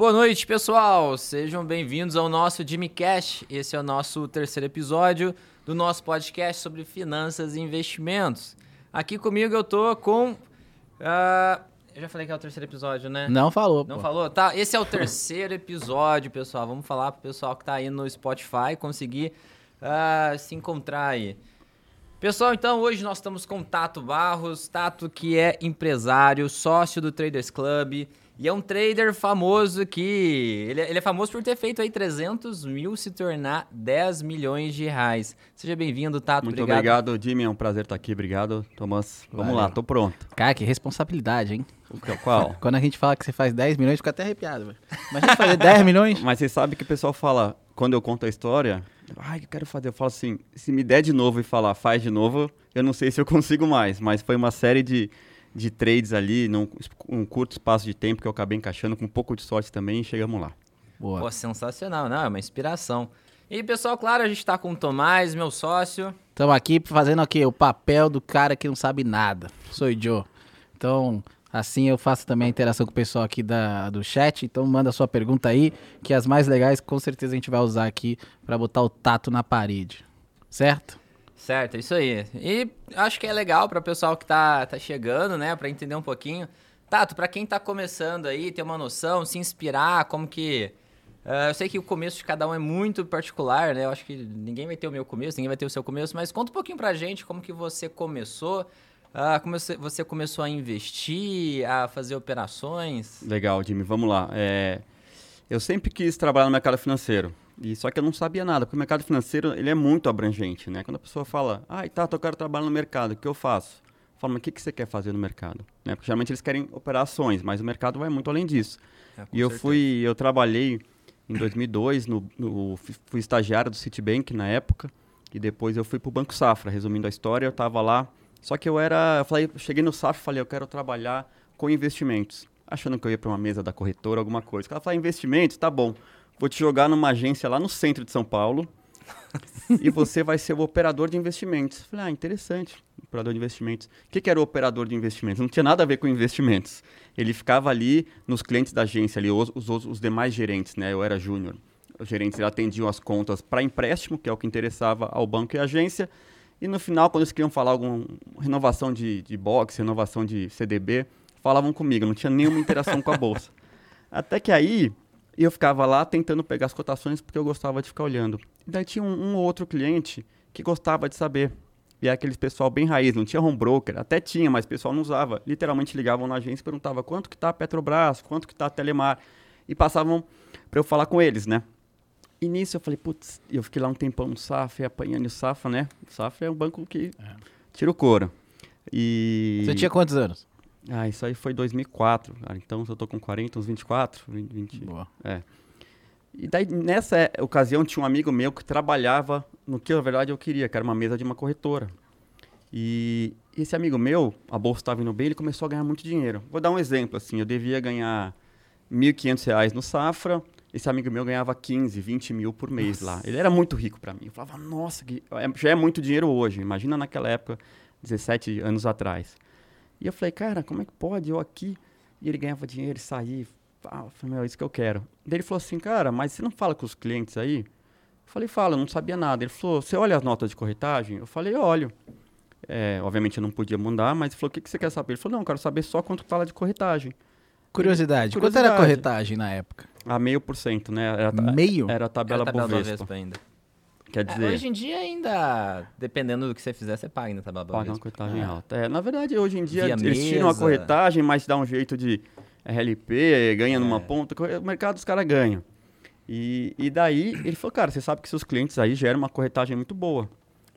Boa noite, pessoal. Sejam bem-vindos ao nosso Jimmy Cash. Esse é o nosso terceiro episódio do nosso podcast sobre finanças e investimentos. Aqui comigo eu tô com. Uh, eu já falei que é o terceiro episódio, né? Não falou. Não pô. falou? Tá, esse é o terceiro episódio, pessoal. Vamos falar pro pessoal que tá aí no Spotify conseguir uh, se encontrar aí. Pessoal, então hoje nós estamos com Tato Barros, Tato que é empresário, sócio do Traders Club e é um trader famoso que. Ele, ele é famoso por ter feito aí 300 mil se tornar 10 milhões de reais. Seja bem-vindo, Tato. Muito obrigado. obrigado, Jimmy. É um prazer estar aqui. Obrigado, Thomas. Vamos Valeu. lá, tô pronto. Cara, que responsabilidade, hein? Qual? Quando a gente fala que você faz 10 milhões, fica até arrepiado, velho. Imagina fazer 10 milhões. Mas você sabe que o pessoal fala, quando eu conto a história, ai, eu quero fazer. Eu falo assim, se me der de novo e falar faz de novo, eu não sei se eu consigo mais. Mas foi uma série de, de trades ali, num um curto espaço de tempo que eu acabei encaixando, com um pouco de sorte também, e chegamos lá. Boa. Pô, sensacional, não, é uma inspiração. E pessoal, claro, a gente está com o Tomás, meu sócio. Estamos aqui fazendo aqui o papel do cara que não sabe nada. Sou o Joe. Então, assim eu faço também a interação com o pessoal aqui da, do chat. Então, manda sua pergunta aí, que as mais legais com certeza a gente vai usar aqui para botar o tato na parede. Certo? Certo, é isso aí. E acho que é legal para o pessoal que tá, tá chegando, né, para entender um pouquinho. Tato, para quem tá começando aí, ter uma noção, se inspirar, como que Uh, eu sei que o começo de cada um é muito particular, né? Eu acho que ninguém vai ter o meu começo, ninguém vai ter o seu começo, mas conta um pouquinho pra gente como que você começou, uh, como você, começou a investir, a fazer operações. Legal, Jimmy, vamos lá. É, eu sempre quis trabalhar no mercado financeiro. E só que eu não sabia nada, porque o mercado financeiro ele é muito abrangente, né? Quando a pessoa fala, ah, tá, eu quero trabalhar no mercado, o que eu faço? Fala, mas o que, que você quer fazer no mercado? Né? Porque geralmente eles querem operações, mas o mercado vai muito além disso. É, e eu certeza. fui, eu trabalhei em 2002, no, no, fui estagiário do Citibank na época, e depois eu fui para o Banco Safra. Resumindo a história, eu estava lá, só que eu era, eu falei, cheguei no Safra e falei, eu quero trabalhar com investimentos, achando que eu ia para uma mesa da corretora, alguma coisa. Ela falou, investimentos, tá bom vou te jogar numa agência lá no centro de São Paulo e você vai ser o operador de investimentos. Falei, ah, interessante, operador de investimentos. O que, que, era o operador de investimentos? Não tinha nada a ver com investimentos. Ele ficava ali nos clientes da agência, ali, os, os, os demais gerentes, né? Eu era júnior. Os gerentes atendiam as contas para empréstimo, que é o que interessava ao banco e à agência. E no final, quando eles queriam falar alguma renovação de, de box, renovação de CDB, falavam comigo, não tinha nenhuma interação com a bolsa. Até que aí, eu ficava lá tentando pegar as cotações porque eu gostava de ficar olhando. E daí tinha um, um ou outro cliente que gostava de saber. E é aqueles pessoal bem raiz, não tinha home broker, até tinha, mas o pessoal não usava. Literalmente ligavam na agência e perguntavam quanto que tá a Petrobras, quanto que tá a Telemar. E passavam para eu falar com eles, né? E nisso eu falei, putz, eu fiquei lá um tempão no Safra, apanhando o Safra, né? O Safra é um banco que é. tira o couro. E... Você tinha quantos anos? Ah, isso aí foi 2004, cara. Então, eu tô com 40, uns 24, 20... 20 Boa. É. E daí, nessa ocasião, tinha um amigo meu que trabalhava no que, na verdade, eu queria, que era uma mesa de uma corretora. E esse amigo meu, a bolsa estava indo bem, ele começou a ganhar muito dinheiro. Vou dar um exemplo, assim, eu devia ganhar R$ 1.500 no Safra, esse amigo meu ganhava 15, 20 mil por mês nossa. lá. Ele era muito rico para mim. Eu falava, nossa, que... É, já é muito dinheiro hoje. Imagina naquela época, 17 anos atrás. E eu falei, cara, como é que pode eu aqui? E ele ganhava dinheiro e saía. Ah, eu falei, meu, é isso que eu quero. Daí ele falou assim, cara, mas você não fala com os clientes aí? Eu falei, fala, eu não sabia nada. Ele falou, você olha as notas de corretagem? Eu falei, olho. É, obviamente eu não podia mandar, mas ele falou, o que, que você quer saber? Ele falou, não, eu quero saber só quanto fala de corretagem. Curiosidade, Curiosidade. quanto era a corretagem na época? A meio por cento, né? Era, meio? Era a tabela, era a tabela Bovespa. Bovespa ainda. Quer dizer... É, hoje em dia ainda, dependendo do que você fizer, você paga ainda tabela Paga uma corretagem é. alta. É, na verdade, hoje em dia Via eles mesa. tiram a corretagem, mas dá um jeito de RLP, ganha é. numa ponta, o mercado os caras ganham. E, e daí ele falou, cara, você sabe que seus clientes aí geram uma corretagem muito boa.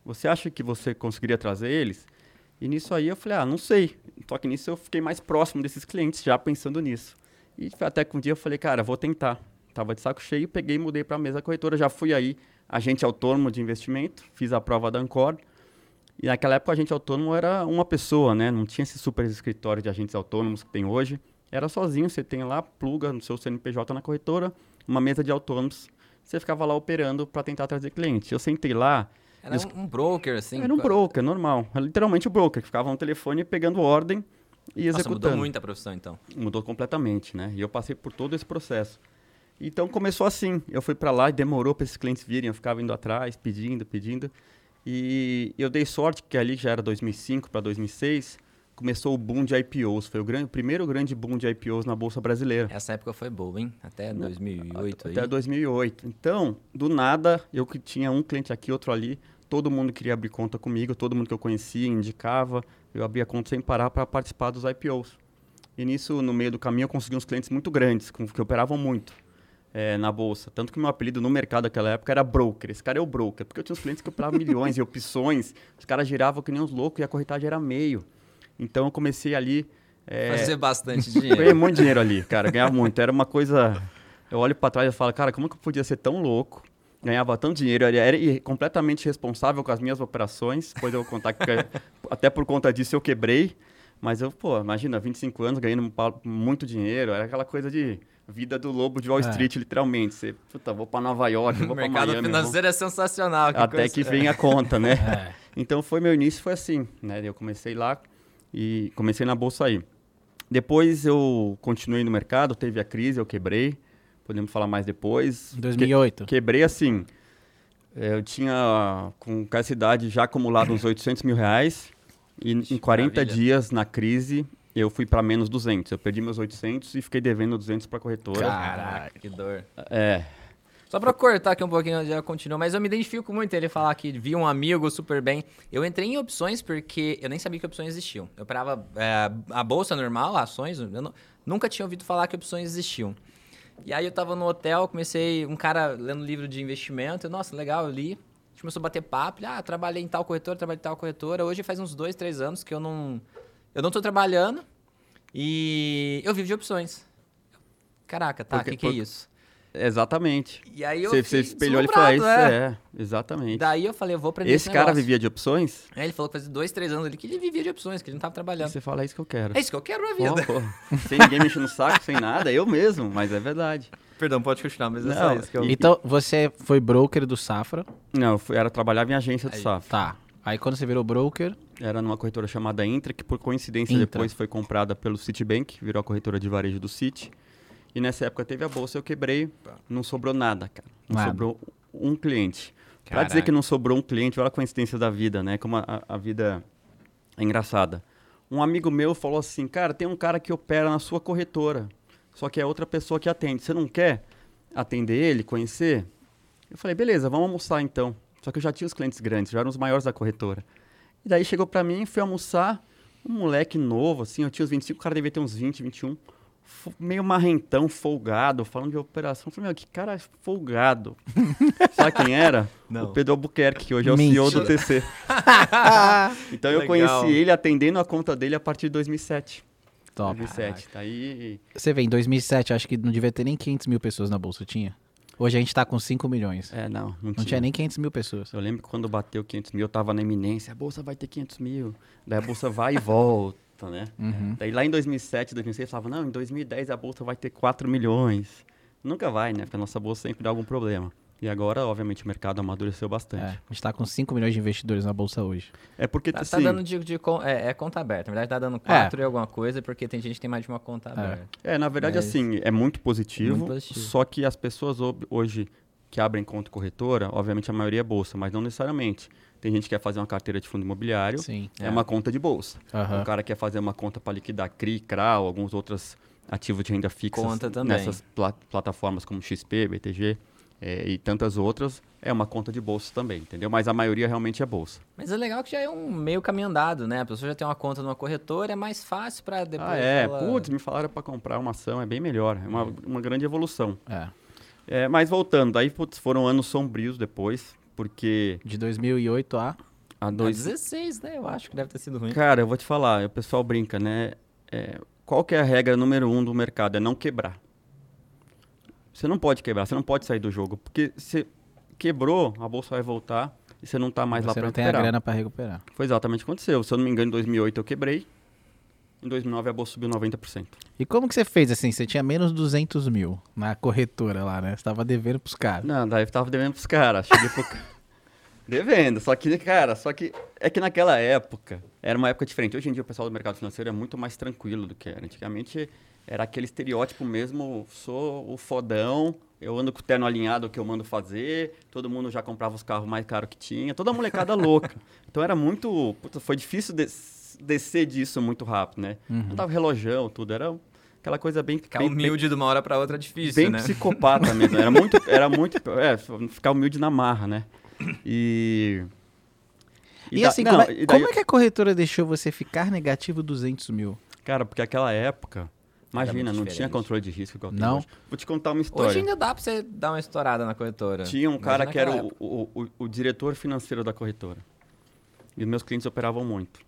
Você acha que você conseguiria trazer eles? E nisso aí eu falei, ah, não sei. Só que nisso eu fiquei mais próximo desses clientes, já pensando nisso. E até que um dia eu falei, cara, vou tentar. Tava de saco cheio, peguei e mudei para a mesa corretora. Já fui aí agente autônomo de investimento, fiz a prova da Ancor. E naquela época, agente autônomo era uma pessoa, né? Não tinha esse super escritório de agentes autônomos que tem hoje. Era sozinho, você tem lá, pluga no seu CNPJ na corretora, uma mesa de autônomos. Você ficava lá operando para tentar trazer cliente. Eu sentei lá. Era um broker, assim? Era um broker, normal. Era literalmente o um broker, que ficava no telefone pegando ordem e Nossa, executando. mudou muito a profissão, então. Mudou completamente, né? E eu passei por todo esse processo. Então começou assim. Eu fui para lá e demorou para esses clientes virem. Eu ficava indo atrás, pedindo, pedindo. E eu dei sorte que ali já era 2005 para 2006 começou o boom de IPOs. Foi o, grande, o primeiro grande boom de IPOs na Bolsa Brasileira. Essa época foi boa, hein? Até 2008 Até aí. 2008. Então, do nada, eu que tinha um cliente aqui, outro ali, todo mundo queria abrir conta comigo, todo mundo que eu conhecia indicava, eu abria conta sem parar para participar dos IPOs. E nisso, no meio do caminho, eu consegui uns clientes muito grandes, com, que operavam muito. É, na bolsa. Tanto que meu apelido no mercado naquela época era broker. Esse cara é o broker, porque eu tinha uns clientes que operavam milhões e opções, os caras giravam que nem uns loucos e a corretagem era meio. Então eu comecei ali. É... Fazer bastante dinheiro. Ganhei muito dinheiro ali, cara. Ganhava muito. Era uma coisa. Eu olho para trás e falo, cara, como que eu podia ser tão louco? Ganhava tanto dinheiro, era, era completamente responsável com as minhas operações. Depois eu vou contar que até por conta disso eu quebrei. Mas eu, pô, imagina, 25 anos ganhando muito dinheiro. Era aquela coisa de vida do lobo de Wall é. Street, literalmente. Você, puta, vou para Nova York, vou para Miami. O mercado financeiro vou... é sensacional. Que Até coisa... que vem a conta, né? É. Então foi meu início, foi assim, né? Eu comecei lá e comecei na bolsa aí. Depois eu continuei no mercado, teve a crise, eu quebrei. Podemos falar mais depois. 2008. Que, quebrei assim. Eu tinha, com essa idade, já acumulado uns 800 mil reais. E em 40 Maravilha. dias, na crise, eu fui para menos 200. Eu perdi meus 800 e fiquei devendo 200 para corretora. Caraca, que dor. É. Só pra cortar aqui um pouquinho, já continua, mas eu me identifico muito ele falar que vi um amigo super bem. Eu entrei em opções porque eu nem sabia que opções existiam. Eu parava é, a bolsa normal, ações, eu não, nunca tinha ouvido falar que opções existiam. E aí eu tava no hotel, comecei, um cara lendo livro de investimento, eu, nossa, legal, eu li. A gente começou a bater papo, ah, trabalhei em tal corretora, trabalhei em tal corretora. Hoje faz uns dois, três anos que eu não, eu não tô trabalhando e eu vivo de opções. Caraca, tá, o que, que é isso? Exatamente. E aí eu Você, você espelhou ele e falou, isso é. é, exatamente. Daí eu falei, eu vou aprender esse, esse cara vivia de opções? É, ele falou que fazia dois, três anos ali que ele vivia de opções, que ele não tava trabalhando. E você fala, é isso que eu quero. É isso que eu quero na vida. Pô, pô. sem ninguém mexer no saco, sem nada, eu mesmo, mas é verdade. Perdão, pode continuar, mas é só isso que eu... Então, você foi broker do Safra? Não, eu fui, era, trabalhava em agência do Aí. Safra. Tá. Aí quando você virou broker... Era numa corretora chamada Intra, que por coincidência Intra. depois foi comprada pelo Citibank, virou a corretora de varejo do Citi. E nessa época teve a bolsa, eu quebrei, não sobrou nada, cara. Não nada. sobrou um cliente. Para dizer que não sobrou um cliente, olha a coincidência da vida, né? Como a, a vida é engraçada. Um amigo meu falou assim, cara, tem um cara que opera na sua corretora, só que é outra pessoa que atende. Você não quer atender ele, conhecer? Eu falei, beleza, vamos almoçar então. Só que eu já tinha os clientes grandes, já eram os maiores da corretora. E daí chegou para mim, fui almoçar, um moleque novo, assim, eu tinha uns 25, o cara devia ter uns 20, 21 meio marrentão, folgado, falando de operação. Eu falei, meu, que cara folgado. Sabe quem era? Não. O Pedro Albuquerque, que hoje é o Mentira. CEO do TC. então eu Legal. conheci ele atendendo a conta dele a partir de 2007. Top. 2007. Tá aí... Você vê, em 2007, acho que não devia ter nem 500 mil pessoas na bolsa, tinha? Hoje a gente tá com 5 milhões. É, não. Não, não tinha. tinha. nem 500 mil pessoas. Eu lembro que quando bateu 500 mil, eu tava na eminência. A bolsa vai ter 500 mil. Daí a bolsa vai e volta né? Uhum. Daí lá em 2007, 2006, falava, não, em 2010 a bolsa vai ter 4 milhões. Nunca vai, né? Porque a nossa bolsa sempre dá algum problema. E agora, obviamente, o mercado amadureceu bastante. É, a gente está com 5 milhões de investidores na bolsa hoje. É porque tá, tá assim, tá dando de, de é, é, conta aberta. Na verdade, tá dando 4 é. e alguma coisa, porque tem gente que tem mais de uma conta é. aberta. É, na verdade, Mas... assim, é muito positivo, muito positivo. Só que as pessoas hoje que abrem conta corretora, obviamente a maioria é bolsa, mas não necessariamente. Tem gente que quer fazer uma carteira de fundo imobiliário, Sim, é, é uma conta de bolsa. Uhum. O cara quer fazer uma conta para liquidar CRI, CRA ou alguns outros ativos de renda fixa nessas plat plataformas como XP, BTG é, e tantas outras, é uma conta de bolsa também, entendeu? Mas a maioria realmente é bolsa. Mas é legal que já é um meio caminho andado, né? A pessoa já tem uma conta numa corretora, é mais fácil para depois. Ah, é. Ela... Putz, me falaram para comprar uma ação, é bem melhor. É uma, uma grande evolução. É. é mas voltando, aí putz, foram anos sombrios depois porque... De 2008 a... A dois... 16, né? Eu acho que deve ter sido ruim. Cara, eu vou te falar, o pessoal brinca, né? É, qual que é a regra número um do mercado? É não quebrar. Você não pode quebrar, você não pode sair do jogo, porque você quebrou, a bolsa vai voltar e você não está mais você lá para recuperar. Você não tem a grana para recuperar. Foi exatamente o que aconteceu. Se eu não me engano, em 2008 eu quebrei, em 2009 a bolsa subiu 90%. E como que você fez assim? Você tinha menos 200 mil na corretora lá, né? Você tava devendo pros caras. Não, daí eu tava devendo pros caras. Cheguei pro... Devendo. Só que, cara, só que é que naquela época era uma época diferente. Hoje em dia o pessoal do mercado financeiro é muito mais tranquilo do que era. Antigamente era aquele estereótipo mesmo, sou o fodão, eu ando com o terno alinhado que eu mando fazer, todo mundo já comprava os carros mais caros que tinha, toda a molecada louca. Então era muito, puta, foi difícil des- descer disso muito rápido, né? Uhum. Não tava relojão, tudo, era aquela coisa bem Ficar bem, humilde de uma hora pra outra é difícil, bem né? psicopata mesmo. Era muito, era muito, é, ficar humilde na marra, né? E E, da- assim, não, como, é, e daí- como é que a corretora deixou você ficar negativo 200 mil? Cara, porque aquela época, imagina, não tinha diferente. controle de risco igual Não? hoje. Vou te contar uma história. Hoje ainda dá pra você dar uma estourada na corretora. Tinha um Imagina cara que era o, o, o, o diretor financeiro da corretora. E os meus clientes operavam muito.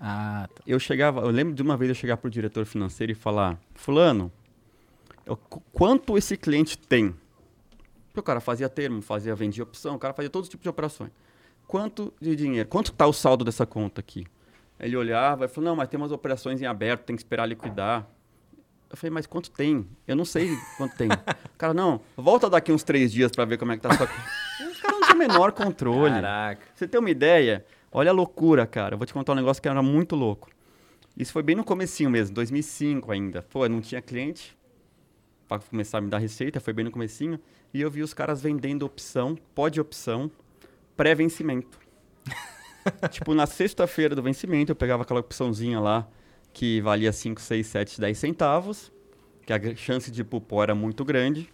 Ah, tá. Eu chegava, eu lembro de uma vez eu chegar pro diretor financeiro e falar: "Fulano, eu- qu- quanto esse cliente tem?" Porque o cara fazia termo, fazia vendia opção, o cara fazia todos os tipos de operações. Quanto de dinheiro? Quanto tá o saldo dessa conta aqui? Ele olhava e falou: "Não, mas tem umas operações em aberto, tem que esperar liquidar." Eu falei, mas quanto tem? Eu não sei quanto tem. O cara, não, volta daqui uns três dias para ver como é que tá a sua. Os caras não tinham o menor controle. Caraca. Você ter uma ideia, olha a loucura, cara. Eu vou te contar um negócio que era muito louco. Isso foi bem no comecinho mesmo, 2005 ainda. Pô, eu não tinha cliente para começar a me dar receita, foi bem no comecinho. E eu vi os caras vendendo opção, pode opção, pré-vencimento. tipo, na sexta-feira do vencimento, eu pegava aquela opçãozinha lá, que valia 5, 6, 7, 10 centavos, que a chance de pupó era muito grande.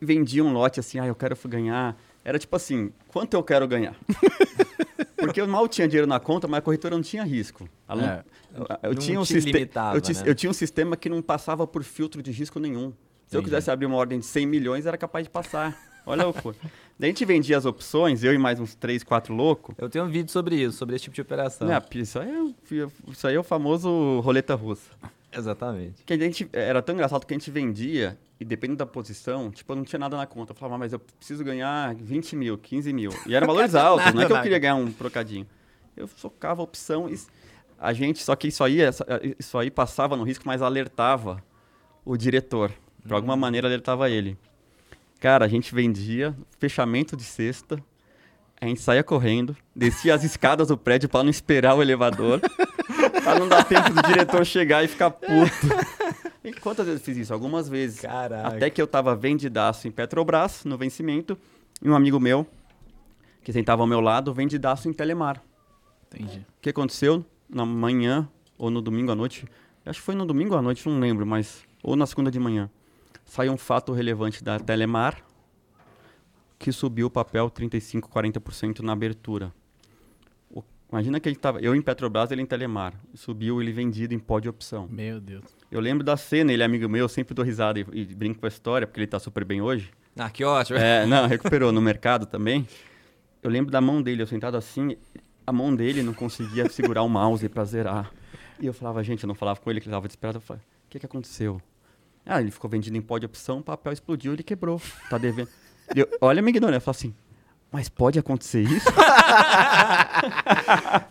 Vendia um lote assim, ah, eu quero ganhar. Era tipo assim, quanto eu quero ganhar? Porque eu mal tinha dinheiro na conta, mas a corretora não tinha risco. Não- É. eu, eu tinha um te sistema, limitava, eu, ti- né? eu tinha um sistema que não passava por filtro de risco nenhum. Se eu Entendi. quisesse abrir uma ordem de 100 milhões, era capaz de passar. Olha. Daí a gente vendia as opções, eu e mais uns 3, 4 loucos. Eu tenho um vídeo sobre isso, sobre esse tipo de operação. Né, isso, aí é, o- isso aí é o famoso roleta russa. Exatamente. Que a gente, era tão engraçado que a gente vendia, e dependendo da posição, tipo, eu não tinha nada na conta. Eu falava, "Ah, mas eu preciso ganhar 20 mil, 15 mil. E eram valores altos, não é que eu Nada. queria ganhar um trocadinho. Eu socava a opção e a gente, só que isso aí, isso aí passava no risco, mas alertava o diretor. De alguma maneira alertava ele. Cara, a gente vendia, fechamento de sexta, a gente saía correndo, descia as escadas do prédio para não esperar o elevador, para não dar tempo do diretor chegar e ficar puto. E quantas vezes eu fiz isso? Algumas vezes. Caraca. Até que eu tava vendidaço em Petrobras, no vencimento, e um amigo meu, que sentava ao meu lado, vendidaço em Telemar. Entendi. O que aconteceu na manhã ou no domingo à noite? Acho que foi no domingo à noite, não lembro, mas. Ou na segunda de manhã. Saiu um fato relevante da Telemar que subiu o papel 35, 40% na abertura. O- imagina que ele tava. Eu em Petrobras, ele em Telemar. Subiu ele vendido em pó de opção. Meu Deus. Eu lembro da cena, ele é amigo meu, eu sempre dou risada e, e brinco com a história, porque ele tá super bem hoje. Ah, que ótimo. É, não, recuperou no mercado também. Eu lembro da mão dele, eu sentado assim, a mão dele não conseguia segurar o mouse pra zerar. E eu falava, gente, eu não falava com ele, que ele tava desesperado. Eu falei, o que que aconteceu? Ah, ele ficou vendido em pó de opção, o papel explodiu, ele quebrou. Tá devendo. E eu, olha a minha ignorância, eu falo assim, mas pode acontecer isso?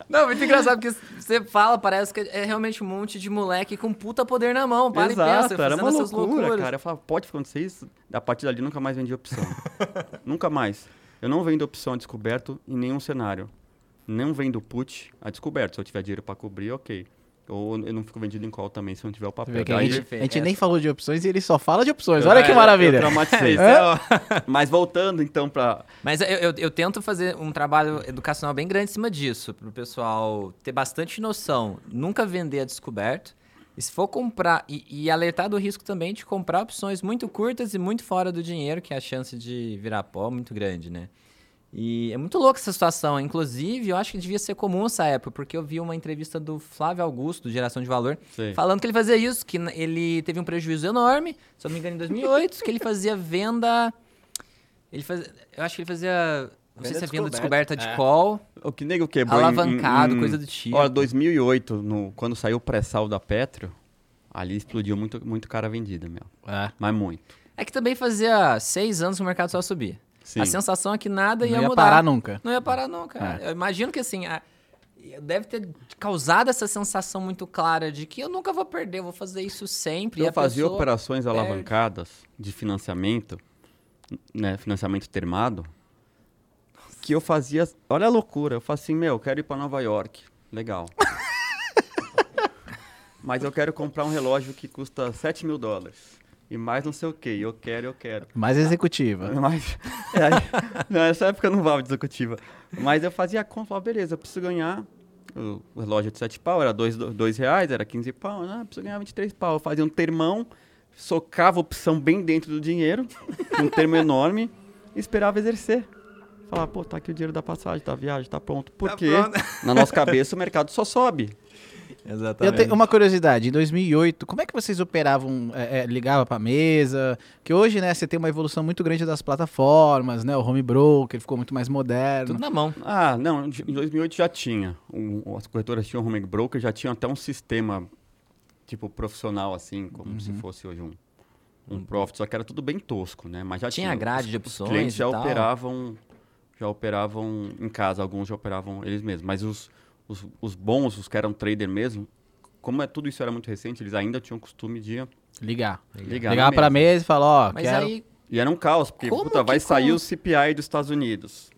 Não, muito engraçado, porque você fala, parece que é realmente um monte de moleque com puta poder na mão. Para e Exato, pensa, era uma loucura, cara. Eu falava, pode acontecer isso? A partir dali nunca mais vendi opção. nunca mais. Eu não vendo opção a descoberto em nenhum cenário. Não vendo put a descoberto. Se eu tiver dinheiro para cobrir, ok. Ou eu não fico vendido em call também, se não tiver o papel. que a Daí- gente, a gente nem falou de opções e ele só fala de opções. eu- Olha que maravilha. Eu traumatizei. É. Mas voltando então para Mas eu, eu, eu tento fazer um trabalho educacional bem grande em cima disso, pro pessoal ter bastante noção, nunca vender a descoberto. E se for comprar, e, e alertar do risco também de comprar opções muito curtas e muito fora do dinheiro, que é a chance de virar pó muito grande, né? E é muito louca essa situação. Inclusive, eu acho que devia ser comum essa época, porque eu vi uma entrevista do Flávio Augusto, do Geração de Valor, Sei. falando que ele fazia isso, que ele teve um prejuízo enorme, se eu não me engano, em 2008, que ele fazia venda. Ele fazia. Eu acho que ele fazia. Não sei Venda se é venda descoberta. descoberta de É. call, o que nego quebrou em- alavancado, em- coisa do tipo. Olha, 2008, no, quando saiu o pré-sal da Petro, ali explodiu muito, muito cara vendida, meu. É. Mas muito. É que também fazia seis anos que o mercado só subia. Sim. A sensação é que nada Não ia, ia mudar. parar nunca. Não ia parar nunca. É. Eu imagino que assim, a- deve ter causado essa sensação muito clara de que eu nunca vou perder, eu vou fazer isso sempre. e Eu a fazia operações perde. alavancadas de financiamento, né, financiamento termado. que eu fazia. Olha a loucura. Eu falei assim, meu, eu quero ir pra Nova York. Legal. Mas eu quero comprar um relógio que custa 7 mil dólares. E mais não sei o que. Eu quero, eu quero. Mais executiva. Mas, é, aí- não, nessa época eu não valve de executiva. Mas eu fazia a conta, falava, beleza, eu preciso ganhar. O relógio de 7 pau era 2 dois, dois reais, era 15 pau. Né? Eu preciso ganhar 23 pau. Eu fazia um termão, socava a opção bem dentro do dinheiro, um termo enorme, e esperava exercer. Falava, pô, tá aqui o dinheiro da passagem, da viagem, tá pronto. Porque pronto. na nossa cabeça o mercado só sobe. Eu Exatamente. tenho uma curiosidade, em 2008, como é que vocês operavam, é, é, ligava pra mesa? Que hoje, né, você tem uma evolução muito grande das plataformas, né, o home broker ficou muito mais moderno. Tudo na mão. Ah, não, em 2008 já tinha. Um, as corretoras tinham home broker, já tinham até um sistema, tipo, profissional, assim, como se fosse hoje um, um profit, só que era tudo bem tosco, né? Mas já Tinha tinha. grade Os- de Os opções clientes e já tal. operavam, já operavam em casa, alguns já operavam eles mesmos. Mas os, os, os bons, os que eram trader mesmo, como é, tudo isso era muito recente, eles ainda tinham cocostume de Ligar. ligar Ligava na pra mesa. e falar, ó, Mas quero... aí, E era um caos, porque puta, vai sair como? o CPI dos Estados Unidos.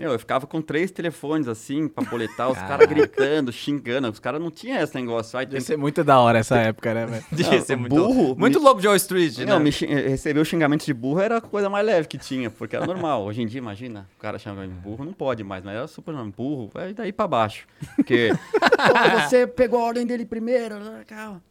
Meu, eu ficava com três telefones assim pra boletar, os caras gritando, xingando. Os caras não tinham esse negócio. Ai, tem Devia ser muito da hora essa época, né, velho? devia Não, ser muito, burro, muito me- lobo de Wall Street, Não, né? me xing- receber o xingamento de burro era a coisa mais leve que tinha, porque era normal. Hoje em dia, imagina, o cara chama de burro, não pode mais, mas era super normal. Burro, vai daí pra baixo. Porque, "Pô, você pegou a ordem dele primeiro, né, calma.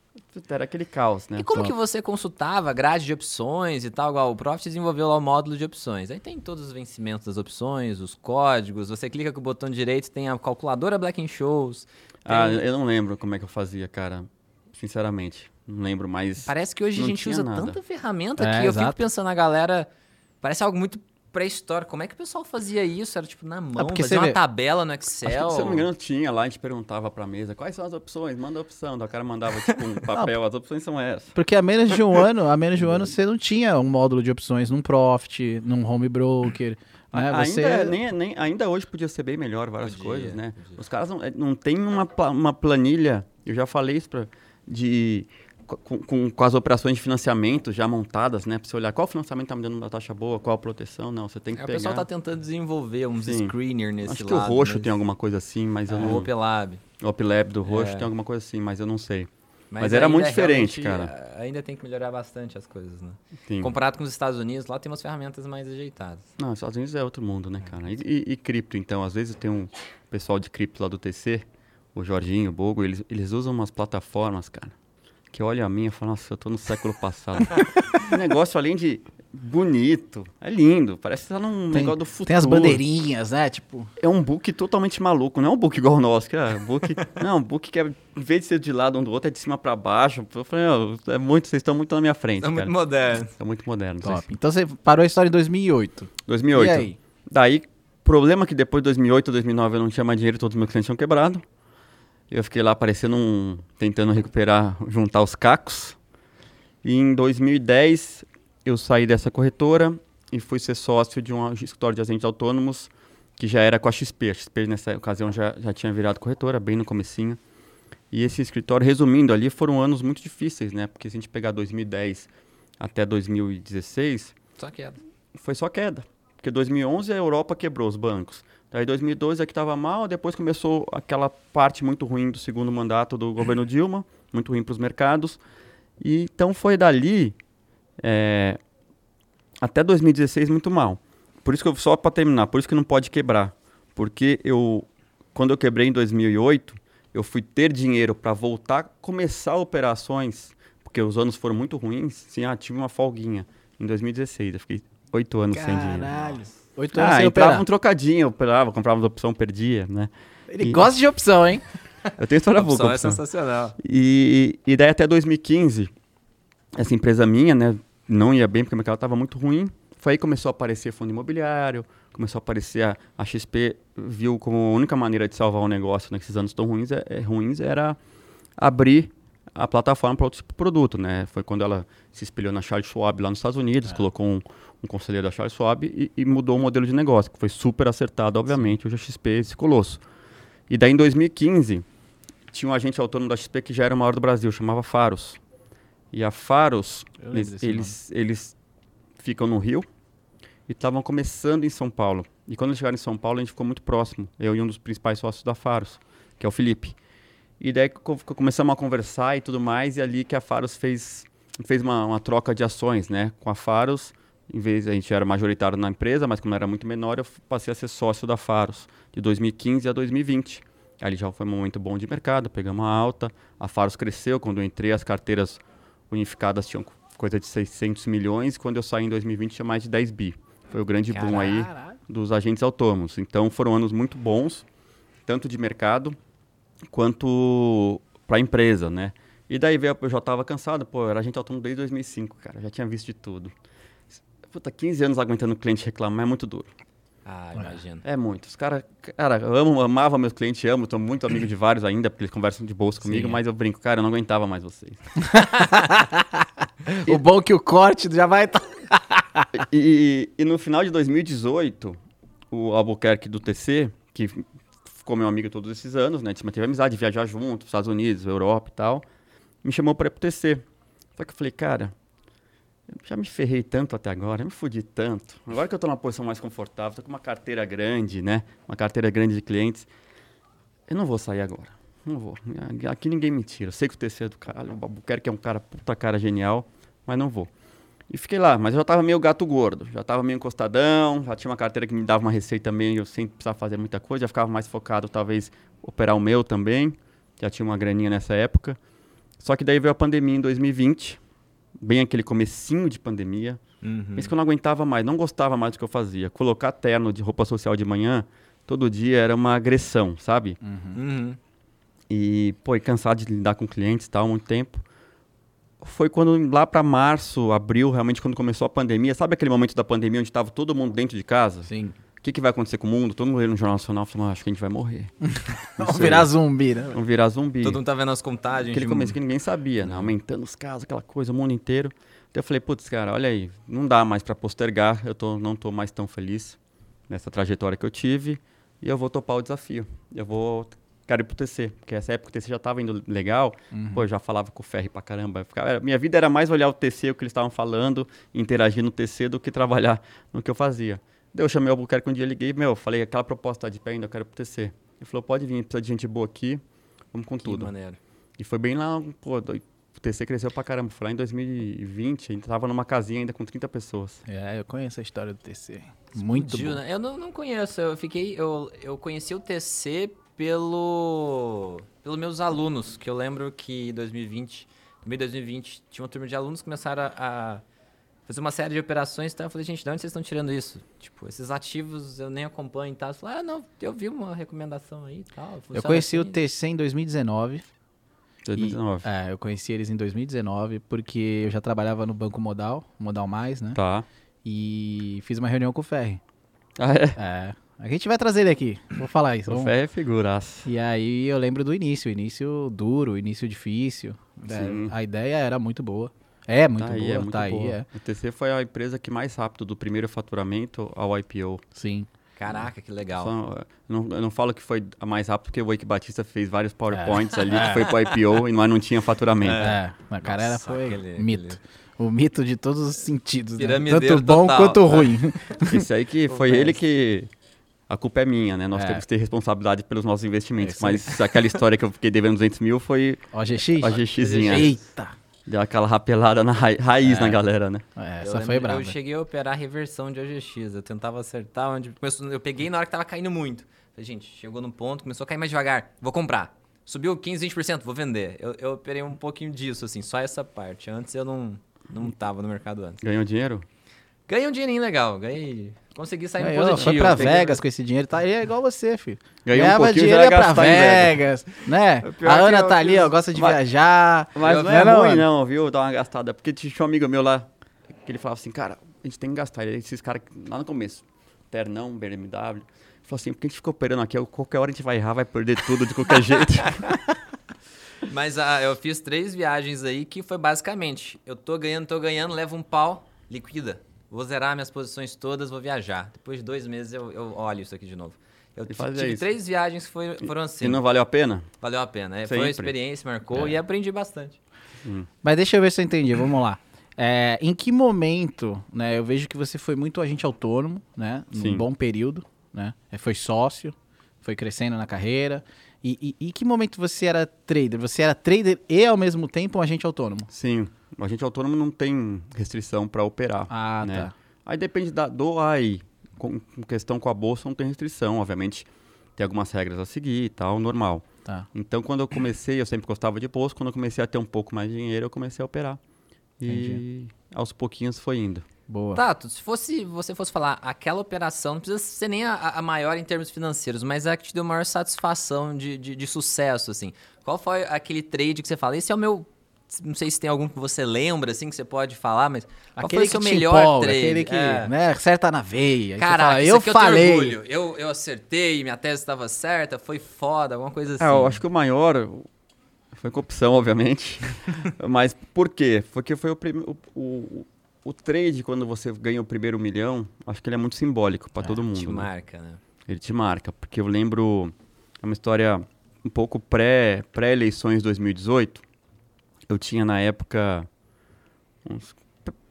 Era aquele caos, né? E como Top. que você consultava a grade de opções e tal? Igual o Profit desenvolveu lá o módulo de opções. Aí tem todos os vencimentos das opções, os códigos. Você clica com o botão direito, tem a calculadora Black Shows. Ah, tem- eu não lembro como é que eu fazia, cara. Sinceramente, não lembro, mas... Parece que hoje a gente usa nada. tanta ferramenta É, que eu fico exato. pensando na galera. Parece algo muito pré-histórico. Como é que o pessoal fazia isso? Era tipo na mão, porque fazia você uma vê- tabela no Acho Excel. que, se eu não me engano, tinha lá, a gente perguntava pra mesa quais são as opções, manda a opção. O cara mandava, tipo, um papel, as opções são essas. Porque há menos de um ano, há menos de um ano você não tinha um módulo de opções num Profit, num home broker, né? ainda, Você... é- nem, nem, ainda hoje podia ser bem melhor várias Podia, coisas, né? podia. Os caras não, é, não tem uma, uma planilha, eu já falei isso pra, de, com, com, com as operações de financiamento já montadas, né? Pra você olhar qual financiamento tá me dando uma taxa boa, qual a proteção, não, você tem que É, o pegar. pessoal tá tentando desenvolver uns Sim. screener nesse Acho que lado. o roxo mas- tem alguma coisa assim, mas eu O não... Opelab. O OpLab do roxo É. tem alguma coisa assim, mas eu não sei. Mas era muito ainda diferente, cara. Ainda tem que melhorar bastante as coisas, né? Sim. Comparado com os Estados Unidos, lá tem umas ferramentas mais ajeitadas. Não, os Estados Unidos é outro mundo, né, cara? E, e- e cripto, então? Às vezes tem um pessoal de cripto lá do TC, o Jorginho, o Bogo, eles, eles usam umas plataformas, cara, que olha a minha e fala, nossa, eu tô no século passado. um negócio além de bonito, é lindo, parece que tá num Tem, negócio do futuro. tem as bandeirinhas, né? Tipo, É um book totalmente maluco, não é um book igual o nosso, que é um book... não, um book que é, em vez de ser de lado um do outro, é de cima pra baixo. Eu falei, "Meu, é muito, vocês estão muito na minha frente, cara. muito modernos. São muito modernos. top. Então você parou a história em 2008. 2008. E aí? Daí, problema que depois de 2008, 2009 eu não tinha mais dinheiro, todos os meus clientes tinham quebrado. Eu fiquei lá parecendo um... tentando recuperar, juntar os cacos. E em 2010 eu saí dessa corretora e fui ser sócio de um escritório de agentes autônomos que já era com a XP. A XP nessa ocasião já, já tinha virado corretora, bem no comecinho. E esse escritório, resumindo ali, foram anos muito difíceis, né? Porque se a gente pegar 2010 até 2016, Só queda. foi só queda. Porque 2011 a Europa quebrou os bancos. Daí 2012 é que estava mal, depois começou aquela parte muito ruim do segundo mandato do governo Dilma, muito ruim para os mercados. E então foi dali é, até 2016 muito mal. Por isso que eu só para terminar, por isso que não pode quebrar, porque eu quando eu quebrei em 2008, eu fui ter dinheiro para voltar a começar operações, porque os anos foram muito ruins. Sim, ah, tive uma folguinha em 2016, eu fiquei oito anos sem dinheiro. Oito anos Ah, sem operar. um trocadinho, eu operava, comprava uma opção, perdia, né? Ele e- gosta de opção, hein? Eu tenho história boa com opção é sensacional. E, e daí até 2015, essa empresa minha, né, não ia bem porque o mercado estava muito ruim. Foi aí que começou a aparecer fundo imobiliário, começou a aparecer a, a XP, viu como a única maneira de salvar o negócio nesses anos tão ruins, é, é- ruins era abrir a plataforma para outro tipo de produto, né? Foi quando ela se espelhou na Charles Schwab lá nos Estados Unidos, colocou um, um conselheiro da Charles Schwab e, e mudou o modelo de negócio, que foi super acertado, obviamente, hoje a XP é esse colosso. E daí em 2015, tinha um agente autônomo da XP que já era o maior do Brasil, chamava Faros. E a Faros, eles, eles, eles ficam no Rio e estavam começando em São Paulo. E quando eles chegaram em São Paulo, a gente ficou muito próximo, eu e um dos principais sócios da Faros, que é o Felipe. E daí co- co- começamos a conversar e tudo mais, e ali que a Faros fez, fez uma, uma troca de ações, né? Com a Faros, em vez a gente era majoritário na empresa, mas como era muito menor, eu passei a ser sócio da Faros, de 2015 a 2020. Ali já foi um momento bom de mercado, pegamos uma alta, a Faros cresceu, quando eu entrei as carteiras unificadas tinham coisa de 600 milhões, quando eu saí em 2020 tinha mais de 10 bi. Foi o grande boom aí dos agentes autônomos. Então foram anos muito bons, tanto de mercado quanto para a empresa, né? E daí veio, eu já estava cansado, pô, eu era agente autônomo desde 2005, cara, já tinha visto de tudo. Puta, 15 anos aguentando o cliente reclamar é muito duro. Ah, imagino. É muito. Os caras, cara, eu amo, amava meus clientes, amo, tô muito amigo de vários ainda, porque eles conversam de bolsa comigo, Sim. mas eu brinco, cara, eu não aguentava mais vocês. O bom é que o corte já vai estar. e, e no final de 2018, o Albuquerque do TC, que ficou meu amigo todos esses anos, né? A gente manteve amizade, viajar junto, Estados Unidos, Europa e tal, me chamou para ir pro TC. Só que eu falei, cara, já me ferrei tanto até agora, me fudi tanto. Agora que eu tô numa posição mais confortável, tô com uma carteira grande, né? Uma carteira grande de clientes. Eu não vou sair agora. Não vou. Aqui ninguém me tira. Sei que o TC é do caralho. O Albuquerque é um cara, puta cara genial, mas não vou. E fiquei lá, mas eu já tava meio gato gordo, já tava meio encostadão, já tinha uma carteira que me dava uma receita eu sem precisar fazer muita coisa, já ficava mais focado, talvez, operar o meu também, já tinha uma graninha nessa época. Só que daí veio a pandemia em 2020, bem aquele comecinho de pandemia, Uhum. isso que eu não aguentava mais, não gostava mais do que eu fazia. Colocar terno de roupa social de manhã, todo dia era uma agressão, sabe? Uhum. E, pô, e cansado de lidar com clientes e tal, muito tempo. Foi quando, lá para março, abril, realmente, quando começou a pandemia. Sabe aquele momento da pandemia onde estava todo mundo dentro de casa? Sim. O que, que vai acontecer com o mundo? Todo mundo lendo no Jornal Nacional falou, "Ah, acho que a gente vai morrer. Vamos virar zumbi, né? Vamos virar zumbi. Todo mundo tá vendo as contagens. Aquele de- começo que ninguém sabia, né? Aumentando os casos, aquela coisa, o mundo inteiro. Então eu falei, putz, cara, olha aí, não dá mais para postergar, eu tô, não tô mais tão feliz nessa trajetória que eu tive e eu vou topar o desafio. Eu vou, quero ir pro TC, porque essa época o TC já tava indo legal, pô, eu já falava com o Ferri pra caramba. ficava- minha vida era mais olhar o TC, o que eles estavam falando, interagir no TC do que trabalhar no que eu fazia. Daí eu chamei o Albuquerque um dia, liguei, meu, falei, aquela proposta tá de pé ainda, eu quero pro TC. Ele falou, pode vir, precisa de gente boa aqui, vamos com Que tudo. maneiro. E foi bem lá, pô, o TC cresceu pra caramba. Foi lá em 2020, a gente tava numa casinha ainda com 30 pessoas. É, eu conheço a história do TC. Muito Explodiu, bom. né? Eu não, não conheço, eu fiquei. Eu, eu conheci o TC pelo. pelos meus alunos, que eu lembro que em 2020, no meio de 2020, tinha uma turma de alunos que começaram a, a fazer uma série de operações, então eu falei, gente, de onde vocês estão tirando isso? Tipo, esses ativos eu nem acompanho e tal. Você falou, ah, não, eu vi uma recomendação aí e tal. Eu conheci o assim. TC em 2019. 2019. E, é, eu conheci eles em 2019 porque eu já trabalhava no Banco Modal, Modal Mais, né? Tá. E fiz uma reunião com o Ferri. Ah, é? É. A gente vai trazer ele aqui. Vou falar isso. O vamos- Fé é figuraça. E aí eu lembro do início, o início duro, o início difícil. É, Sim. a ideia era muito boa. É muito tá aí, boa, é muito tá aí, boa. é. O TC foi a empresa que mais rápido do primeiro faturamento ao IPO. Sim. Caraca, que legal. Só- eu, não, eu não falo que foi a mais rápido, porque o Wake Batista fez vários PowerPoints ali, que foi pro IPO, e mas não tinha faturamento. É, a cara era Nossa, foi aquele- mito. aquele- O mito de todos os sentidos, né? Tanto bom total. quanto ruim. Esse aí que foi ele que. A culpa é minha, né? Nós É. temos que ter responsabilidade pelos nossos investimentos. É isso aí. mas aquela história que eu fiquei devendo 200 mil foi OGX? a GXzinha. Eita! Deu aquela rapelada na ra- raiz É. na galera, né? É, Eu essa lembro- foi brava. Eu cheguei a operar a reversão de OGX. Eu tentava acertar onde. começou- eu peguei na hora que tava caindo muito. Falei, gente, chegou num ponto, começou a cair mais devagar. Vou comprar. Subiu 15, 20%, vou vender. Eu, eu operei um pouquinho disso, assim, só essa parte. Antes eu não, não tava no mercado antes. Ganhou dinheiro? Ganhei um dinheirinho legal, ganhei. Consegui sair no Ganhou, positivo. foi pra Peguei- Vegas com esse dinheiro, tá? Ele é igual você, filho. Ganhou um pouquinho, dinheiro já ia pra Vegas, né? A que Ana eu tá ali, ó, gosta de Mas- viajar. Mas Eu- não é ruim, não, viu? Dar uma gastada. Porque tinha um amigo meu lá, que ele falava assim, cara, a gente tem que gastar. Ele- Esses caras, lá no começo, Ternão, BMW, falou assim, porque a gente fica operando aqui, qualquer hora a gente vai errar, vai perder tudo de qualquer jeito. Mas ah, eu fiz três viagens aí que foi basicamente: eu tô ganhando, tô ganhando, levo um pau, liquida. Vou zerar minhas posições todas, vou viajar. Depois de dois meses eu, eu olho isso aqui de novo. Eu tive isso. três viagens que foi- foram assim. e não valeu a pena? Valeu a pena. É, Foi Sempre. uma experiência, marcou É. e aprendi bastante. Mas deixa eu ver se eu entendi, vamos lá. É, em que momento, né? Eu vejo que você foi muito agente autônomo, né? Num Sim. bom período, né? É, Foi sócio, foi crescendo na carreira. E, e, e que momento você era trader? Você era trader e ao mesmo tempo um agente autônomo? Sim, o agente autônomo não tem restrição para operar. Ah, né? tá. Aí depende da, do AI. Com, com questão com a bolsa não tem restrição, obviamente. Tem algumas regras a seguir e tal, normal. Tá. Então, quando eu comecei, eu sempre gostava de bolsa. Quando eu comecei a ter um pouco mais de dinheiro, eu comecei a operar. E Entendi. aos pouquinhos foi indo. Boa. Tato, se fosse você fosse falar aquela operação, não precisa ser nem a, a maior em termos financeiros, mas a que te deu maior satisfação de, de, de sucesso, assim. Qual foi aquele trade que você fala? Esse é o meu. Não sei se tem algum que você lembra, assim, que você pode falar, mas. Qual Aquele foi o seu que te melhor empolga, trade? aquele que É. né, acerta na veia. Caraca, fala, eu aqui falei. eu. Eu, eu acertei, minha tese estava certa, foi foda, alguma coisa assim. É, eu acho que o maior foi com opção, obviamente. Mas por quê? Porque foi o, prim- o, o, o trade, quando você ganha o primeiro milhão, acho que ele é muito simbólico para todo mundo. Te né? marca, né? Ele te marca, porque eu lembro é uma história um pouco pré pré eleições 2018. Eu tinha na época uns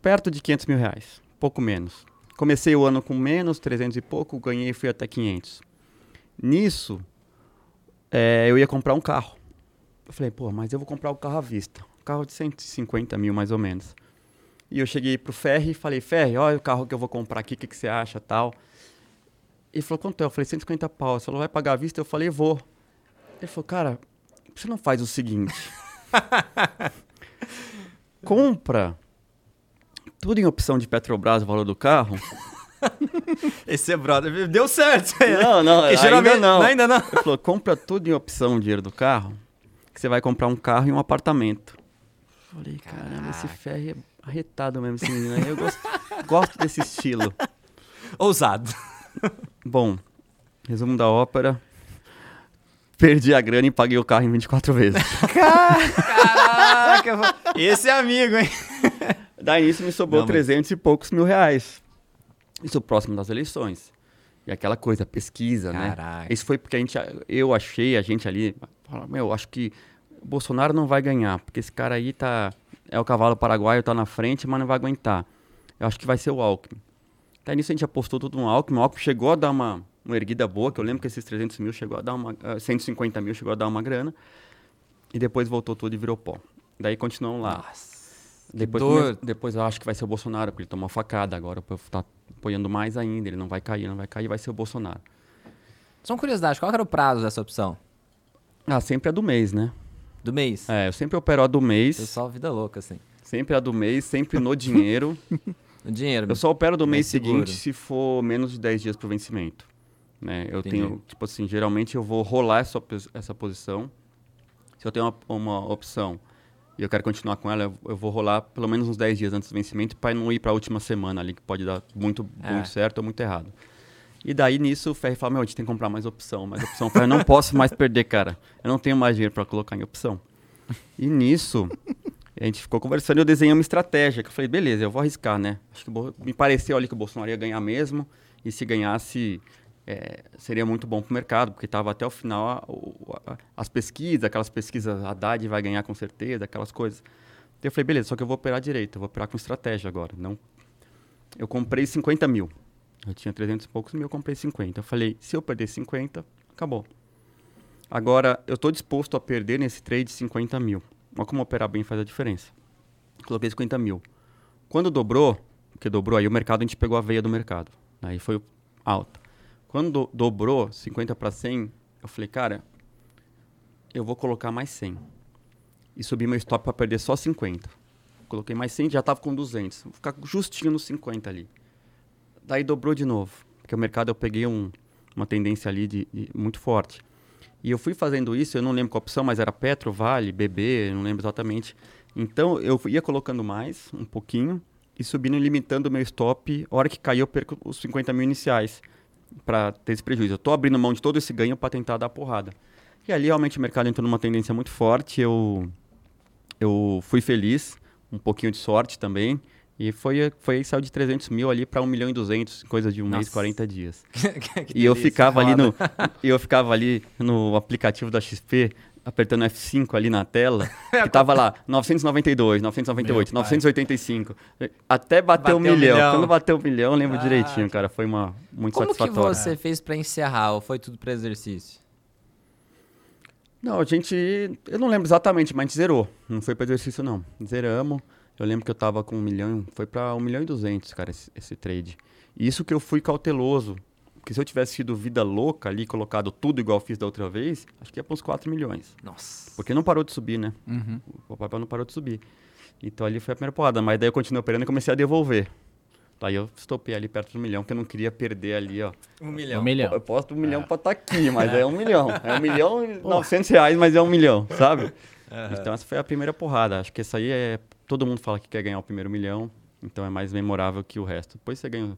perto de 500 mil reais, pouco menos. Comecei o ano com menos 300 e pouco, ganhei e fui até 500. Nisso, é, eu ia comprar um carro. Eu falei, pô, mas eu vou comprar o carro à vista, um carro de 150 mil mais ou menos. E eu cheguei pro Ferri e falei, Ferri, olha o carro que eu vou comprar aqui, o que, que você acha tal. Ele falou, quanto é? Eu falei, 150 pau. Ele falou, vai pagar à vista? Eu falei, vou. Ele falou, cara, você não faz o seguinte. Compra tudo em opção de Petrobras, o valor do carro. Esse é brother. Deu certo. Não, não, Porque ainda geralmente- não. Ainda não. Ele falou, compra tudo em opção, o dinheiro do carro, que você vai comprar um carro e um apartamento. Eu falei, caramba, esse ferro é arretado mesmo, esse menino aí. Eu gosto, gosto desse estilo. Ousado. Bom, resumo da ópera. Perdi a grana e paguei o carro em 24 vezes. Caraca, esse é amigo, hein? Daí nisso me sobrou Não, mas- 300 e poucos mil reais. Isso próximo das eleições. E aquela coisa, pesquisa, né? Caraca. Isso foi porque a gente, eu achei, a gente ali, meu, acho que Bolsonaro não vai ganhar, porque esse cara aí tá, é o cavalo paraguaio, tá na frente, mas não vai aguentar. Eu acho que vai ser o Alckmin. Daí nisso a gente apostou tudo no Alckmin, o Alckmin chegou a dar uma, uma erguida boa, que eu lembro que esses 300 mil chegou a dar uma, ah, 150 mil chegou a dar uma grana, e depois voltou tudo e virou pó. Daí continuamos lá. Nossa. Depois, come- depois eu acho que vai ser o Bolsonaro, porque ele tomou facada. Agora o povo tá apoiando mais ainda. Ele não vai cair, não vai cair, vai ser o Bolsonaro. Só uma curiosidade, qual era o prazo dessa opção? Ah, sempre a do mês, né? Do mês? É, eu sempre opero a do mês. Pessoal, vida louca, assim. Sempre a do mês, sempre no dinheiro. O dinheiro. eu só opero do mês seguro. seguinte se for menos de 10 dias pro vencimento. Né? Eu Entendi. tenho, tipo assim, geralmente eu vou rolar essa, essa posição. Se eu tenho uma, uma opção e eu quero continuar com ela, eu, eu vou rolar pelo menos uns 10 dias antes do vencimento para não ir para a última semana ali, que pode dar muito, É. muito certo ou muito errado. E daí nisso o Ferri fala: Meu, a gente tem que comprar mais opção, mais opção. Eu, falei, não posso mais perder, cara. Eu não tenho mais dinheiro para colocar em opção. E nisso, a gente ficou conversando e eu desenhei uma estratégia. Que eu falei: Beleza, eu vou arriscar, né? Acho que me pareceu ali que o Bolsonaro ia ganhar mesmo. E se ganhasse, é, seria muito bom para o mercado, porque estava até o final a- a- as pesquisas, aquelas pesquisas, Haddad vai ganhar com certeza, aquelas coisas. Daí eu falei, beleza, só que eu vou operar direito, eu vou operar com estratégia agora. Não... Eu comprei 50 mil. Eu tinha 300 e poucos mil, eu comprei 50. Eu falei, se eu perder 50, acabou. Agora, eu estou disposto a perder nesse trade 50 mil. Olha como operar bem faz a diferença. Coloquei 50 mil. Quando dobrou, porque dobrou aí o mercado, a gente pegou a veia do mercado. Aí foi alta. Quando do- dobrou 50 para 100, eu falei, cara, eu vou colocar mais 100. E subi meu stop para perder só 50. Coloquei mais 100, já estava com 200. Vou ficar justinho nos 50 ali. Daí dobrou de novo. Porque o mercado eu peguei um- uma tendência ali de, de- muito forte. E eu fui fazendo isso, eu não lembro qual opção, mas era Petro, Vale, BB, não lembro exatamente. Então eu ia colocando mais, um pouquinho, e subindo e limitando o meu stop. A hora que cair, eu perco os 50 mil iniciais para ter esse prejuízo. Eu estou abrindo mão de todo esse ganho para tentar dar porrada. E ali realmente o mercado entrou numa tendência muito forte. Eu, eu fui feliz, um pouquinho de sorte também. E foi, foi saiu de 300 mil ali para 1 milhão e 200, coisa de um mês, Nossa. 40 dias. Que E eu ficava ali no eu ficava ali no aplicativo da XP apertando F5 ali na tela, que tava lá 992, 998, Meu pai. 985, até bater um milhão. milhão. Quando bateu um milhão, eu lembro Ah, direitinho, cara. Foi uma muito Como que satisfatório. você fez pra encerrar? Ou foi tudo pra exercício? Não, a gente. Eu não lembro exatamente, mas a gente zerou. Não foi para exercício, não. Zeramos. Eu lembro que eu tava com um milhão. Foi para um milhão e duzentos, cara, esse, esse trade. E isso que eu fui cauteloso. Porque se eu tivesse sido vida louca ali, colocado tudo igual eu fiz da outra vez, acho que ia para uns 4 milhões. Nossa. Porque não parou de subir, né? Uhum. O papel não parou de subir. Então ali foi a primeira porrada. Mas daí eu continuei operando e comecei a devolver. Daí eu estopei ali perto do milhão, porque eu não queria perder ali, ó. Um Um milhão. milhão. Eu posto um milhão pra estar aqui, mas é um milhão. É um milhão e novecentos reais, mas é um milhão, sabe? Então essa foi a primeira porrada. Acho que essa aí é. Todo mundo fala que quer ganhar o primeiro milhão, então é mais memorável que o resto. Depois você ganha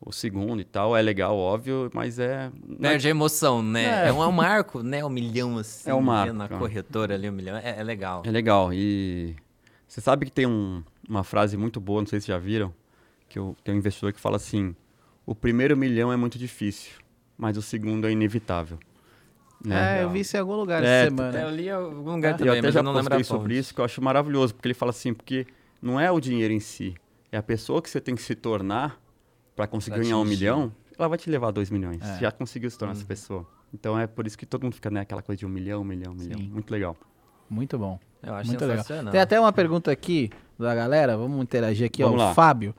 o segundo e tal, é legal, óbvio, mas é. é- Perde a emoção, né? É. É, um, é um marco, né? Um milhão assim. É um marco, Na cara. corretora ali, um milhão. É, é legal. É legal. E você sabe que tem um- uma frase muito boa, não sei se já viram, que eu, tem um investidor que fala assim: o primeiro milhão é muito difícil, mas o segundo é inevitável. Né? É, eu vi isso em algum lugar É, essa É, semana. eu li em algum lugar eu também, até mas já eu não lembro sobre isso, que eu acho maravilhoso, porque ele fala assim, porque não é o dinheiro em si, é a pessoa que você tem que se tornar para conseguir Pra ganhar um milhão, ela vai te levar dois milhões. É. Já conseguiu se tornar Uhum. essa pessoa. Então é por isso que todo mundo fica naquela coisa de um milhão, um milhão, um milhão. Sim. Muito legal. Muito bom. Eu acho Muito legal. Tem até uma pergunta aqui da galera, vamos interagir aqui, Vamos ó. lá. O Fábio.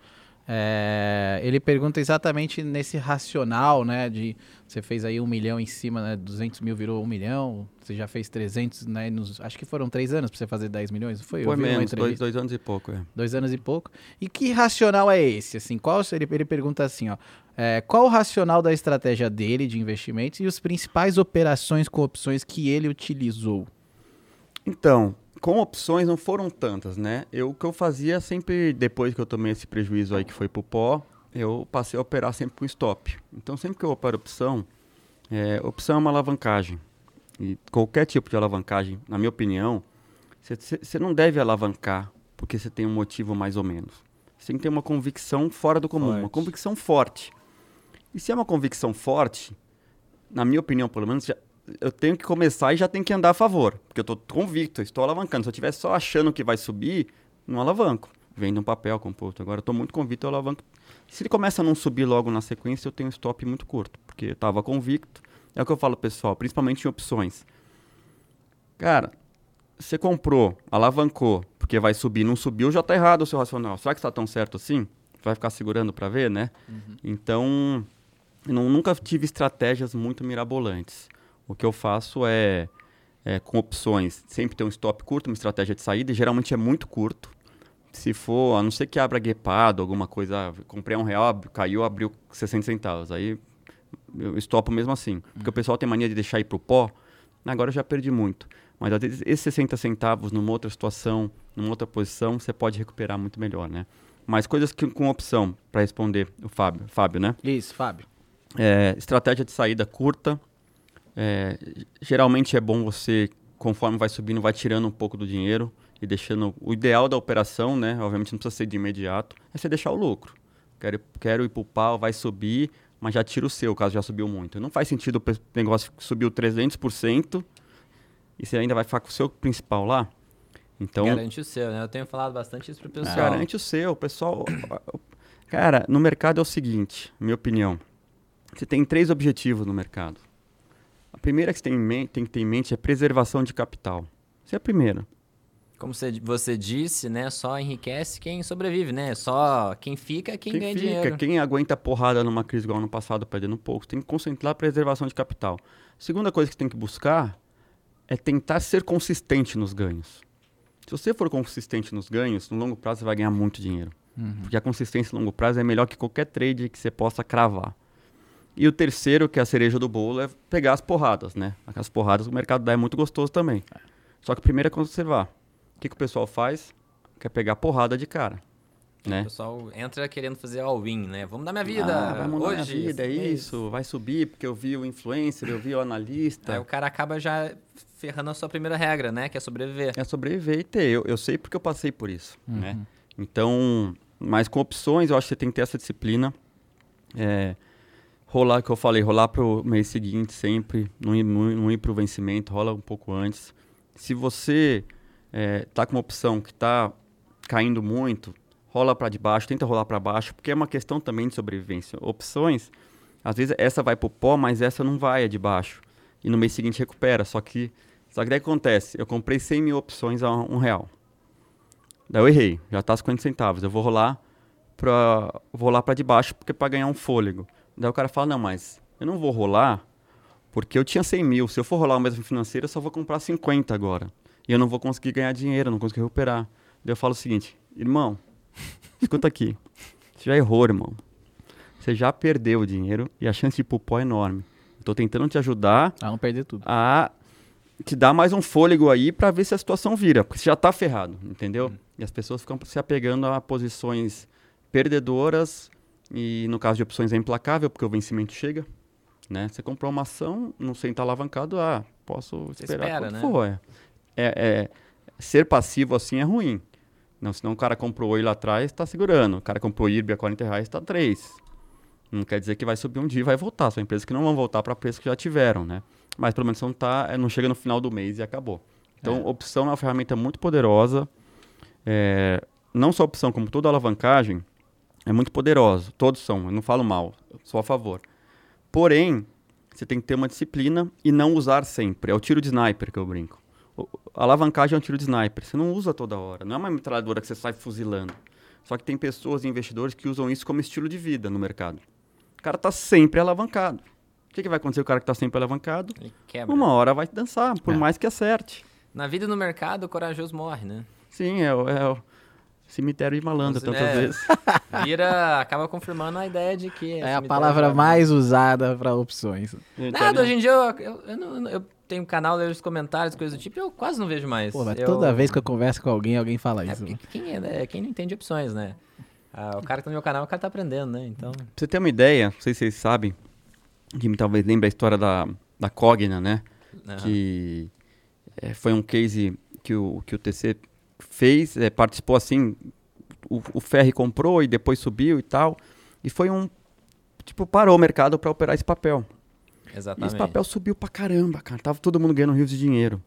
É, ele pergunta exatamente nesse racional, né? De você fez aí um milhão em cima, né? 200 mil virou um milhão. Você já fez 300, né? Nos, acho que foram três anos pra você fazer 10 milhões. Foi? Foi menos, dois, dois anos e pouco, é. Dois anos e pouco. E que racional é esse? Assim, qual ele, ele pergunta assim, ó. é, qual o racional da estratégia dele de investimentos e as principais operações com opções que ele utilizou? Então, com opções não foram tantas, né? Eu, o que eu fazia sempre, depois que eu tomei esse prejuízo aí que foi pro pó, eu passei a operar sempre com stop. Então, sempre que eu opero opção, é, opção é uma alavancagem. E qualquer tipo de alavancagem, na minha opinião, você não deve alavancar porque você tem um motivo mais ou menos. Você tem que ter uma convicção fora do comum, uma Forte. convicção forte. E se é uma convicção forte, na minha opinião, pelo menos, já- eu tenho que começar e já tenho que andar a favor. Porque eu estou convicto, eu estou alavancando. Se eu estiver só achando que vai subir, não alavanco. Vendo um papel composto. Agora eu estou muito convicto, eu alavanco. Se ele começa a não subir logo na sequência, eu tenho um stop muito curto. Porque eu estava convicto. É o que eu falo, pessoal, principalmente em opções. Cara, você comprou, alavancou, porque vai subir, não subiu, já está errado o seu racional. Será que está tão certo assim? Vai ficar segurando para ver, né? Então, eu não- nunca tive estratégias muito mirabolantes. O que eu faço é, é, com opções, sempre ter um stop curto, uma estratégia de saída, e geralmente é muito curto. Se for, a não ser que abra guepado, alguma coisa, comprei um real, caiu, abriu 60 centavos. Aí eu estopo mesmo assim. Porque o pessoal tem mania de deixar ir pro pó. Agora eu já perdi muito. Mas às vezes esses 60 centavos numa outra situação, numa outra posição, você pode recuperar muito melhor, né? Mas coisas que, com opção, para responder o Fábio, Fábio, né? Isso, Fábio. É, estratégia de saída curta. É, geralmente é bom você, conforme vai subindo, vai tirando um pouco do dinheiro e deixando. O ideal da operação, né? Obviamente não precisa ser de imediato, é você deixar o lucro. Quero, quero ir pro pau, vai subir, mas já tira o seu, caso já subiu muito. Não faz sentido o negócio que subiu 300% e você ainda vai ficar com o seu principal lá. Então, Garante o seu, né? Eu tenho falado bastante isso pro pessoal. Garante o seu, o pessoal. Cara, no mercado é o seguinte, minha opinião. Você tem três objetivos no mercado. A primeira que você tem, em men- tem que ter em mente é preservação de capital. Essa é a primeira. Como você, você disse, né? Só enriquece quem sobrevive, né? Só quem fica é quem, Quem ganha fica, dinheiro. quem aguenta porrada numa crise igual no passado, perdendo pouco, tem que concentrar a preservação de capital. Segunda coisa que tem que buscar é tentar ser consistente nos ganhos. Se você for consistente nos ganhos, no longo prazo você vai ganhar muito dinheiro. Porque a consistência no longo prazo é melhor que qualquer trade que você possa cravar. E o terceiro, que é a cereja do bolo, é pegar as porradas, né? Aquelas porradas o mercado dá é muito gostoso também. Só que primeiro é conservar. O que, que o pessoal faz? Quer pegar porrada de cara. O Né? pessoal entra querendo fazer all-in, né? Vamos dar minha vida. Ah, vai mudar hoje, minha vida, é mês. isso, vai subir porque eu vi o influencer, eu vi o analista. Aí o cara acaba já ferrando a sua primeira regra, né? Que é sobreviver. É sobreviver e ter. Eu, eu sei porque eu passei por isso, né? Então, mas com opções, eu acho que você tem que ter essa disciplina. É, rolar, que eu falei, rolar pro mês seguinte sempre, não ir, não, ir pro vencimento, rola um pouco antes. Se você é, tá com uma opção que tá caindo muito, rola para de baixo, tenta rolar para baixo, porque é uma questão também de sobrevivência. Opções, às vezes essa vai pro pó, mas essa não vai, é de baixo. E no mês seguinte recupera, só que, só que daí acontece, eu comprei 100 mil opções a um real. Daí eu errei, já tá 50 centavos, eu vou rolar pra, vou rolar para de baixo, porque para ganhar um fôlego. Daí o cara fala, não, mas eu não vou rolar porque eu tinha 100 mil. Se eu for rolar o mesmo financeiro, eu só vou comprar 50 agora. E eu não vou conseguir ganhar dinheiro, não conseguir recuperar. Daí eu falo o seguinte, irmão, escuta aqui. Você já errou, irmão. Você já perdeu o dinheiro e a chance de ir pro pó é enorme. Estou tentando te ajudar A não perder tudo. a te dar mais um fôlego aí para ver se a situação vira, porque você já tá ferrado, entendeu? E as pessoas ficam se apegando a posições perdedoras e no caso de opções é implacável, porque o vencimento chega, né? Você comprou uma ação, não sei tá alavancado, ah, posso Você esperar espera, né? for. É. É, é- ser passivo assim é ruim. Não, senão o cara comprou Oi lá atrás, está segurando. O cara comprou IRB a 40 reais, está 3. Não quer dizer que vai subir um dia e vai voltar. São empresas que não vão voltar para preço que já tiveram, né? Mas pelo menos não, tá, é, não chega no final do mês e acabou. Então, É. opção é uma ferramenta muito poderosa. É, não só opção, como toda alavancagem, é muito poderosa. Todos são, eu não falo mal, eu sou a favor. Porém, você tem que ter uma disciplina e não usar sempre. É o tiro de sniper que eu brinco. A alavancagem é um tiro de sniper. Você não usa toda hora. Não é uma metralhadora que você sai fuzilando. Só que tem pessoas e investidores que usam isso como estilo de vida no mercado. O cara está sempre alavancado. O que, que vai acontecer com o cara que está sempre alavancado? Ele quebra. Uma hora vai dançar, por É. mais que acerte. Na vida e no mercado, o corajoso morre, né? Sim, é, é o cemitério de malandro, Mas, tantas né, vezes. Vira, acaba confirmando a ideia de que... É a cemitério palavra mais usada para opções. Nada, hoje em dia eu, eu, eu não- eu tenho um canal, leio os comentários, coisas do tipo, eu quase não vejo mais. Pô, mas Eu- toda vez que eu converso com alguém, alguém fala É, isso. quem, é, né, quem não entende opções, né? Ah, o cara que tá no meu canal, o cara tá aprendendo, né? Então, Pra você ter uma ideia, não sei se vocês sabem, que me talvez lembre a história da, da Cogna, né? aham. Que eh, foi um case que o, que o TC fez, eh, participou assim, o, o Ferri comprou e depois subiu e tal. E foi um, tipo, parou o mercado para operar esse papel. E exatamente. esse papel subiu pra caramba, cara. Tava todo mundo ganhando rios de dinheiro.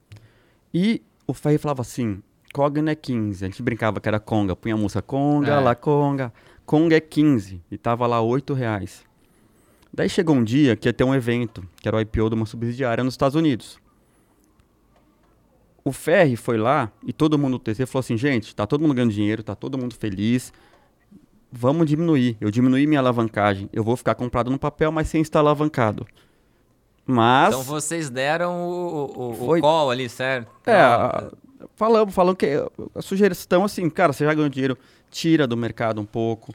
E o Ferri falava assim, Cogna é 15. A gente brincava que era Conga. Punha a música Conga, É. lá Conga. Conga é 15. E tava lá 8 reais. Daí chegou um dia que ia ter um evento, que era o IPO de uma subsidiária nos Estados Unidos. O Ferri foi lá e todo mundo do TC falou assim, gente, tá todo mundo ganhando dinheiro, tá todo mundo feliz. Vamos diminuir. Eu diminuí minha alavancagem. Eu vou ficar comprado no papel, mas sem estar alavancado. Mas... Então vocês deram o, o, o Foi- call ali, certo? É, falamos, falando que a sugestão assim, cara, você já ganhou dinheiro, tira do mercado um pouco.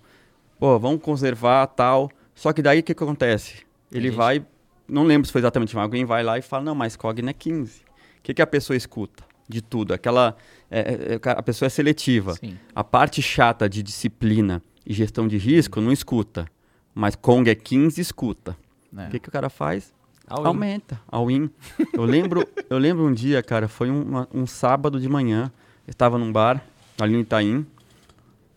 Pô, vamos conservar tal. Só que daí o que, que acontece? Ele gente- vai, não lembro se foi exatamente, mas alguém vai lá e fala, não, mas Cogna é 15. O que, que a pessoa escuta? De tudo. Aquela. é, é, a pessoa é seletiva. Sim. A parte chata de disciplina e gestão de risco não escuta. Mas Kong é 15, escuta. É. O que, que o cara faz? all. Aumenta, all in. Eu lembro, eu lembro um dia, cara, foi um, um sábado de manhã, eu estava num bar, ali no Itaim,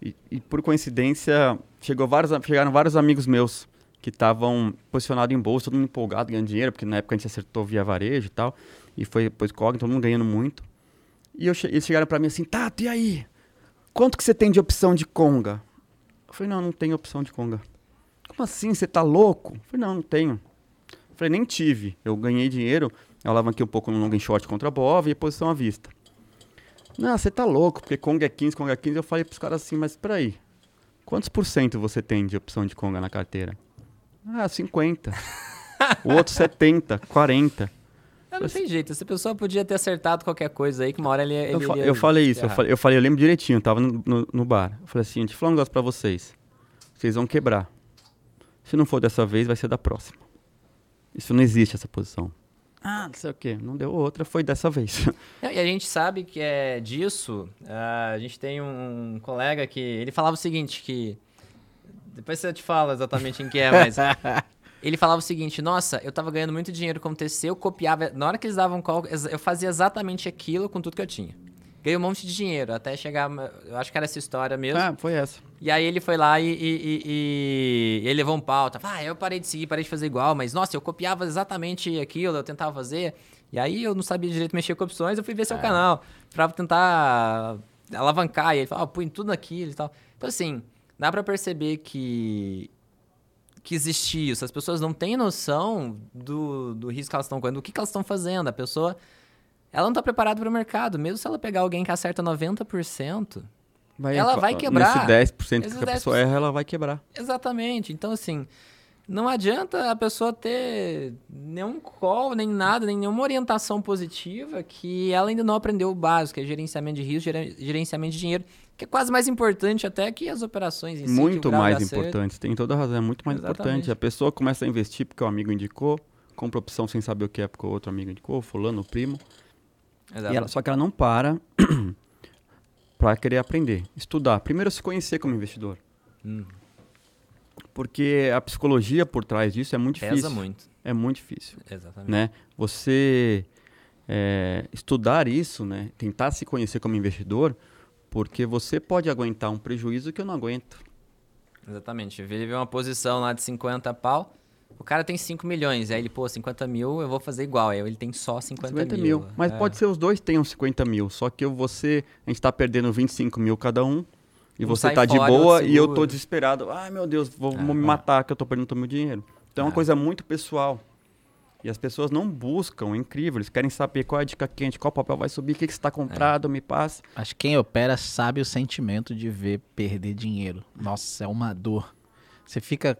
e, e por coincidência, chegou vários, chegaram vários amigos meus que estavam posicionados em bolsa, todo mundo empolgado, ganhando dinheiro, porque na época a gente acertou via varejo e tal, e foi depois Cogna, todo mundo ganhando muito. E eu eles chegaram pra mim assim, Tato, e aí? Quanto que você tem de opção de Conga? Eu falei, não, não tenho opção de Conga. Como assim, você tá louco? Eu falei, não, não tenho. Eu falei, nem tive. Eu ganhei dinheiro, eu alavanquei um pouco no long short contra a BOV e posição à vista. Não, você tá louco, porque Conga é 15, Conga é 15. Eu falei pros caras assim, mas peraí, quantos por cento você tem de opção de Conga na carteira? Ah, 50. o outro 70, 40. Ah, não tem jeito, essa pessoa podia ter acertado qualquer coisa aí, que uma hora ele, ele Eu, fa- eu falei isso, eu falei, eu falei, eu lembro direitinho, eu tava no, no, no bar. Eu falei assim, deixa eu falar um negócio pra vocês. Vocês vão quebrar. Se não for dessa vez, vai ser da próxima. Isso não existe, essa posição. Ah, não sei o quê. Não deu outra, foi dessa vez. E a gente sabe que é disso. ah, a gente tem um colega que ele falava o seguinte que depois você te fala exatamente em que é, mas ele falava o seguinte: Nossa, eu tava ganhando muito dinheiro como TC, eu copiava na hora que eles davam call, eu fazia exatamente aquilo com tudo que eu tinha. ganhei um monte de dinheiro, até chegar, eu acho que era essa história mesmo. Ah, foi essa. E aí ele foi lá e, e, e- e- ele levou um pauta. Ah, eu parei de seguir, parei de fazer igual, mas nossa, eu copiava exatamente aquilo, eu tentava fazer. E aí eu não sabia direito mexer com opções, eu fui ver seu canal pra tentar alavancar. E ele falou, ah, põe tudo naquilo e tal. Então assim, dá pra perceber que que existe isso. As pessoas não têm noção do, do risco que elas estão correndo, do que, que elas estão fazendo. A pessoa, ela não tá preparada para o mercado. Mesmo se ela pegar alguém que acerta 90%, Ela vai quebrar. Nesse 10% que Esses a pessoa erra, ela vai quebrar. Exatamente. Então, assim, não adianta a pessoa ter nenhum call, nem nada, nem nenhuma orientação positiva que ela ainda não aprendeu o básico, que é gerenciamento de risco, geren- gerenciamento de dinheiro, que é quase mais importante até que as operações em muito mais importante. Tem toda a razão. É muito mais Exatamente. importante. A pessoa começa a investir porque o amigo indicou, compra opção sem saber o que é porque o outro amigo indicou, fulano, o primo. E ela- só que ela não para para querer aprender, estudar. Primeiro se conhecer como investidor. Hum, Porque a psicologia por trás disso é muito pesa difícil. muito. É muito difícil, Exatamente. né? Você é, estudar isso, né? Tentar se conhecer como investidor, porque você pode aguentar um prejuízo que eu não aguento. Exatamente. Ele vê uma posição lá de 50 pau, o cara tem 5 milhões, aí ele, pô, 50 mil, eu vou fazer igual. Aí ele tem só 50, 50 mil. Mas É. pode ser os dois tenham 50 mil. Só que você, a gente tá perdendo 25 mil cada um. E Um você tá de boa e eu tô desesperado. Ai, meu Deus, vou, É, vou me é. matar que eu tô perdendo meu dinheiro. Então é uma É. coisa muito pessoal. E as pessoas não buscam, é incrível. Eles querem saber qual é a dica quente, qual papel vai subir, o que, está comprado, me passa. Acho que quem opera sabe o sentimento de ver perder dinheiro. Nossa, é uma dor. Você fica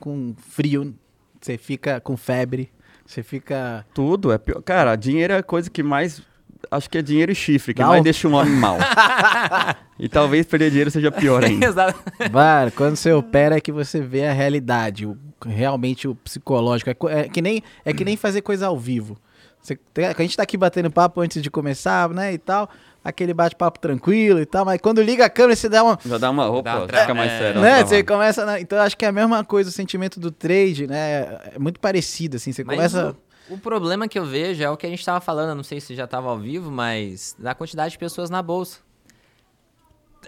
com frio, você fica com febre, você fica. Tudo é pior. Cara, dinheiro é a coisa que mais. Acho que é dinheiro e chifre, que Dá mais um- deixa um homem mal. e talvez perder dinheiro seja pior ainda. Exato. Mano, quando você opera é que você vê a realidade, o, realmente o psicológico. É, é que nem, é que nem fazer coisa ao vivo. Você, tem- a gente tá aqui batendo papo antes de começar, né, e tal. Aquele bate-papo tranquilo e tal, mas quando liga a câmera você dá uma. Já dá uma roupa, Dá um fica mais é. sério. Né? tá Você começa. na- então acho que é a mesma coisa, o sentimento do trade, né? É muito parecido, assim. Você Mas começa. O, problema que eu vejo é o que a gente tava falando, não sei se já tava ao vivo, mas da quantidade de pessoas na bolsa.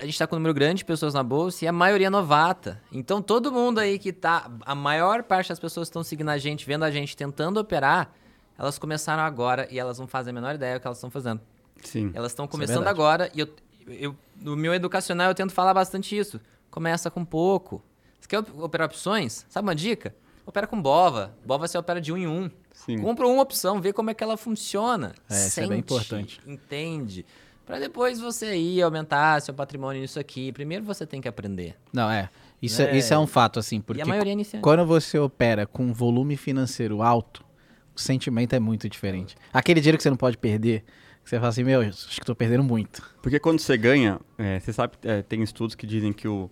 A gente tá com um número grande de pessoas na bolsa e a maioria é novata. Então todo mundo aí que tá. A maior parte das pessoas que estão seguindo a gente, vendo a gente, tentando operar, elas começaram agora e elas não fazem a menor ideia do que elas estão fazendo. Sim. Elas estão é começando verdade. agora e eu, eu, no meu educacional eu tento falar bastante isso. Começa com pouco. Você quer op- operar opções? Sabe uma dica? Opera com BOVA. BOVA você opera de um em um. Sim. Compra uma opção, vê como é que ela funciona. É, isso é bem importante. Entende. Pra depois você ir aumentar seu patrimônio nisso aqui. Primeiro você tem que aprender. Não, é. Isso, É. é. isso é um fato, assim, porque e a maioria é iniciante. quando você opera com um volume financeiro alto, o sentimento é muito diferente. Aquele dinheiro que você não pode perder, que você fala assim, meu, acho que tô perdendo muito. Porque quando você ganha, é, você sabe, é, tem estudos que dizem que o,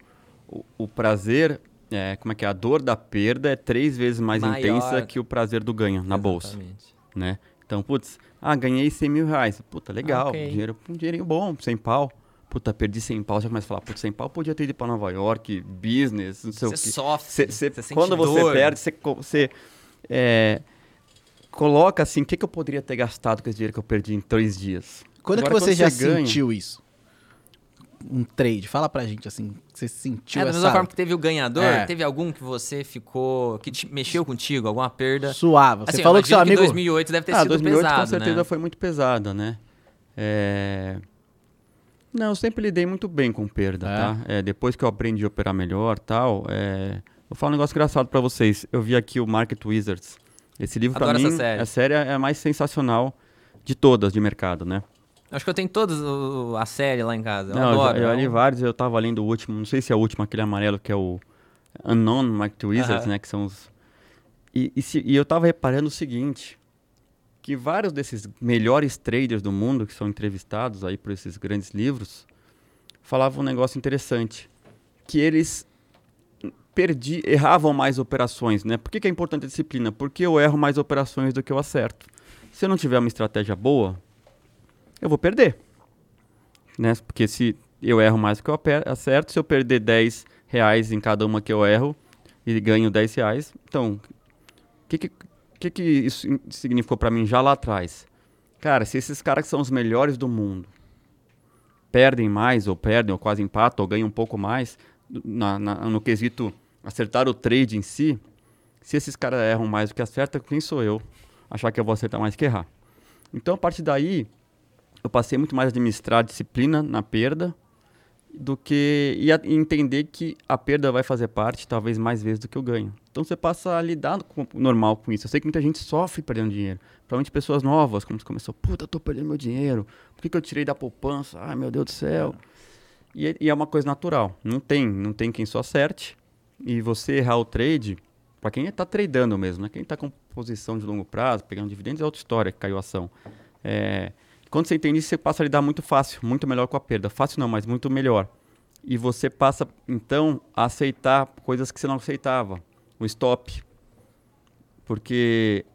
o, o prazer, é, como é que é? A dor da perda é três vezes mais Maior. intensa que o prazer do ganho na bolsa, Exatamente. né? Então, putz, ah, ganhei 100 mil reais. Puta, legal, Ok. dinheiro, um dinheirinho bom, 100 pau. Puta, perdi 100 pau, já começa a falar, putz, 100 pau podia ter ido pra Nova York, business, não sei Você o quê. sofre. Cê- cê- você quando você dor. perde, você, você é, coloca assim, o que, que eu poderia ter gastado com esse dinheiro que eu perdi em três dias? Quando Agora, que você quando já você ganha- sentiu isso? Um trade. Fala pra gente, assim, você sentiu É, da essa mesma forma que teve o ganhador, É. teve algum que você ficou. que te- mexeu contigo, alguma perda? suave. Você Assim, falou que seu amigo... 2008 deve ter ah, sido 2008 pesado, com certeza né? foi muito pesada, né? É... Não, eu sempre lidei muito bem com perda, É? tá? É, depois que eu aprendi a operar melhor tal, é... vou falar um negócio engraçado pra vocês. Eu vi aqui o Market Wizards. Esse livro pra Adoro mim, essa série. a série é a mais sensacional de todas de mercado, né? Acho que eu tenho todas a série lá em casa. Eu Não, eu, adoro. já, eu é li vários, eu tava lendo o último, não sei se é o último, aquele amarelo que é o Unknown Market Wizards, Aham. né? Que são os. E, e, se- e eu tava reparando o seguinte: que vários desses melhores traders do mundo que são entrevistados aí por esses grandes livros falavam um negócio interessante. Que eles perdi, erravam mais operações, né? Por que, que é importante a disciplina? Porque eu erro mais operações do que eu acerto. Se eu não tiver uma estratégia boa, eu vou perder né? Porque se eu erro mais do que eu acerto, se eu perder 10 reais em cada uma que eu erro e ganho 10 reais, então, o que, que, que, que isso significou para mim já lá atrás? Cara, se esses caras que são os melhores do mundo perdem mais, ou perdem, ou quase empatam, ou ganham um pouco mais, na, na, no quesito acertar o trade em si, se esses caras erram mais do que acertam, quem sou eu? Achar que eu vou acertar mais que errar. Então, a partir daí, eu passei muito mais a administrar a disciplina na perda do que e, a, e entender que a perda vai fazer parte talvez mais vezes do que o ganho. Então você passa a lidar com, normal com isso. Eu sei que muita gente sofre perdendo dinheiro. Provavelmente pessoas novas, como você começou, puta, eu tô perdendo meu dinheiro. Por que, que eu tirei da poupança? Ai, meu Deus do céu. E, e, é uma coisa natural. Não tem, não tem quem só acerte. E você errar o trade, para quem está tradando mesmo, né? Quem está com posição de longo prazo, pegando dividendos, é outra história que caiu a ação. É, quando você entende isso, você passa a lidar muito fácil, muito melhor com a perda. Fácil não, mas muito melhor. E você passa, então, a aceitar coisas que você não aceitava. O stop. Porque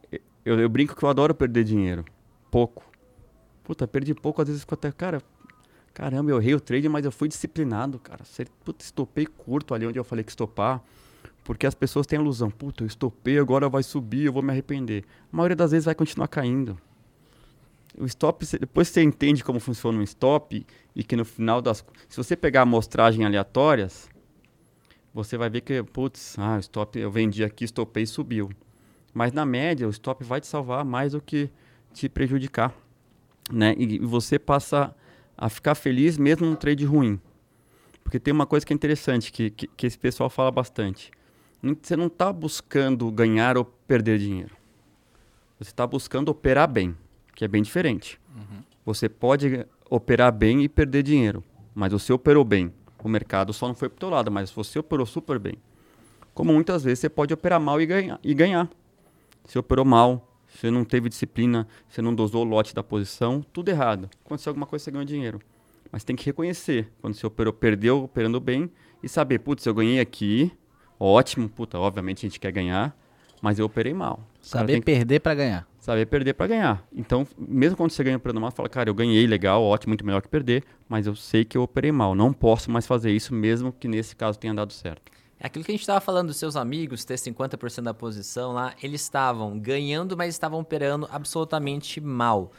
eu, eu brinco que eu adoro perder dinheiro. Pouco. Puta, perdi pouco, às vezes fico até, cara, caramba, eu errei o trade, mas eu fui disciplinado, cara. Puta, estopei curto ali onde eu falei que estopar. Porque as pessoas têm a ilusão, puta, eu estopei, agora vai subir, eu vou me arrepender. A maioria das vezes vai continuar caindo. O stop, depois você entende como funciona um stop e que no final das. Se você pegar amostragem aleatórias, você vai ver que, putz, ah, o stop, eu vendi aqui, estopei e subiu. Mas na média, o stop vai te salvar mais do que te prejudicar. Né? E você passa a ficar feliz mesmo num trade ruim. Porque tem uma coisa que é interessante, que, que, que esse pessoal fala bastante. Você não está buscando ganhar ou perder dinheiro. Você está buscando operar bem que é bem diferente. Uhum. Você pode operar bem e perder dinheiro, mas você operou bem. O mercado só não foi para o teu lado, mas você operou super bem. Como muitas vezes você pode operar mal e ganhar. E ganhar. Você operou mal, você não teve disciplina, você não dosou o lote da posição, tudo errado. Aconteceu alguma coisa, você ganhou dinheiro. Mas tem que reconhecer quando você operou, perdeu operando bem e saber, putz, eu ganhei aqui, ótimo, puta, obviamente a gente quer ganhar, mas eu operei mal. Saber que... perder para ganhar. Saber perder para ganhar. Então, mesmo quando você ganha o mal, fala, cara, eu ganhei legal, ótimo, muito melhor que perder, mas eu sei que eu operei mal. Não posso mais fazer isso, mesmo que nesse caso tenha dado certo. É aquilo que a gente estava falando dos seus amigos, ter 50% da posição lá, eles estavam ganhando, mas estavam operando absolutamente mal.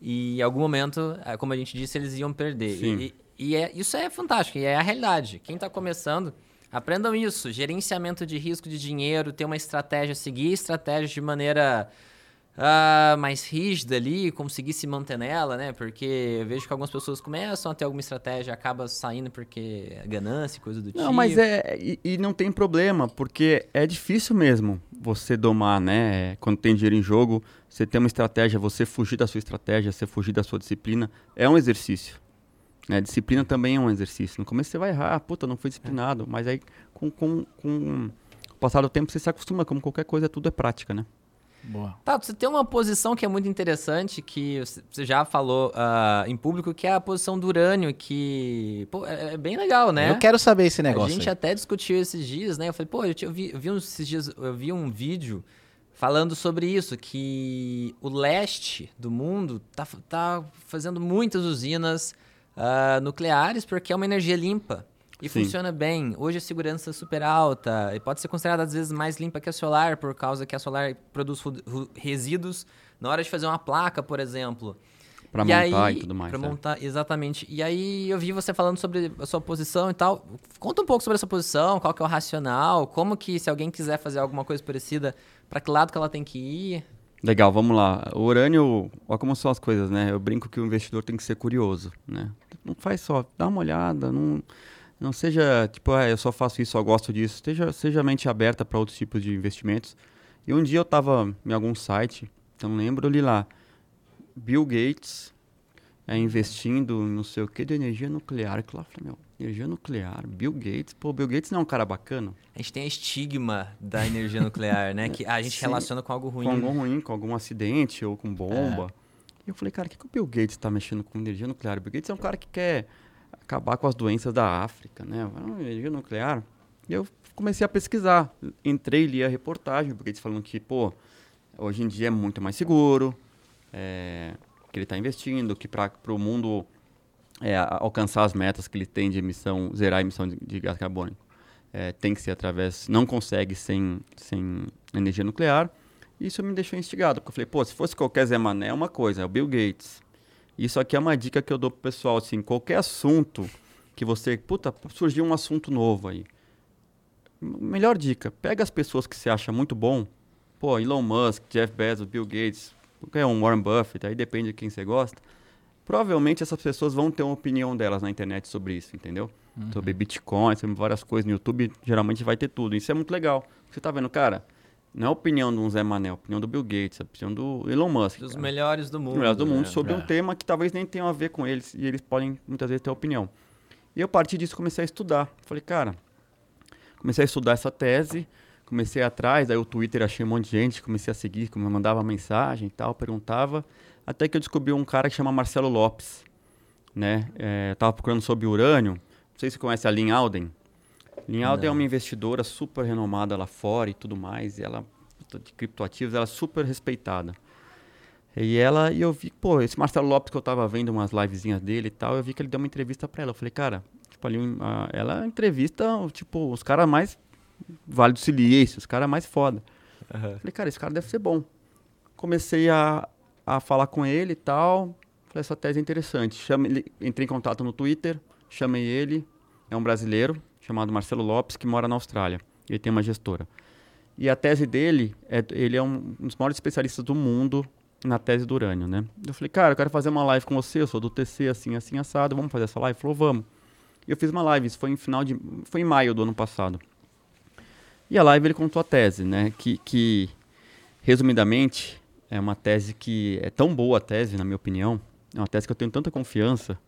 E em algum momento, é, como a gente disse, eles iam perder. Sim. E, e é, isso é fantástico, e é a realidade. Quem está começando, aprendam isso. Gerenciamento de risco de dinheiro, ter uma estratégia, seguir estratégias de maneira uh, mais rígida ali, conseguir se manter nela, né? Porque eu vejo que algumas pessoas começam a ter alguma estratégia, acaba saindo porque é ganância, coisa do não, tipo. Não, mas é. E, e, não tem problema, porque é difícil mesmo você domar, né? Quando tem dinheiro em jogo, você tem uma estratégia, você fugir da sua estratégia, você fugir da sua disciplina, é um exercício. Né? Disciplina também é um exercício. No começo você vai errar, puta, não fui disciplinado. Mas aí, com, com, com o passar do tempo, você se acostuma, como qualquer coisa, tudo é prática, né? Boa. Tá, você tem uma posição que é muito interessante, que você já falou uh, em público, que é a posição do urânio, que pô, é, é bem legal, né? Eu quero saber esse negócio. A gente aí. até discutiu esses dias, né? Eu falei, pô, eu, eu, vi, eu vi esses dias, eu vi um vídeo falando sobre isso, que o leste do mundo tá, tá fazendo muitas usinas uh, nucleares porque é uma energia limpa. E Sim. funciona bem. Hoje a segurança é super alta e pode ser considerada às vezes mais limpa que a solar, por causa que a solar produz resíduos na hora de fazer uma placa, por exemplo. Para montar aí, e tudo mais. Para é. montar, exatamente. E aí eu vi você falando sobre a sua posição e tal. Conta um pouco sobre essa posição, qual que é o racional, como que se alguém quiser fazer alguma coisa parecida, para que lado que ela tem que ir. Legal, vamos lá. O urânio, olha como são as coisas, né? Eu brinco que o investidor tem que ser curioso, né? Não faz só, dá uma olhada, não não seja tipo, ah, eu só faço isso, só gosto disso. Seja, seja mente aberta para outros tipos de investimentos. E um dia eu estava em algum site, não lembro, eu li lá, Bill Gates é, investindo em não sei o que de energia nuclear. Que lá falei, meu, energia nuclear, Bill Gates, pô, Bill Gates não é um cara bacana. A gente tem a estigma da energia nuclear, né? Que a gente Sim, relaciona com algo ruim. Com algo ruim, com algum acidente ou com bomba. É. E eu falei, cara, o que, que o Bill Gates está mexendo com energia nuclear? O Bill Gates é um cara que quer acabar com as doenças da África, né? Energia nuclear. E eu comecei a pesquisar. Entrei e li a reportagem, porque eles falam que, pô, hoje em dia é muito mais seguro, é, que ele está investindo, que para o mundo é, alcançar as metas que ele tem de emissão, zerar a emissão de, de gás carbônico, é, tem que ser através, não consegue sem, sem energia nuclear. Isso me deixou instigado, porque eu falei, pô, se fosse qualquer Zé Mané, é uma coisa, é o Bill Gates Isso aqui é uma dica que eu dou pro pessoal, assim, qualquer assunto que você, puta, surgiu um assunto novo aí. Melhor dica, pega as pessoas que você acha muito bom, pô, Elon Musk, Jeff Bezos, Bill Gates, qualquer um, Warren Buffett, aí depende de quem você gosta. Provavelmente essas pessoas vão ter uma opinião delas na internet sobre isso, entendeu? Uhum. Sobre Bitcoin, sobre várias coisas no YouTube, geralmente vai ter tudo. Isso é muito legal. Você tá vendo, cara, não é a opinião do Zé Manel, é a opinião do Bill Gates, é a opinião do Elon Musk. Dos cara. melhores do mundo. Os melhores do mundo né? sobre É. um tema que talvez nem tenha a ver com eles e eles podem muitas vezes ter opinião. E eu, a partir disso, comecei a estudar. Falei, cara, comecei a estudar essa tese, comecei atrás, aí o Twitter achei um monte de gente, comecei a seguir, como mandava mensagem e tal, perguntava, até que eu descobri um cara que chama Marcelo Lopes, né? É, tava procurando sobre urânio, não sei se você conhece a Lynn Alden. Lynn Alden é uma investidora super renomada lá fora e tudo mais, e ela, de criptoativos, ela é super respeitada. E ela, e eu vi, pô, esse Marcelo Lopes que eu tava vendo umas livezinhas dele e tal, eu vi que ele deu uma entrevista pra ela. Eu falei, cara, tipo, ali, ela entrevista, tipo, os caras mais Vale do Silício, os caras mais foda. Falei, cara, esse cara deve ser bom. Comecei a, a falar com ele e tal. Falei, essa tese é interessante. Chame, entrei em contato no Twitter, chamei ele, é um brasileiro chamado Marcelo Lopes, que mora na Austrália. Ele tem uma gestora. E a tese dele, é, ele é um, um dos maiores especialistas do mundo na tese do urânio, né? Eu falei, cara, eu quero fazer uma live com você, eu sou do TC, assim, assim, assado, vamos fazer essa live? Ele falou, vamos. E eu fiz uma live, isso foi em final de, foi em maio do ano passado. E a live ele contou a tese, né? Que, que resumidamente, é uma tese que é tão boa a tese, na minha opinião, é uma tese que eu tenho tanta confiança,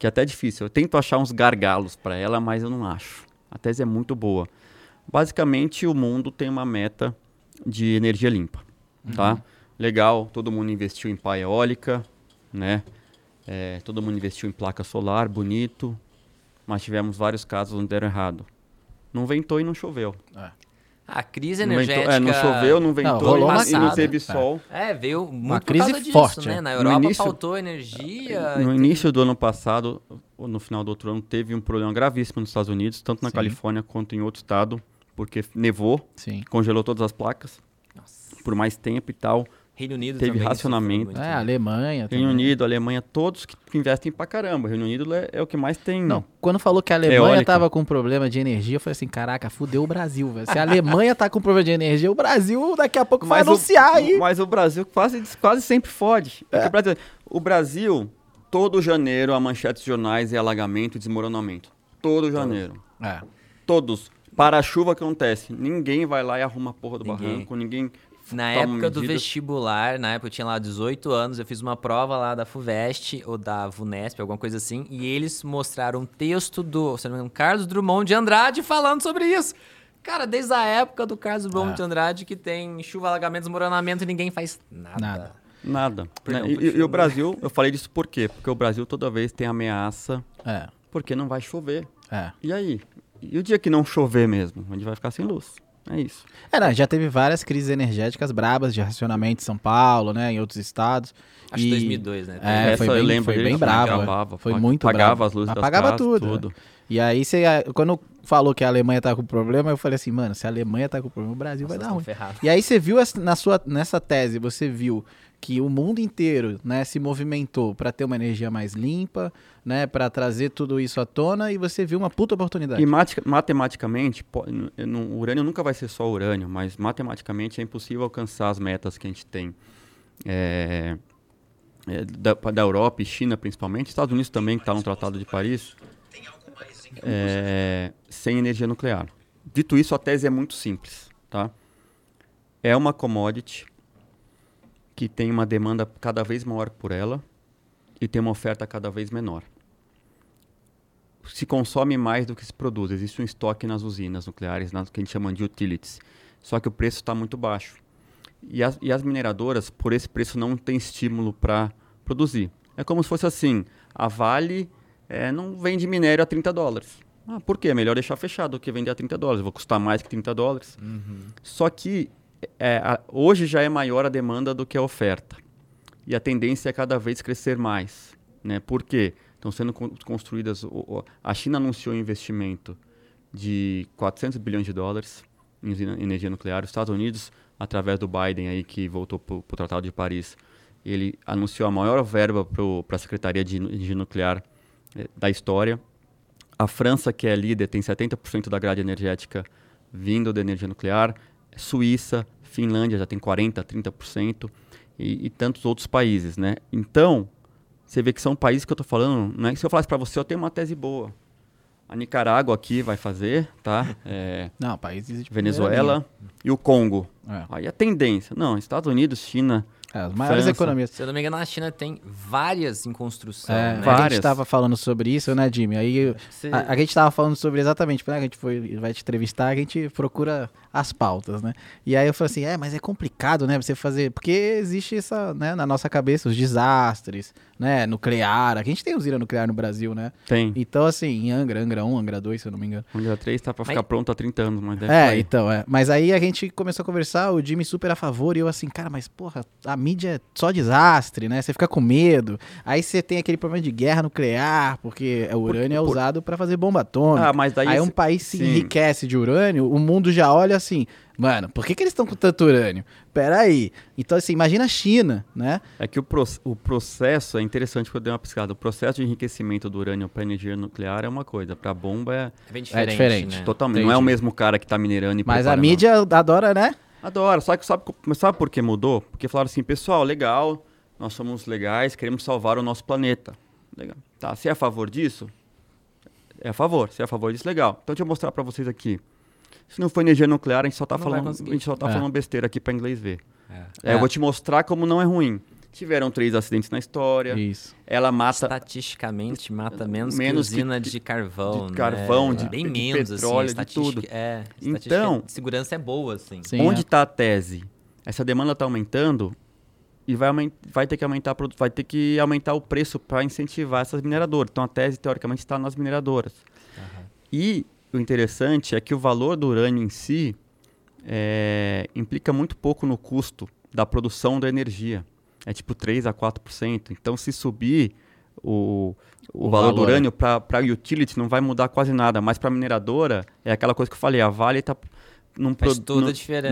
que é até difícil. Eu tento achar uns gargalos para ela, mas eu não acho. A tese é muito boa. Basicamente, o mundo tem uma meta de energia limpa, tá? Legal, todo mundo investiu em pá eólica, né? É, todo mundo investiu em placa solar, bonito, mas tivemos vários casos onde deram errado. Não ventou e não choveu. A crise Não, ventou- energética. é, não choveu, não ventou rolou uma e não crise, teve é. sol. É, veio muito crise por causa disso, forte, né? é. Na No Europa início- faltou energia. No e início do ano passado, ou no final do outro ano, teve um problema gravíssimo nos Estados Unidos, tanto na Sim. Califórnia quanto em outro estado, porque nevou, Sim. congelou todas as placas Nossa. por mais tempo e tal. Reino Unido Teve também racionamento. É, né? Alemanha. Reino também. Unido, Alemanha, todos que investem pra caramba. Reino Unido é, é o que mais tem. Não, quando falou que a Alemanha Eólica. tava com problema de energia, eu falei assim, caraca, fudeu o Brasil, velho. Se a Alemanha tá com problema de energia, o Brasil daqui a pouco vai o- anunciar aí. Mas o Brasil quase, quase sempre fode. É que o, Brasil, o Brasil, todo janeiro, a manchete de jornais é alagamento e desmoronamento. Todo janeiro. É. Todos. Para a chuva que acontece. Ninguém vai lá e arruma a porra do Ninguém. barranco. Ninguém. Na toma época do medidas. vestibular, na época eu tinha lá 18 anos, eu fiz uma prova lá da FUVEST ou da VUNESP, alguma coisa assim, e eles mostraram um texto do, se não me engano, Carlos Drummond de Andrade falando sobre isso. Cara, desde a época do Carlos Drummond É. de Andrade que tem chuva, alagamento, desmoronamento e ninguém faz nada. Nada. Nada. Perdão? E- e, e o Brasil, eu falei disso por quê? Porque o Brasil toda vez tem ameaça É. porque não vai chover. É. E aí? E o dia que não chover mesmo? A gente vai ficar sem luz. É isso. É, não, já teve várias crises energéticas brabas de racionamento em São Paulo, né, em outros estados. Acho E- que 2002, né? É, Essa foi eu bem, lembro foi bem bravo. acabava, é. Foi muito apagava bravo. as luzes das Apagava casas, tudo. tudo. E aí, você, quando falou que a Alemanha tá com problema, eu falei assim, mano, se a Alemanha tá com problema, o Brasil vai Vocês dar ruim. ferrados. E aí você viu na sua, nessa tese, você viu que o mundo inteiro, né, se movimentou para ter uma energia mais limpa, né, para trazer tudo isso à tona e você viu uma puta oportunidade. E matica- matematicamente, o urânio nunca vai ser só urânio, mas matematicamente é impossível alcançar as metas que a gente tem é, é, da, da Europa e China principalmente, Estados Unidos também, que está no Tratado de Paris, é, sem energia nuclear. Dito isso, a tese é muito simples. Tá? É uma commodity que tem uma demanda cada vez maior por ela e tem uma oferta cada vez menor se consome mais do que se produz. Existe um estoque nas usinas nucleares, nas que a gente chama de utilities. Só que o preço está muito baixo. E as, e as mineradoras, por esse preço, não tem estímulo para produzir. É como se fosse assim: a Vale eh, não vende minério a 30 dólares. Ah, por quê? É melhor deixar fechado do que vender a 30 dólares. Vou custar mais que 30 dólares. Só que eh, a- hoje já é maior a demanda do que a oferta. E a tendência é cada vez crescer mais. Né? Por quê? Estão sendo con- construídas. A China anunciou um investimento de 400 bilhões de dólares em energia nuclear. Os Estados Unidos, através do Biden aí que voltou para o Tratado de Paris, ele anunciou a maior verba para a Secretaria de, de Nuclear eh, da história. A França, que é líder, tem 70% da grade energética vindo da energia nuclear. Suíça, Finlândia já tem 40%, 30%, e, e tantos outros países, né? Então, você vê que são países que eu estou falando, não é que se eu falasse para você, eu tenho uma tese boa. A Nicarágua aqui vai fazer, tá? É, Não, países de Venezuela e o Congo. É. Aí a tendência. Não, Estados Unidos, China. É, as maiores França. economias. Se eu não me engano, a China tem várias em construção, É, né? A Várias. gente tava falando sobre isso, né, Jimmy? Aí Você- a, a gente tava falando sobre exatamente, né? A gente foi, vai te entrevistar, a gente procura as pautas, né? E aí eu falei assim, é, mas é complicado, né? Você fazer. Porque existe essa, né, na nossa cabeça, os desastres, né? Nuclear. A gente tem usina nuclear no Brasil, né? Tem. Então, assim, em Angra, Angra 1, Angra 2, se eu não me engano. Angra 3 tá para Mas- ficar pronto há 30 anos, mas deve É, sair. então, é. Mas aí a gente começou a conversar, o Jimmy super a favor, e eu assim, cara, mas porra, a mídia é só desastre, né? Você fica com medo. Aí você tem aquele problema de guerra nuclear, porque o urânio é por- usado pra fazer bomba atômica. Ah, mas daí aí esse- um país se sim. enriquece de urânio, o mundo já olha assim, mano, por que, que eles estão com tanto urânio? Peraí. Então, assim, imagina a China, né? É que o, pro- o processo é interessante porque eu dei uma pesquisada. O processo de enriquecimento do urânio para energia nuclear é uma coisa, para bomba é É bem diferente, diferente. né? totalmente. Não é o Entendi. mesmo cara que tá minerando e Mas a mídia adora, né? Adoro. Só que sabe, sabe por que mudou? Porque falaram assim, pessoal, legal, nós somos legais, queremos salvar o nosso planeta. Legal. Tá, você é a favor disso? É a favor. Se é a favor disso, legal. Então deixa eu mostrar para vocês aqui. Se não for energia nuclear, a gente só tá Não falando, a gente só tá É. falando besteira aqui para inglês ver. É. É, É. Eu vou te mostrar como não é ruim. Tiveram três acidentes na história. Isso. Ela mata Estatisticamente mata menos, Menos que que- usina de carvão, de né? carvão, de- bem de menos petróleo, assim, de tudo. É, Então- de segurança é boa assim. Sim, Onde é. está a tese? Essa demanda está aumentando e vai, vai ter que aumentar, vai ter que aumentar o preço para incentivar essas mineradoras. Então a tese teoricamente está nas mineradoras. E o interessante é que o valor do urânio em si é, implica muito pouco no custo da produção da energia. É tipo 3 a 4%. Então se subir o, o, O valor, do valor, urânio para a utility não vai mudar quase nada, mas para a mineradora é aquela coisa que eu falei, a Vale está não, Faz toda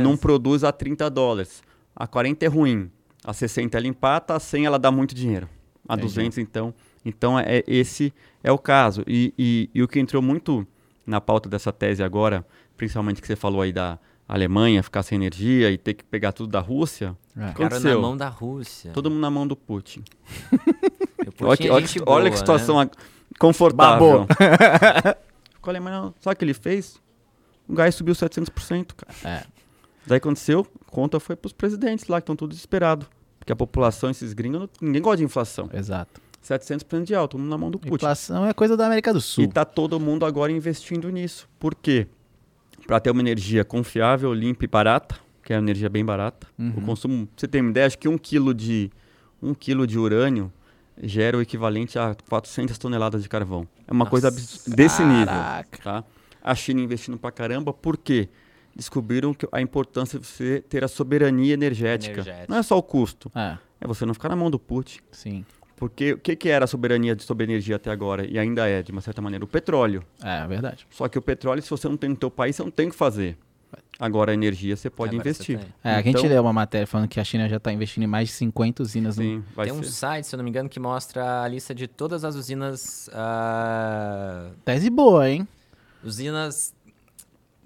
não- não produz a 30 dólares. A 40 é ruim. A 60 ela empata, a 100 ela dá muito dinheiro. A Entendi. 200, então. Então, é, esse é o caso. E, e- e o que entrou muito na pauta dessa tese agora, principalmente que você falou aí da Alemanha ficar sem energia e ter que pegar tudo da Rússia, É. Cara na aconteceu. mão da Rússia. todo mundo na mão do Putin. Putin Olha que, é olha que- olha boa, que situação né? confortável. Babou. Ficou a Alemanha, sabe o que ele fez? O gás subiu 700%, cara. É. Daí aconteceu, conta foi pros presidentes lá, que estão todos desesperados. Porque a população, esses gringos, ninguém gosta de inflação. Exato. 700% de alto, todo mundo na mão do Putin. Inflação é coisa da América do Sul. E tá todo mundo agora investindo nisso. Por quê? Para ter uma energia confiável, limpa e barata, que é uma energia bem barata. Uhum. O consumo, pra você tem uma ideia, acho que um quilo de, um quilo de urânio gera o equivalente a 400 toneladas de carvão. É uma coisa Nossa, abs- desse nível. Caraca. Tá? A China investindo pra caramba, por quê? Descobriram que a importância de você ter a soberania energética. Energética. Não é só o custo, É, é você não ficar na mão do Putin. sim. Porque o que, que era a soberania de sobre energia até agora? E ainda é, de uma certa maneira, o petróleo. É, verdade. Só que o petróleo, se você não tem no teu país, você não tem o que fazer. Agora a energia você pode Agora você investir. tem. É, a Então- gente leu uma matéria falando que a China já está investindo em mais de 50 usinas no... Sim, vai Tem um ser. site, se eu não me engano, que mostra a lista de todas as usinas. ah, Tese boa, hein? usinas.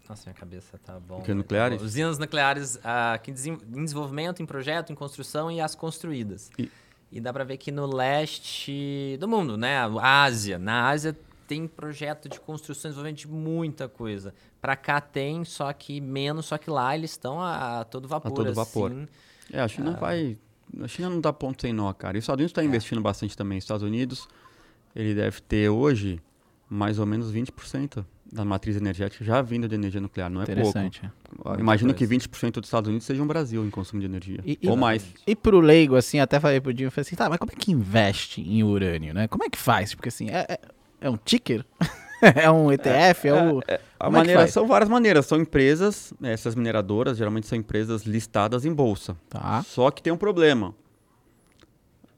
Nossa, minha cabeça tá bom. O quê, né? nucleares? Usinas nucleares ah, que em desenvolvimento, em projeto, em construção e as construídas. E- E dá pra ver que no leste do mundo, né? A Ásia. Na Ásia tem projeto de construção e desenvolvimento de muita coisa. Pra cá tem, só que menos, só que lá eles estão a, a todo vapor. todo vapor. assim. É, a China vai. A China não dá ponto sem nó, cara. E os Estados Unidos está investindo bastante também. Os Estados Unidos, ele deve ter hoje mais ou menos 20% da matriz energética já vindo de energia nuclear. Não é pouco. Interessante. Ah, Imagino que coisa. 20% dos Estados Unidos seja um Brasil em consumo de energia. E- e- Ou mais. E pro leigo, assim, até falei pro Dinho, falei assim, tá, mas como é que investe em urânio, né? Como é que faz? Porque assim, é, é, é um ticker? é um ETF? É, o... A Como é que maneira, são várias maneiras. São empresas, essas mineradoras geralmente são empresas listadas em bolsa. Tá. Só que tem um problema.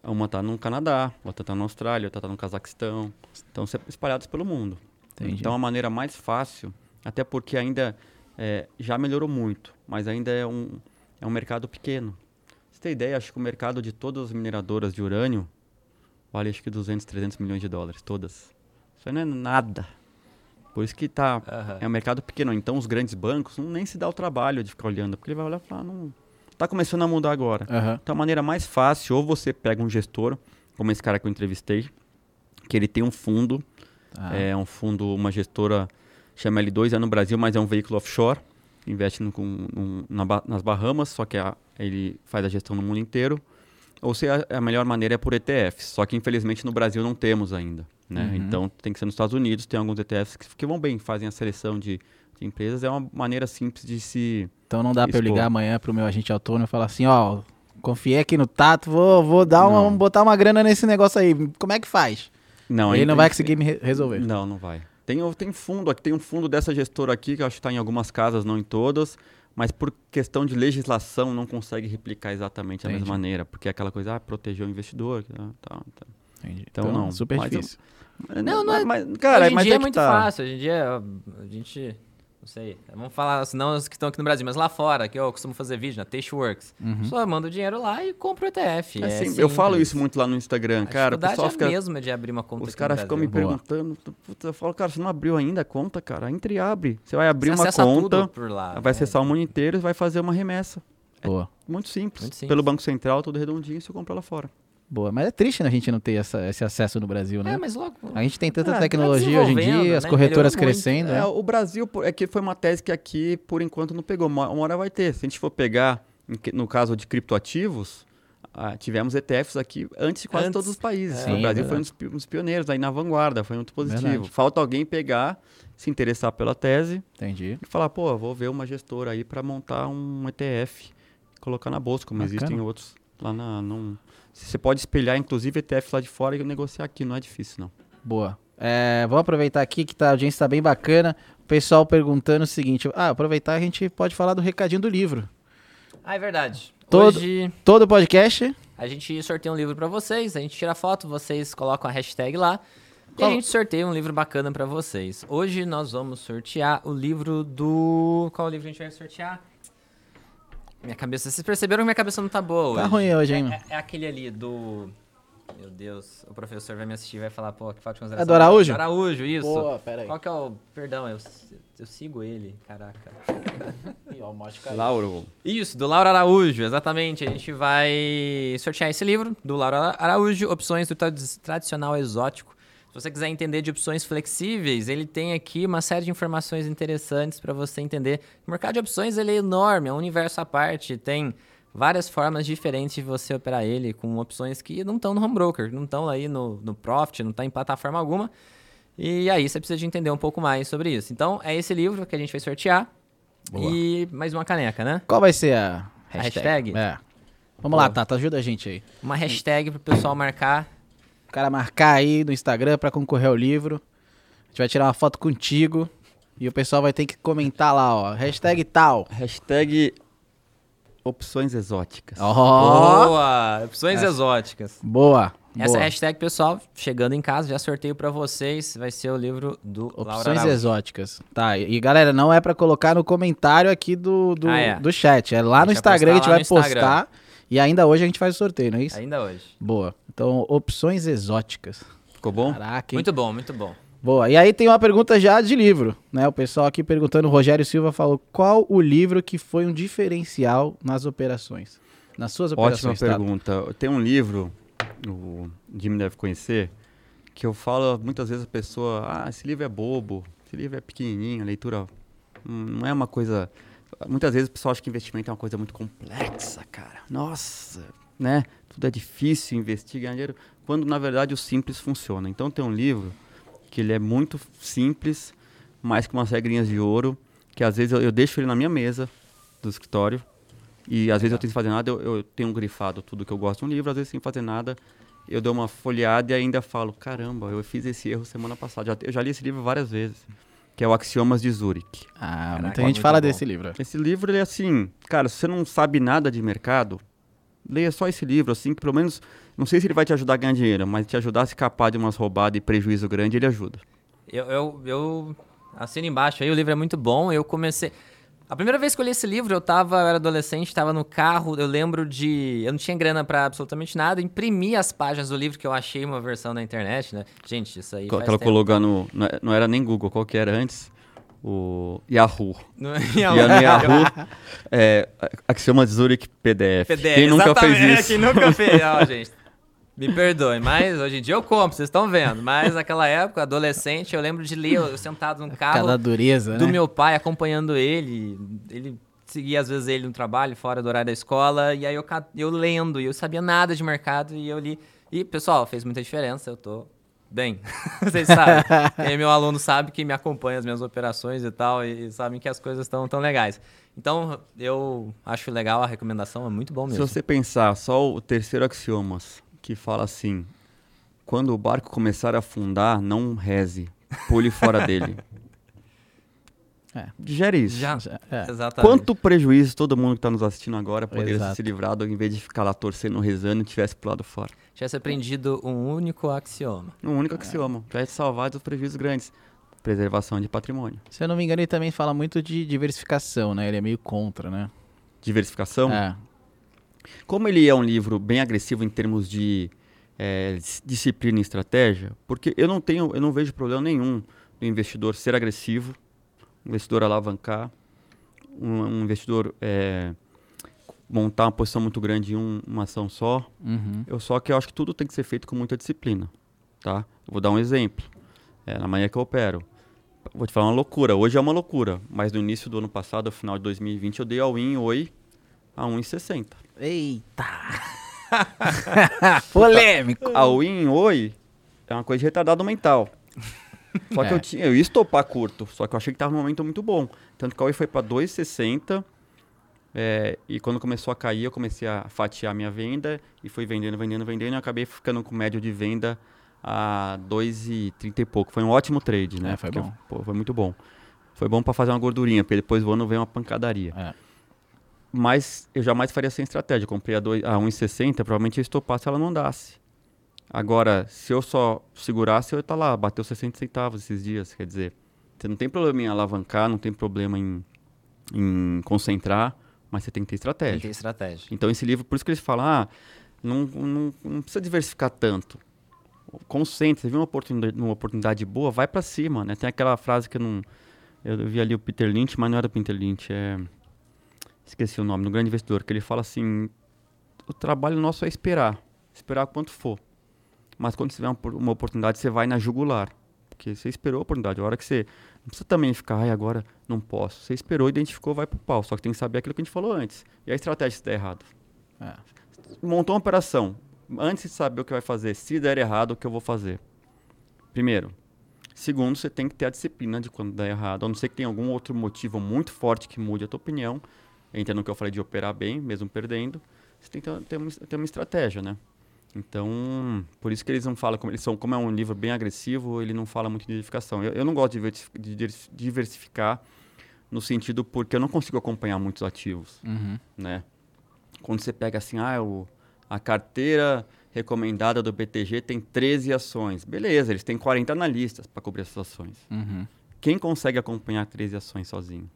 Uma está no Canadá, outra está na Austrália, outra está no Cazaquistão. Estão espalhadas pelo mundo. Entendi. Então a maneira mais fácil, até porque ainda é, já melhorou muito, mas ainda é um, é um mercado pequeno. Você ter ideia, acho que o mercado de todas as mineradoras de urânio vale acho que 200, 300 milhões de dólares, todas. Isso aí não é nada. Por isso que tá, Aham. é um mercado pequeno. Então os grandes bancos não nem se dá o trabalho de ficar olhando, porque ele vai olhar e falar, não, tá começando a mudar agora. Aham. Então a maneira mais fácil, ou você pega um gestor, como esse cara que eu entrevistei, que ele tem um fundo, Ah, é um fundo, uma gestora, chama L2, é no Brasil, mas é um veículo offshore, investe no, na nas Bahamas, só que a- ele faz a gestão no mundo inteiro. Ou se a, a melhor maneira é por ETFs, só que infelizmente no Brasil não temos ainda. Né? Uhum. Então tem que ser nos Estados Unidos, tem alguns ETFs que, que vão bem, fazem a seleção de, de empresas, é uma maneira simples de se... Então não dá pra eu ligar amanhã pro meu agente autônomo e falar assim, ó, confiei aqui no Tato, vou, vou dar uma, Não. botar uma grana nesse negócio aí. Como é que faz? Não, Ele aí não vai conseguir me re- resolver. Não, não vai. Tem, tem fundo aqui, tem um fundo dessa gestora aqui, que eu acho que está em algumas casas, não em todas, mas por questão de legislação não consegue replicar exatamente da Entendi. mesma maneira, porque é aquela coisa, ah, proteger o investidor, ah, tá, tá. Entendi. Então, não. Super Mas eu- difícil. Não, não é- mas, cara, Hoje em mas dia é, que muito tá. fácil. Hoje em dia a gente. Não sei. Vamos falar, não os que estão aqui no Brasil, mas lá fora, que eu costumo fazer vídeo na Tasteworks. Uhum. Só manda o dinheiro lá e compra o ETF. É Assim, eu simples. falo isso muito lá no Instagram, A cara. O dificuldade pessoal é a fica. mesma de abrir uma conta Os caras ficam me. Boa. perguntando. Puta, eu falo, cara, você não abriu ainda a conta, cara? Entre e abre. Você vai abrir Você uma conta, tudo por lá. vai né? acessar o mundo inteiro e vai fazer uma remessa. Boa. Muito simples. Muito simples. Pelo Banco Central, tudo redondinho, você compra lá fora. Boa. Mas é triste né, a gente não ter essa- esse acesso no Brasil, né? É, mas logo. A gente tem tanta tá tecnologia hoje em dia, as né? corretoras Melhorou muito. crescendo. É, né? o Brasil, é que foi uma tese que aqui, por enquanto, não pegou. Uma, uma hora vai ter. Se a gente for pegar, no caso de criptoativos, ah, tivemos ETFs aqui antes de quase Antes. todos os países. Sim, o Brasil é foi um dos, pi- um dos pioneiros, aí na vanguarda, foi muito positivo. Verdade. Falta alguém pegar, se interessar pela tese Entendi. e falar, pô, eu vou ver uma gestora aí para montar um ETF, colocar na bolsa, como Bacana. existem outros lá na... Num... Você pode espelhar, inclusive, ETF lá de fora e negociar aqui, não é difícil, não. Boa. É, vamos aproveitar aqui que tá, a audiência tá bem bacana. O pessoal perguntando o seguinte: ah, aproveitar a gente pode falar do recadinho do livro. Ah, é verdade. Todo- Hoje Todo podcast. a gente sorteia um livro pra vocês, a gente tira foto, vocês colocam a hashtag lá. E Qual- a gente sorteia um livro bacana pra vocês. Hoje nós vamos sortear o livro do. Qual livro a gente vai sortear? Minha cabeça. Vocês perceberam que minha cabeça não tá boa hoje. Tá ruim hoje, hein? É, é aquele ali do. Meu Deus, o professor vai me assistir e vai falar, pô, que falta de consideração. É do Araújo? Do Araújo, isso. Boa, pera aí. Qual que é o. Perdão, eu, eu sigo ele, caraca. Lauro, Isso, do Laura Araújo, exatamente. A gente vai sortear esse livro do Laura Araújo, Opções do Trad- Tradicional Exótico. Se você quiser entender de opções flexíveis, ele tem aqui uma série de informações interessantes para você entender. O mercado de opções ele é enorme, é um universo à parte, tem várias formas diferentes de você operar ele, com opções que não estão no home broker, não estão aí no, no Profit, não estão em plataforma alguma. E aí você precisa de entender um pouco mais sobre isso. Então, é esse livro que a gente vai sortear. Boa. E mais uma caneca, né? Qual vai ser a A hashtag? É. Vamos Boa. lá, Tata, ajuda a gente aí. Uma hashtag pro pessoal marcar. O cara marcar aí no Instagram pra concorrer ao livro. A gente vai tirar uma foto contigo. E o pessoal vai ter que comentar lá, ó. Hashtag tal. hashtag opções exóticas. Ó. Boa! Opções Essa- exóticas. Boa. Essa boa. é a hashtag, pessoal. Chegando em casa, já sorteio pra vocês. Vai ser o livro do Opções exóticas. Tá, e galera, não é pra colocar no comentário aqui do, do, Ah, é. do chat. É lá no Instagram que a gente vai postar. E ainda hoje a gente faz o sorteio, não é isso? Ainda hoje. Boa. Então, opções exóticas. Ficou bom? Caraca, hein? Muito bom, muito bom. Boa. E aí tem uma pergunta já de livro, né? O pessoal aqui perguntando, o Rogério Silva falou, qual o livro que foi um diferencial nas operações? Nas suas Ótima operações, Tato? pergunta. Tem um livro, o Jimmy deve conhecer, que eu falo muitas vezes a pessoa, ah, esse livro é bobo, esse livro é pequenininho, a leitura hum, não é uma coisa... Muitas vezes o pessoal acha que investimento é uma coisa muito complexa, cara. Nossa, né? Tudo é difícil, investir, ganhar dinheiro, quando na verdade o simples funciona. Então tem um livro que ele é muito simples, mas com umas regrinhas de ouro, que às vezes eu, eu deixo ele na minha mesa do escritório, e às vezes eu tenho que fazer nada, eu, eu tenho grifado tudo que eu gosto um livro, às vezes sem fazer nada, eu dou uma folheada e ainda falo, caramba, eu fiz esse erro semana passada. Já, eu já li esse livro várias vezes, que é o Axiomas de Zurich. Ah, Caraca, muita gente fala bom. desse livro. Esse livro, ele é assim, cara, se você não sabe nada de mercado, leia só esse livro, assim, que pelo menos, não sei se ele vai te ajudar a ganhar dinheiro, mas te ajudar a escapar de umas roubadas e prejuízo grande, ele ajuda. Eu, eu, eu assino embaixo aí, o livro é muito bom. Eu comecei. A primeira vez que eu li esse livro, eu tava, eu era adolescente, tava no carro, eu lembro de. Eu não tinha grana pra absolutamente nada, imprimi as páginas do livro que eu achei uma versão na internet, né? Gente, isso aí. Co- faz colocou no. Não é- não era nem Google, qual que era antes? O Yahoo. No, E no Yahoo, é, Axioma Zurich PDF. PDF. Quem nunca exatamente, fez isso? Quem nunca fez. Ó, gente. Me perdoe, mas hoje em dia eu compro, vocês estão vendo. Mas naquela época, adolescente, eu lembro de ler, eu sentado no carro Cada dureza, do né? meu pai, acompanhando ele. Ele seguia às vezes ele no trabalho, fora do horário da escola. E aí eu, eu lendo, e eu sabia nada de mercado, e eu li. E, pessoal, fez muita diferença, eu tô bem. Vocês sabem. Quem meu aluno sabe que me acompanha as minhas operações e tal, e sabem que as coisas estão tão legais. Então, eu acho legal a recomendação, é muito bom Se mesmo. você pensar só o terceiro axiomas, que fala assim: quando o barco começar a afundar, não reze, pule fora dele. É. Digere isso. Já, Já- é. exatamente. Quanto prejuízo todo mundo que está nos assistindo agora poderia Exato. se livrado em vez de ficar lá torcendo, rezando e tivesse pulado fora. Tivesse aprendido um único axioma. Um único axioma. Já é salvar dos prejuízos grandes. Preservação de patrimônio. Se eu não me engano, ele também fala muito de diversificação, né? Ele é meio contra, né? Diversificação. É. Como ele é um livro bem agressivo em termos de dis- disciplina e estratégia, porque eu não tenho, eu não vejo problema nenhum do investidor ser agressivo, um investidor alavancar, um, um investidor eh, montar uma posição muito grande em um- uma ação só. Uhum. Eu só que eu acho que tudo tem que ser feito com muita disciplina, tá? Eu vou dar um exemplo. É, na manhã que eu opero. Vou te falar uma loucura. Hoje é uma loucura, mas no início do ano passado, no final de 2020, eu dei all-in oi a 1,60. Eita! Polêmico! A win oi é uma coisa de retardado mental. Só que É. eu tinha, eu ia estopar curto, só que eu achei que tava num momento muito bom. Tanto que a oi foi para 2,60 é, e quando começou a cair, eu comecei a fatiar minha venda e fui vendendo, vendendo, vendendo e acabei ficando com médio de venda a 2,30 e pouco. Foi um ótimo trade, né? É, foi Porque, bom. pô, foi muito bom. Foi bom para fazer uma gordurinha, porque depois do ano vem uma pancadaria. É. Mas eu jamais faria sem estratégia. Eu comprei a, dois- a 1,60, provavelmente ia estopar se ela não andasse. Agora, se eu só segurasse, eu ia estar lá, bateu 60 centavos esses dias. Quer dizer, você não tem problema em alavancar, não tem problema em, em concentrar, mas você tem que ter Tem estratégia. que ter estratégia. Então, esse livro, por isso que eles falam, ah, não, não, não precisa diversificar tanto. Concentre, você viu uma oportunidade, uma oportunidade boa, vai para cima, né? Tem aquela frase que eu não... Eu vi ali o Peter Lynch, mas não era o Peter Lynch, é... Esqueci o nome, no Grande Investidor, que ele fala assim, o trabalho nosso é esperar, esperar quanto for. Mas quando você tiver uma, uma oportunidade, você vai na jugular. Porque você esperou a oportunidade. A hora que você. Não precisa também ficar, ai, agora não posso. Você esperou, identificou, vai pro pau. Só que tem que saber aquilo que a gente falou antes. E a estratégia se der errado. É. Montou uma operação. Antes de saber o que vai fazer, se der errado, o que eu vou fazer? Primeiro. Segundo, você tem que ter a disciplina de quando der errado. A não ser que tenha algum outro motivo muito forte que mude a tua opinião. Entra no que eu falei de operar bem, mesmo perdendo. Você tem que ter, uma, ter uma estratégia, né? Então, por isso que eles não falam, como eles são, como é um livro bem agressivo, ele não fala muito de diversificação. Eu, eu não gosto de diversi- de divers- diversificar no sentido porque eu não consigo acompanhar muitos ativos, Uhum. né? Quando você pega assim, ah, o, a carteira recomendada do BTG tem 13 ações. Beleza, eles têm 40 analistas para cobrir essas ações. Uhum. Quem consegue acompanhar 13 ações sozinho?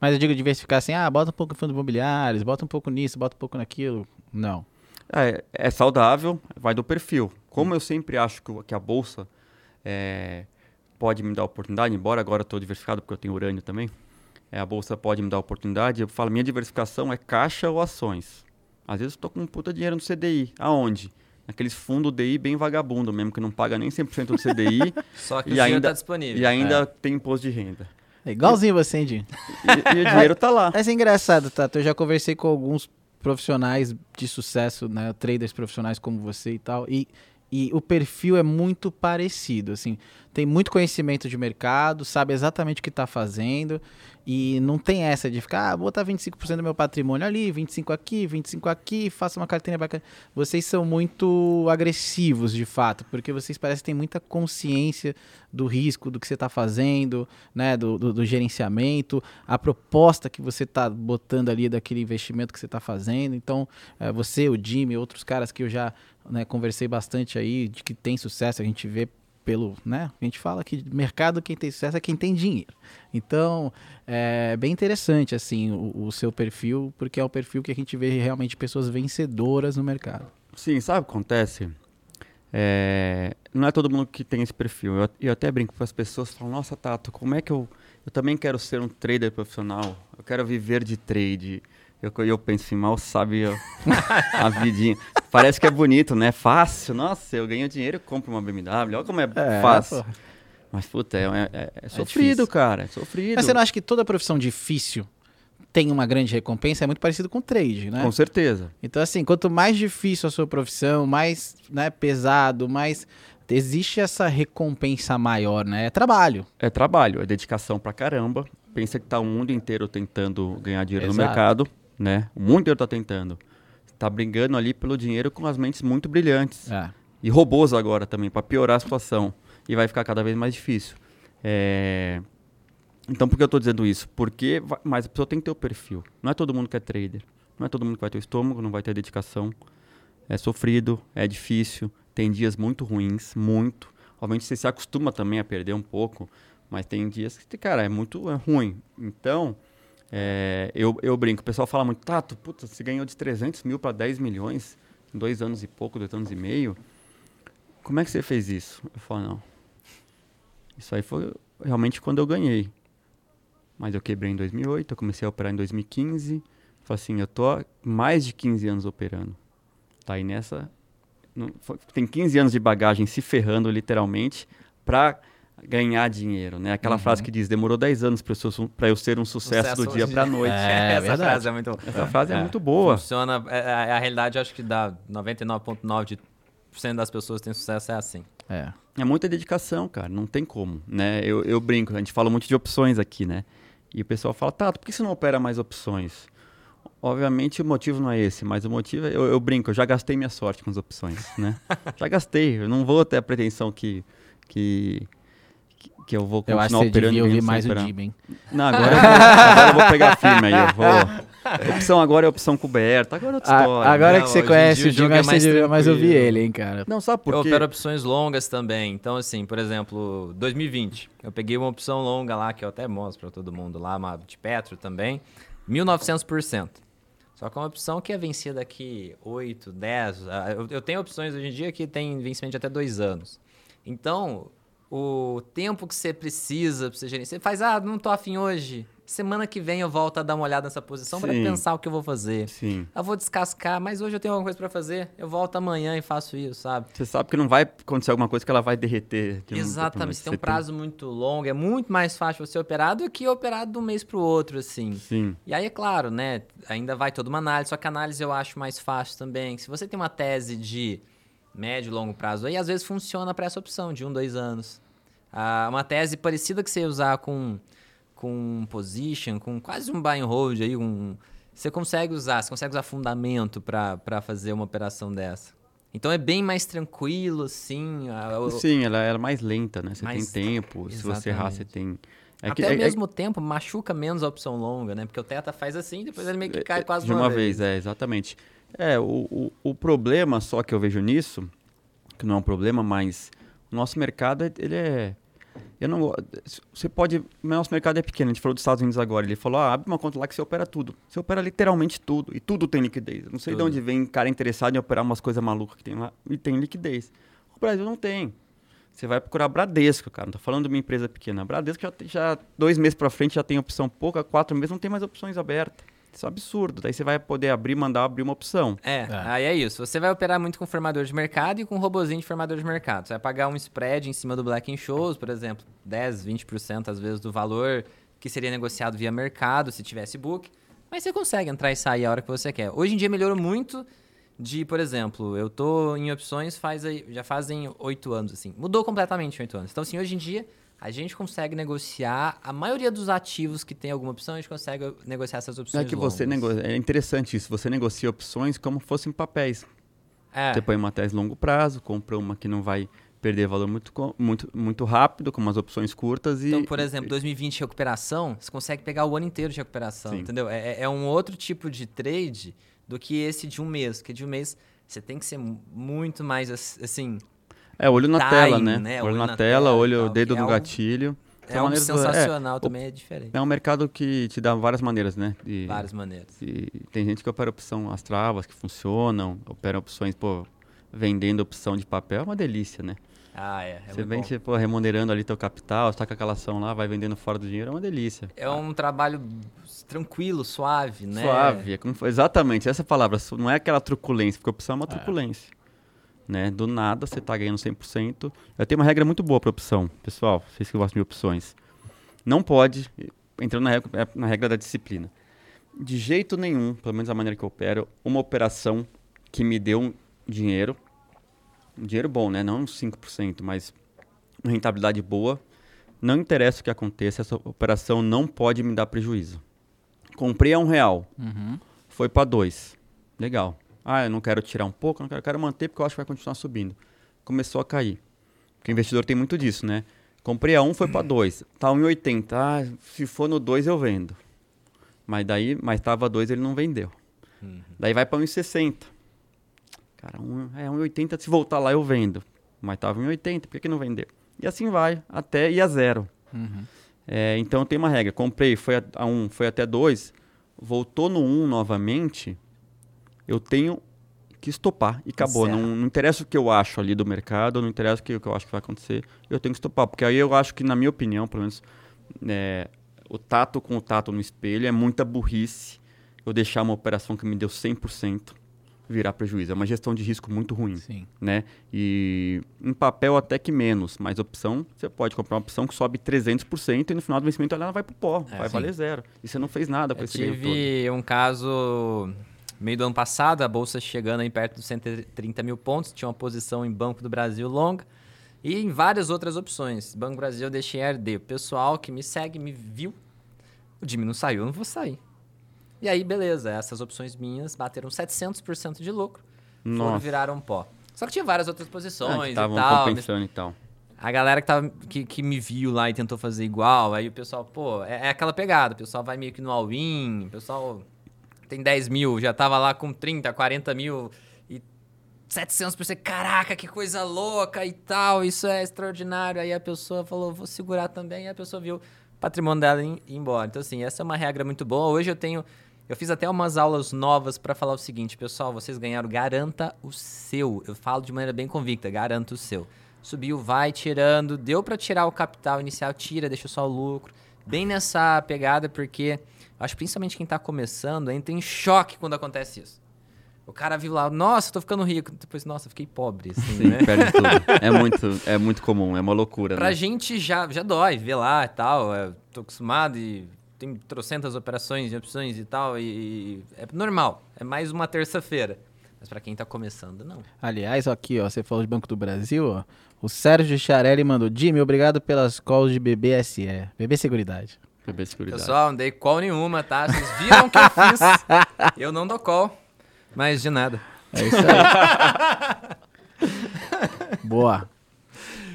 Mas eu digo diversificar assim, ah, bota um pouco em fundos imobiliários, bota um pouco nisso, bota um pouco naquilo. Não. É, é saudável, vai do perfil. Como eu sempre acho que, que a bolsa é, pode me dar oportunidade, embora agora eu estou diversificado porque eu tenho urânio também, é, a bolsa pode me dar oportunidade, eu falo, minha diversificação é caixa ou ações. Às vezes eu estou com um puta dinheiro no CDI. Aonde? Naqueles fundos DI bem vagabundo mesmo, que não paga nem 100% do CDI Só que E o dinheiro ainda- tá disponível. e ainda tem imposto de renda. É igualzinho você, hein, Dinho? E, e o dinheiro tá lá. Mas é engraçado, Tato. Eu já conversei com alguns profissionais de sucesso, né? Traders profissionais como você e tal. E, e o perfil é muito parecido, assim. Tem muito conhecimento de mercado, sabe exatamente o que está fazendo. E não tem essa de ficar, ah, botar 25% do meu patrimônio ali, 25 aqui, 25 aqui, faça uma carteira bacana. Vocês são muito agressivos, de fato, porque vocês parecem ter muita consciência do risco, do que você está fazendo, né, do, do- do gerenciamento, a proposta que você está botando ali daquele investimento que você está fazendo. Então, eh, você, o Jimmy, outros caras que eu já né, conversei bastante aí, de que tem sucesso, a gente vê pelo, né? A gente fala que mercado quem tem sucesso é quem tem dinheiro. Então, é bem interessante assim o, o seu perfil, porque é o perfil que a gente vê realmente pessoas vencedoras no mercado. Sim, sabe o que acontece? É, não é todo mundo que tem esse perfil. Eu, eu até brinco com as pessoas, falam, nossa, Tato, como é que eu... Eu também quero ser um trader profissional. Eu quero viver de trade. Eu, eu penso assim, mal sabe a, a vidinha. Parece que é bonito, né? Fácil. Nossa, eu ganho dinheiro compro uma BMW. Olha como é, É, fácil. pô. Mas, puta, é, é- é sofrido, difícil. cara. É sofrido. Mas você não acha que toda profissão difícil tem uma grande recompensa? É muito parecido com trade, né? Com certeza. Então, assim, quanto mais difícil a sua profissão, mais né, pesado, mais. Existe essa recompensa maior, né? É trabalho. É trabalho, é dedicação pra caramba. Pensa que tá o mundo inteiro tentando ganhar dinheiro no Exato. mercado, né? O mundo inteiro tá tentando. Tá brigando ali pelo dinheiro com as mentes muito brilhantes. É. E robôs agora também, para piorar a situação. E vai ficar cada vez mais difícil. É, Então, por que eu estou dizendo isso? Porque, va- mas a pessoa tem que ter o perfil. Não é todo mundo que é trader. Não é todo mundo que vai ter o estômago, não vai ter dedicação. É sofrido, é difícil, tem dias muito ruins, muito. Obviamente você se acostuma também a perder um pouco, mas tem dias que, cara, é muito é ruim. Então, é, eu, eu brinco, o pessoal fala muito, Tato, puta, você ganhou de 300 mil para 10 milhões em dois anos e pouco, dois anos e meio. Como é que você fez isso? Eu falo, não. Isso aí foi realmente quando eu ganhei. Mas eu quebrei em 2008, eu comecei a operar em 2015. Falei assim, eu tô há mais de 15 anos operando. Tá aí nessa... tem 15 anos de bagagem se ferrando, literalmente, pra ganhar dinheiro, né? Aquela frase que diz, demorou 10 anos pra eu ser, um- pra eu ser um sucesso, do dia pra noite. É, Essa verdade. frase é muito Essa frase é, muito boa. Funciona. É, é a realidade, eu acho que dá 99,9% das pessoas que têm sucesso é assim. É. É muita dedicação, cara. Não tem como, né? Eu, eu brinco, a gente fala muito de opções aqui, né? E o pessoal fala, Tato, por que você não opera mais opções? Obviamente o motivo não é esse, mas o motivo é, eu, eu brinco, eu já gastei minha sorte com as opções, né? já gastei, eu não vou ter a pretensão que, que, que- eu vou Eu continuar acho que você operando devia e ouvir mais sem o operar. Dib, hein? Não, agora eu, vou, agora eu vou pegar firme aí, eu vou... Opção agora é opção coberta, agora é outra A- história. agora Não, que você hoje conhece o o jogo Dib, é mais você devia mais ouvir ele, hein, cara? Não, sabe por eu quê? opero opções longas também. Então, assim, por exemplo, 2020, eu peguei uma opção longa lá, que eu até mostro pra todo mundo lá, uma de Petro também, 1900%. Só que é uma opção que é vencida daqui 8, 10. ah, Eu, eu tenho opções hoje em dia que tem vencimento de até dois anos. Então, o tempo que você precisa pra você gerenciar. Você faz, ah, não tô afim hoje. Semana que vem eu volto a dar uma olhada nessa posição para pensar o que eu vou fazer. Sim. Eu vou descascar, mas hoje eu tenho alguma coisa pra fazer. Eu volto amanhã e faço isso, sabe? Você sabe que não vai acontecer alguma coisa que ela vai derreter. de Exatamente. Você tem um prazo muito longo, é muito mais fácil você operar do que operar de um mês pro outro, assim. Sim. E aí, é claro, né? Ainda vai toda uma análise, só que a análise eu acho mais fácil também. Se você tem uma tese de médio e longo prazo, aí às vezes funciona para essa opção de um, dois anos. Ah, uma tese parecida que você ia usar com, com position, com quase um buy and hold aí, um, você consegue usar, você consegue usar fundamento para fazer uma operação dessa. Então é bem mais tranquilo, assim. o- Sim, ela ela é mais lenta, né? Você Mais- tem tempo, se você errar, você tem... É Até que- ao é- é- mesmo tempo, machuca menos a opção longa, né? Porque o Teta faz assim, depois ele meio que cai quase de uma vez, é, exatamente. É, o, o, o problema só que eu vejo nisso, que não é um problema, mas o nosso mercado, ele é... Eu não, você pode... O nosso mercado é pequeno, a gente falou dos Estados Unidos agora, ele falou, ah, abre uma conta lá que você opera tudo. Você opera literalmente tudo, e tudo tem liquidez. Eu não sei Tudo. de onde vem cara interessado em operar umas coisas malucas que tem lá, e tem liquidez. O Brasil não tem. Você vai procurar Bradesco, cara. Não tô falando de uma empresa pequena. Bradesco já, já dois meses para frente já tem opção pouca, quatro meses não tem mais opções abertas. Isso é um absurdo. Daí você vai poder abrir, mandar abrir uma opção. É, É. aí é isso. Você vai operar muito com formador de mercado e com robozinho de formador de mercado. Você vai pagar um spread em cima do Black in Shows, por exemplo, 10, 20% às vezes do valor que seria negociado via mercado se tivesse book. Mas você consegue entrar e sair a hora que você quer. Hoje em dia melhorou muito de, por exemplo, eu tô em opções faz já fazem oito anos, assim. Mudou completamente em oito anos. Então, assim, hoje em dia a gente consegue negociar a maioria dos ativos que tem alguma opção, a gente consegue negociar essas opções é que você negocia. É interessante isso. Você negocia opções como fossem papéis. É. Você põe uma tese longo prazo, compra uma que não vai perder valor muito, muito, muito rápido, com umas opções curtas e. Então, por exemplo, 2020 recuperação, você consegue pegar o ano inteiro de recuperação, Sim. entendeu? É, é- é um outro tipo de trade do que esse de um mês, porque de um mês você tem que ser mu- muito mais ass- assim. É, olho na time, tela, né? né? Olho, na, tela, e olho, tal, dedo no é gatilho. É São um maneiras- sensacional é, também, é diferente. É um mercado que te dá várias maneiras, né? De, Várias maneiras. E tem gente que opera opção as travas que funcionam, opera opções, pô, vendendo opção de papel, é uma delícia, né? Ah, é. é Você vem, tipo, remunerando ali teu capital, você tá com aquela ação lá, vai vendendo fora do dinheiro, é uma delícia. É um trabalho tranquilo, suave, né? Suave, é como, exatamente, essa palavra, su- não é aquela truculência, porque opção é uma truculência. Né? Do nada você tá ganhando 100%. Eu tenho uma regra muito boa para opção, pessoal, vocês que gostam de opções. Não pode, entrando na regra, é na regra da disciplina, de jeito nenhum, pelo menos a maneira que eu opero, uma operação que me deu um dinheiro, um dinheiro bom, né? Não uns 5%, mas uma rentabilidade boa. Não interessa o que aconteça, essa operação não pode me dar prejuízo. Comprei a um real, Uhum. foi para dois. Legal. Ah, eu não quero tirar um pouco, eu não quero, eu quero manter porque eu acho que vai continuar subindo. Começou a cair. Porque o investidor tem muito disso, né? Comprei a um, foi para dois. Tá 1,80. Ah, se for no dois eu vendo. Mas daí, mas tava dois ele não vendeu. Daí vai para 1,60. Cara, um, é 1,80 se voltar lá eu vendo. Mas tava 1,80, por que, que não vendeu? E assim vai, até ir a zero. Uhum. É, então tem uma regra. Comprei, foi a, a 1, foi até 2, voltou no 1 novamente, eu tenho que estopar e acabou. Não, não interessa o que eu acho ali do mercado, não interessa o que, o que eu acho que vai acontecer, eu tenho que estopar. Porque aí eu acho que, na minha opinião, pelo menos, é, o tato com o tato no espelho é muita burrice eu deixar uma operação que me deu 100% virar prejuízo. É uma gestão de risco muito ruim Sim. né? E em papel até que menos, mas opção, você pode comprar uma opção que sobe 300% e no final do vencimento ela vai pro pó, É, vai sim. valer zero. E você não fez nada com Eu esse tive um caso meio do ano passado, a bolsa chegando aí perto dos 130 mil pontos, tinha uma posição em Banco do Brasil longa e em várias outras opções. Banco do Brasil eu deixei RD. O pessoal que me segue me viu, o Jimmy não saiu, eu não vou sair. E aí, beleza, essas opções minhas bateram 700% de lucro, foram, Nossa. viraram pó. Só que tinha várias outras Ah, posições que e tal. mas- compensando e tal. a galera que, tava, que, que me viu lá e tentou fazer igual, aí o pessoal, pô, é, é aquela pegada, o pessoal vai meio que no all-in, o pessoal tem 10 mil, já tava lá com 30, 40 mil e 700%, caraca, que coisa louca e tal, isso é extraordinário. Aí a pessoa falou, vou segurar também, e a pessoa viu o patrimônio dela ir embora. Então, assim, essa é uma regra muito boa. Hoje eu tenho, eu fiz até umas aulas novas para falar o seguinte, pessoal, vocês ganharam, garanta o seu. Eu falo de maneira bem convicta, garanta o seu. Subiu, vai tirando, deu para tirar o capital inicial, tira, deixa só o lucro. Bem nessa pegada, porque acho que principalmente quem tá começando entra em choque quando acontece isso. O cara viu lá, nossa, tô ficando rico. Depois, nossa, fiquei pobre, assim, Sim, né? perde tudo. É muito, é muito comum, é uma loucura, Pra né? gente já, já dói ver lá e tal. Eu tô acostumado e tem trocentas operações e opções e tal. E, e é normal. É mais uma terça-feira. Mas pra quem tá começando, não. Aliás, aqui, ó, você falou de Banco do Brasil, ó. O Sérgio Charelli mandou, Jimmy, obrigado pelas calls de BBSE. BB Seguridade. Pessoal, não dei call nenhuma, tá? Vocês viram o que eu fiz. Eu não dou call. Mas de nada. É isso aí. Boa.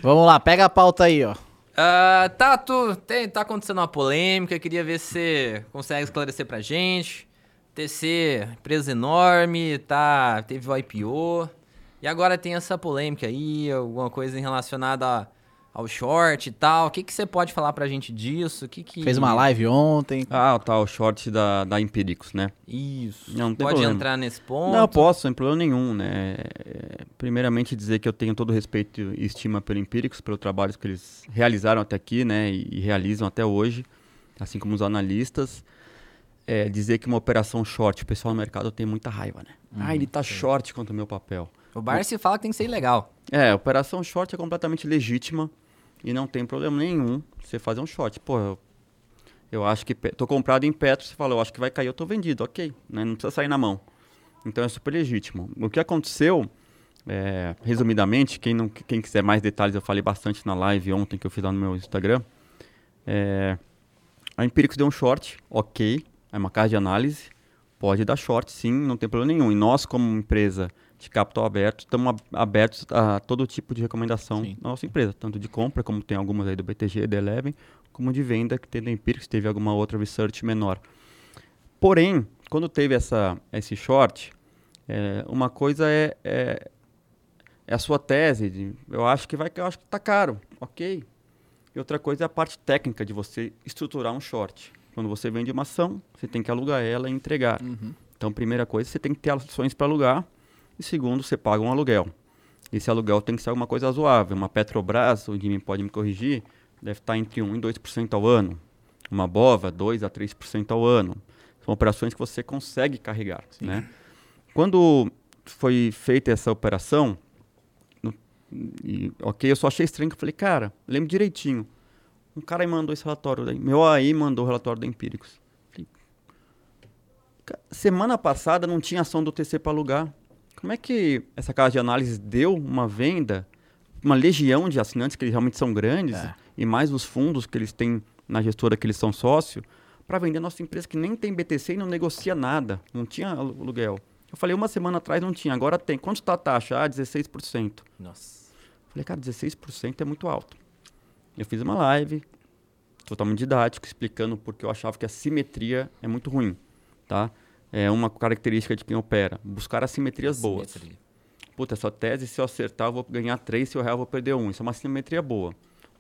Vamos lá, pega a pauta aí, ó. Ah, Tato, tem, tá acontecendo uma polêmica, queria ver se você consegue esclarecer pra gente. TC, empresa enorme, tá, teve o IPO. E agora tem essa polêmica aí, alguma coisa relacionada a- ao short e tal. O que, que você pode falar pra gente disso? O que que... Fez uma live ontem. Ah, tá, o short da, da Empíricos, né? Isso. Não, não tem pode problema. entrar nesse ponto. Não, posso, sem problema nenhum, né? Primeiramente dizer que eu tenho todo o respeito e estima pelo Empíricos, pelo trabalho que eles realizaram até aqui, né? E, e realizam até hoje, assim como os analistas. É, dizer que uma operação short, o pessoal no mercado tem muita raiva, né? ah, ele tá short contra o meu papel. O Barsi fala que tem que ser ilegal. É, a operação short é completamente legítima e não tem problema nenhum você fazer um short. Pô, eu, eu acho que tô comprado em Petro, você fala, eu acho que vai cair, eu tô vendido, ok, né? não precisa sair na mão. Então é super legítimo. O que aconteceu, é, resumidamente, quem, não, quem quiser mais detalhes, eu falei bastante na live ontem que eu fiz lá no meu Instagram. É, a Empíricos deu um short, ok, é uma casa de análise, pode dar short sim, não tem problema nenhum. E nós, como empresa de capital aberto, estamos ab- abertos a todo tipo de recomendação Sim. na nossa empresa, tanto de compra, como tem algumas aí do BTG, da Eleven, como de venda, que tem da Empíricos, teve alguma outra research menor. Porém, quando teve essa, esse short, é, uma coisa é, é, é a sua tese, de, eu acho que vai, eu acho que tá caro, ok. E outra coisa é a parte técnica de você estruturar um short. Quando você vende uma ação, você tem que alugar ela e entregar. Uhum. Então, primeira coisa, você tem que ter ações para alugar. E segundo, você paga um aluguel. Esse aluguel tem que ser alguma coisa razoável. Uma Petrobras, o Jimmy pode me corrigir, deve estar entre 1% e 2% ao ano. Uma BOVA, 2% a 3% ao ano. São operações que você consegue carregar. Né? Quando foi feita essa operação, no, e, ok, eu só achei estranho que eu falei, cara, lembro direitinho. Um cara me mandou esse relatório, daí, meu AI mandou o relatório da Empíricos. Falei, "Ca- Semana passada não tinha ação do TC para alugar. Como é que essa casa de análise deu uma venda, uma legião de assinantes que eles realmente são grandes, É. e mais os fundos que eles têm na gestora que eles são sócio, para vender nossa empresa que nem tem BTC e não negocia nada, não tinha alu- aluguel. Eu falei, uma semana atrás não tinha, agora tem. Quanto está a taxa? Ah, 16%. Nossa. Falei, cara, 16% é muito alto. Eu fiz uma live, totalmente didático, explicando porque eu achava que a simetria é muito ruim, tá? É uma característica de quem opera, buscar assimetrias boas. Simetria. Puta, essa tese, se eu acertar, eu vou ganhar 3, se eu errar, eu vou perder 1. Isso é uma simetria boa.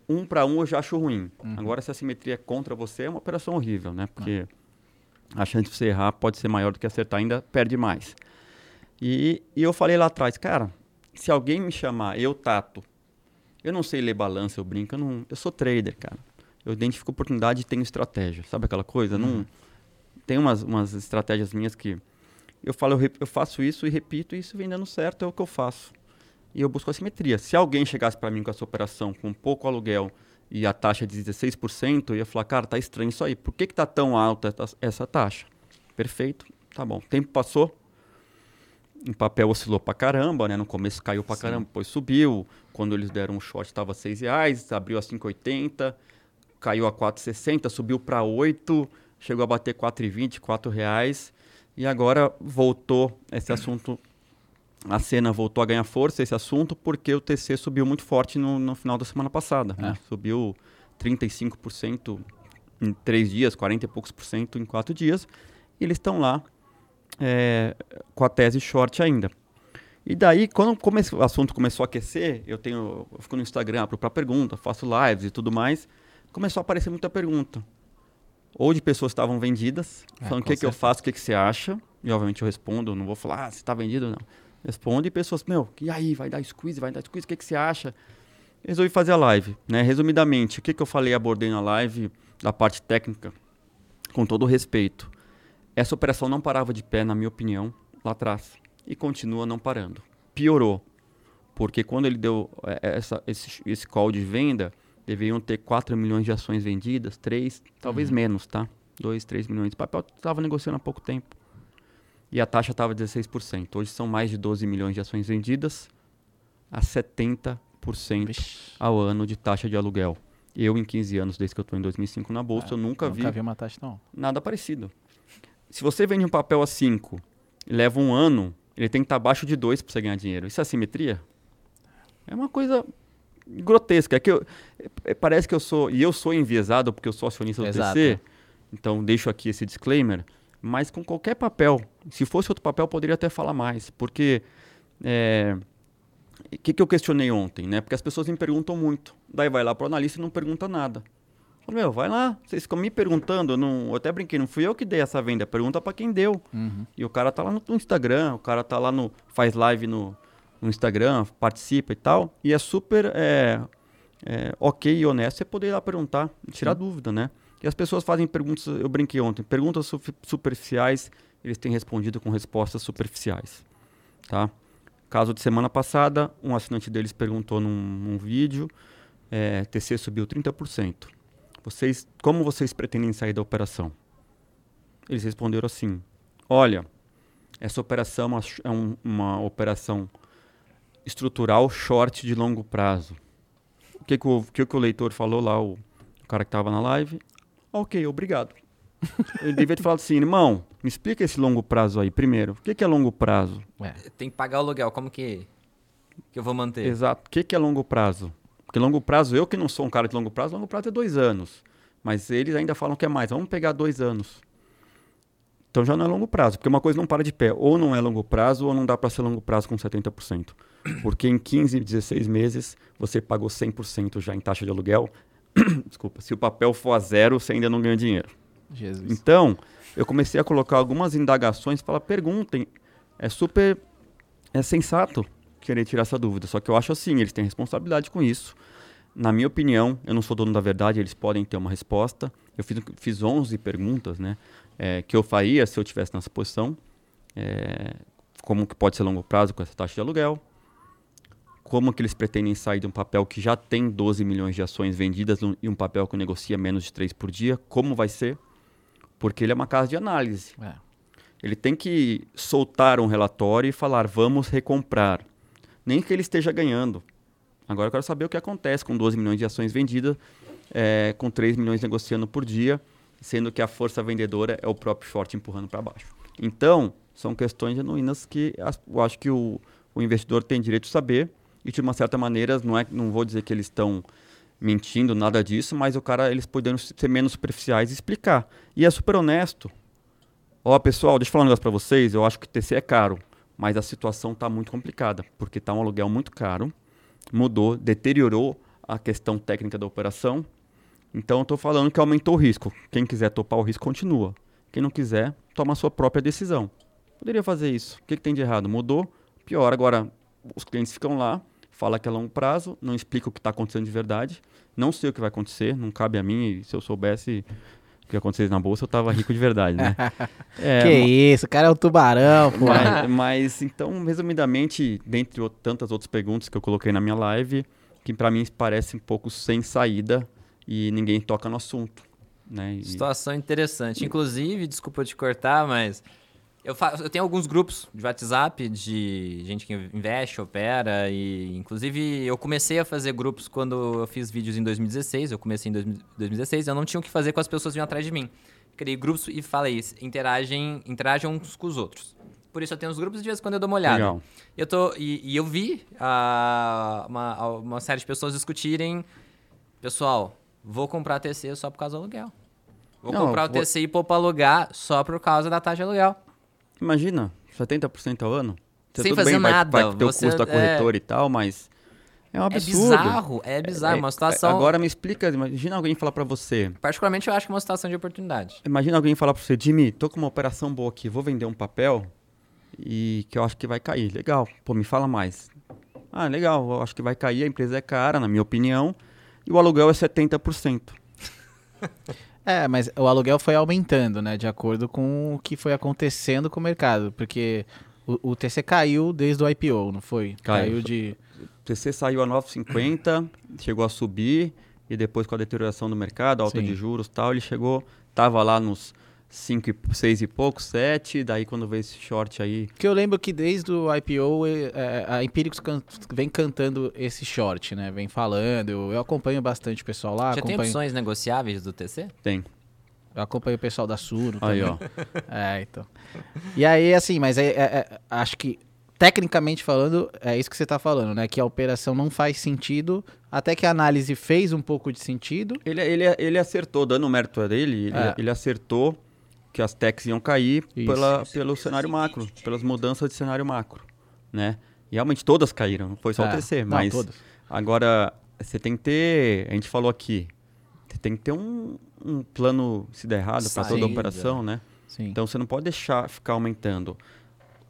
Um para um eu já acho ruim. Agora, se a simetria é contra você, é uma operação horrível, né? Porque a chance de você errar pode ser maior do que acertar, ainda perde mais. E, e eu falei lá atrás, cara, se alguém me chamar, eu tato, eu não sei ler balança, eu brinco, eu, não, eu sou trader, cara. Eu identifico oportunidade e tenho estratégia. Sabe aquela coisa? Não, tem umas, umas estratégias minhas que eu falo, eu, rep- eu faço isso e repito, e isso vem dando certo, é o que eu faço. E eu busco a simetria. Se alguém chegasse para mim com essa operação com pouco aluguel e a taxa de 16%, eu ia falar, cara, tá estranho isso aí. Por que, que tá tão alta essa- essa taxa? Perfeito, tá bom. O tempo passou, o papel oscilou pra caramba, né? No começo caiu pra caramba, depois subiu. Quando eles deram um short, estava R$ reais, abriu a 5,80, caiu a 4,60, subiu para 8, chegou a bater 4,20, 4 reais. E agora voltou esse assunto, a cena voltou a ganhar força, esse assunto, porque o TC subiu muito forte no, no final da semana passada. né? Subiu 35% em três dias, 40 e poucos por cento em quatro dias. E eles estão lá é, com a tese short ainda. E daí, quando come- o assunto começou a aquecer, eu tenho, eu fico no Instagram para pergunta, faço lives e tudo mais, começou a aparecer muita pergunta. Ou de pessoas que estavam vendidas, É, falando o que, que eu faço, o que, que você acha. E obviamente eu respondo, não vou falar, ah, se está vendido ou não. Respondo e pessoas, meu, e aí, vai dar squeeze, vai dar squeeze, o que, que você acha? Resolvi fazer a live, né? Resumidamente, o que, que eu falei, abordei na live da parte técnica, com todo o respeito. Essa operação não parava de pé, na minha opinião, lá atrás. E continua não parando. Piorou. Porque quando ele deu eh, essa, esse, esse call de venda, deveriam ter 4 milhões de ações vendidas, 3, talvez menos, tá? 2, 3 milhões. O papel estava negociando há pouco tempo. E a taxa estava 16%. Hoje são mais de 12 milhões de ações vendidas a 70% Vixe. ao ano de taxa de aluguel. Eu, em 15 anos, desde que eu estou em 2005 na Bolsa, eu nunca, vi Nunca vi uma taxa tão. nada parecido. Se você vende um papel a 5 e leva um ano, ele tem que estar abaixo de 2 para você ganhar dinheiro. Isso é assimetria? É uma coisa grotesca. É que eu, é- parece que eu sou. E eu sou enviesado porque eu sou acionista do Exato. TC. Então deixo aqui esse disclaimer. Mas com qualquer papel, se fosse outro papel, eu poderia até falar mais. Porque. é, O que, que eu questionei ontem, né? Porque as pessoas me perguntam muito. Daí vai lá para o analista e não pergunta nada. Falo, meu, vai lá. Vocês ficam me perguntando. Eu, não, eu até brinquei, não fui eu que dei essa venda. Pergunta para quem deu. Uhum. E o cara tá lá no, no Instagram, o cara tá lá no. faz live no, no Instagram, participa e tal. E é super é, é, ok e honesto você poder ir lá perguntar, tirar dúvida, né? E as pessoas fazem perguntas, eu brinquei ontem, perguntas su- superficiais, eles têm respondido com respostas superficiais. Tá? Caso de semana passada, um assinante deles perguntou num, num vídeo, é, TC subiu 30%. Vocês, como vocês pretendem sair da operação? Eles responderam assim: Olha, essa operação é é um- uma operação estrutural short de longo prazo. O que, que, o, o que que o leitor falou lá, o, o cara que estava na live? Ok, obrigado. Ele devia ter falado assim, irmão, me explica esse longo prazo aí primeiro. O que, que é longo prazo? É. Tem que pagar o aluguel, como que, que eu vou manter? Exato. O que, que é longo prazo? Porque longo prazo, eu que não sou um cara de longo prazo, longo prazo é dois anos. Mas eles ainda falam que é mais. Vamos pegar dois anos. Então já não é longo prazo, porque uma coisa não para de pé. Ou não é longo prazo, ou não dá para ser longo prazo com 70%. Porque em 15, 16 meses, você pagou 100% já em taxa de aluguel. Desculpa, se o papel for a zero, você ainda não ganha dinheiro. Jesus. Então, eu comecei a colocar algumas indagações para perguntem. É super é sensato querer tirar essa dúvida, só que eu acho assim, eles têm responsabilidade com isso. Na minha opinião, eu não sou dono da verdade, eles podem ter uma resposta. Eu fiz, fiz 11 perguntas, né, é, que eu faria se eu tivesse nessa posição. É, como que pode ser longo prazo com essa taxa de aluguel? Como que eles pretendem sair de um papel que já tem 12 milhões de ações vendidas e um papel que negocia menos de 3 por dia? Como vai ser? Porque ele é uma casa de análise. É. Ele tem que soltar um relatório e falar, vamos recomprar. Nem que ele esteja ganhando. Agora eu quero saber o que acontece com 12 milhões de ações vendidas, é, com 3 milhões negociando por dia, sendo que a força vendedora é o próprio short empurrando para baixo. Então, são questões genuínas que eu acho que o, o investidor tem direito de saber e de uma certa maneira, não, é, não vou dizer que eles estão mentindo, nada disso, mas o cara, eles poderiam ser menos superficiais e explicar. E é super honesto. Ó, pessoal, deixa eu falar um negócio para vocês, eu acho que TC é caro, mas a situação está muito complicada, porque está um aluguel muito caro, mudou, deteriorou a questão técnica da operação. Então, eu estou falando que aumentou o risco. Quem quiser topar o risco, continua. Quem não quiser, toma a sua própria decisão. Poderia fazer isso. O que, que tem de errado? Mudou? Pior. Agora, os clientes ficam lá, fala que é longo prazo, não explica o que está acontecendo de verdade. Não sei o que vai acontecer, não cabe a mim. E se eu soubesse o que acontecesse na bolsa, eu tava rico de verdade, né? É, que isso, o cara é um tubarão, pô. Mas, mas, então, resumidamente, dentre tantas outras perguntas que eu coloquei na minha live, que para mim parece um pouco sem saída e ninguém toca no assunto. Né? E... Situação interessante. Inclusive, desculpa te cortar, mas eu, faço, eu tenho alguns grupos de WhatsApp de gente que investe, opera e inclusive eu comecei a fazer grupos quando eu fiz vídeos em 2016. Eu comecei em 2016, eu não tinha o que fazer com as pessoas vindo atrás de mim. Criei grupos e falei, interagem, interagem uns com os outros. Por isso eu tenho os grupos de vez em quando eu dou uma olhada. Legal. Eu tô e, e eu vi uh, uma, uma série de pessoas discutirem, pessoal, vou comprar TC só por causa do aluguel. Vou não, comprar o TC vou... e pôr pra alugar só por causa da taxa de aluguel. Imagina, 70% ao ano. Você Sem fazer bem, nada. Vai, vai ter você, o custo da corretora é... e tal, mas é um absurdo. É bizarro, é bizarro. É, uma situação... Agora me explica, imagina alguém falar para você... Particularmente eu acho que é uma situação de oportunidade. Imagina alguém falar para você, Jimmy, tô com uma operação boa aqui, vou vender um papel e que eu acho que vai cair. Legal, pô, me fala mais. Ah, legal, eu acho que vai cair, a empresa é cara, na minha opinião, e o aluguel é 70%. É, mas o aluguel foi aumentando, né? De acordo com o que foi acontecendo com o mercado. Porque o, o TC caiu desde o IPO, não foi? Caiu, caiu de. O TC saiu a 9,50, chegou a subir, e depois com a deterioração do mercado, alta Sim. de juros e tal, ele chegou, tava lá nos 5, 6 e pouco, 7, daí quando veio esse short aí. Que eu lembro que desde o IPO é, a Empíricos can, vem cantando esse short, né? Vem falando, eu, eu acompanho bastante o pessoal lá. Já acompanho... tem opções negociáveis do TC? Tem. Eu acompanho o pessoal da Suro Aí, ó. é, então. E aí, assim, mas é, é, é, acho que tecnicamente falando, é isso que você está falando, né? Que a operação não faz sentido, até que a análise fez um pouco de sentido. Ele, ele, ele acertou, dando o mérito a dele, ele, é. ele acertou que as techs iam cair isso, pela, pelo cenário macro, pelas mudanças de cenário macro, né? E realmente todas caíram, não foi só é, o TC, mas todas. agora você tem que ter, a gente falou aqui, você tem que ter um, um plano se der errado para toda a operação, né? Sim. Então você não pode deixar ficar aumentando.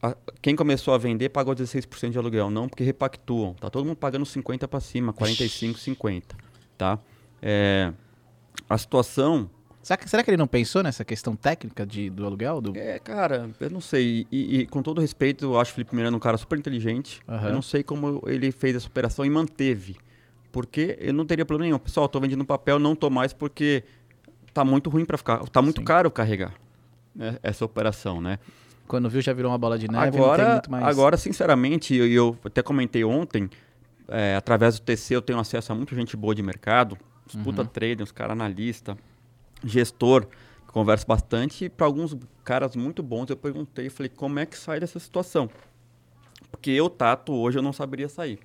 A, quem começou a vender pagou 16% de aluguel, não porque repactuam. Tá todo mundo pagando 50 para cima, 45, 50, tá? É, a situação Será que, será que ele não pensou nessa questão técnica de, do aluguel? Do... É, cara, eu não sei. E, e, com todo respeito, eu acho o Felipe Miranda um cara super inteligente. Uhum. Eu não sei como ele fez essa operação e manteve. Porque eu não teria problema nenhum. Pessoal, estou vendendo papel, não estou mais porque tá muito ruim para ficar. Tá muito Sim. caro carregar né, essa operação, né? Quando viu, já virou uma bola de neve. Agora, mais... agora sinceramente, eu, eu até comentei ontem, é, através do TC eu tenho acesso a muita gente boa de mercado, os uhum. puta trader, os caras analistas gestor, que converso bastante, e para alguns caras muito bons eu perguntei, falei, como é que sai dessa situação? Porque eu, Tato, hoje eu não saberia sair.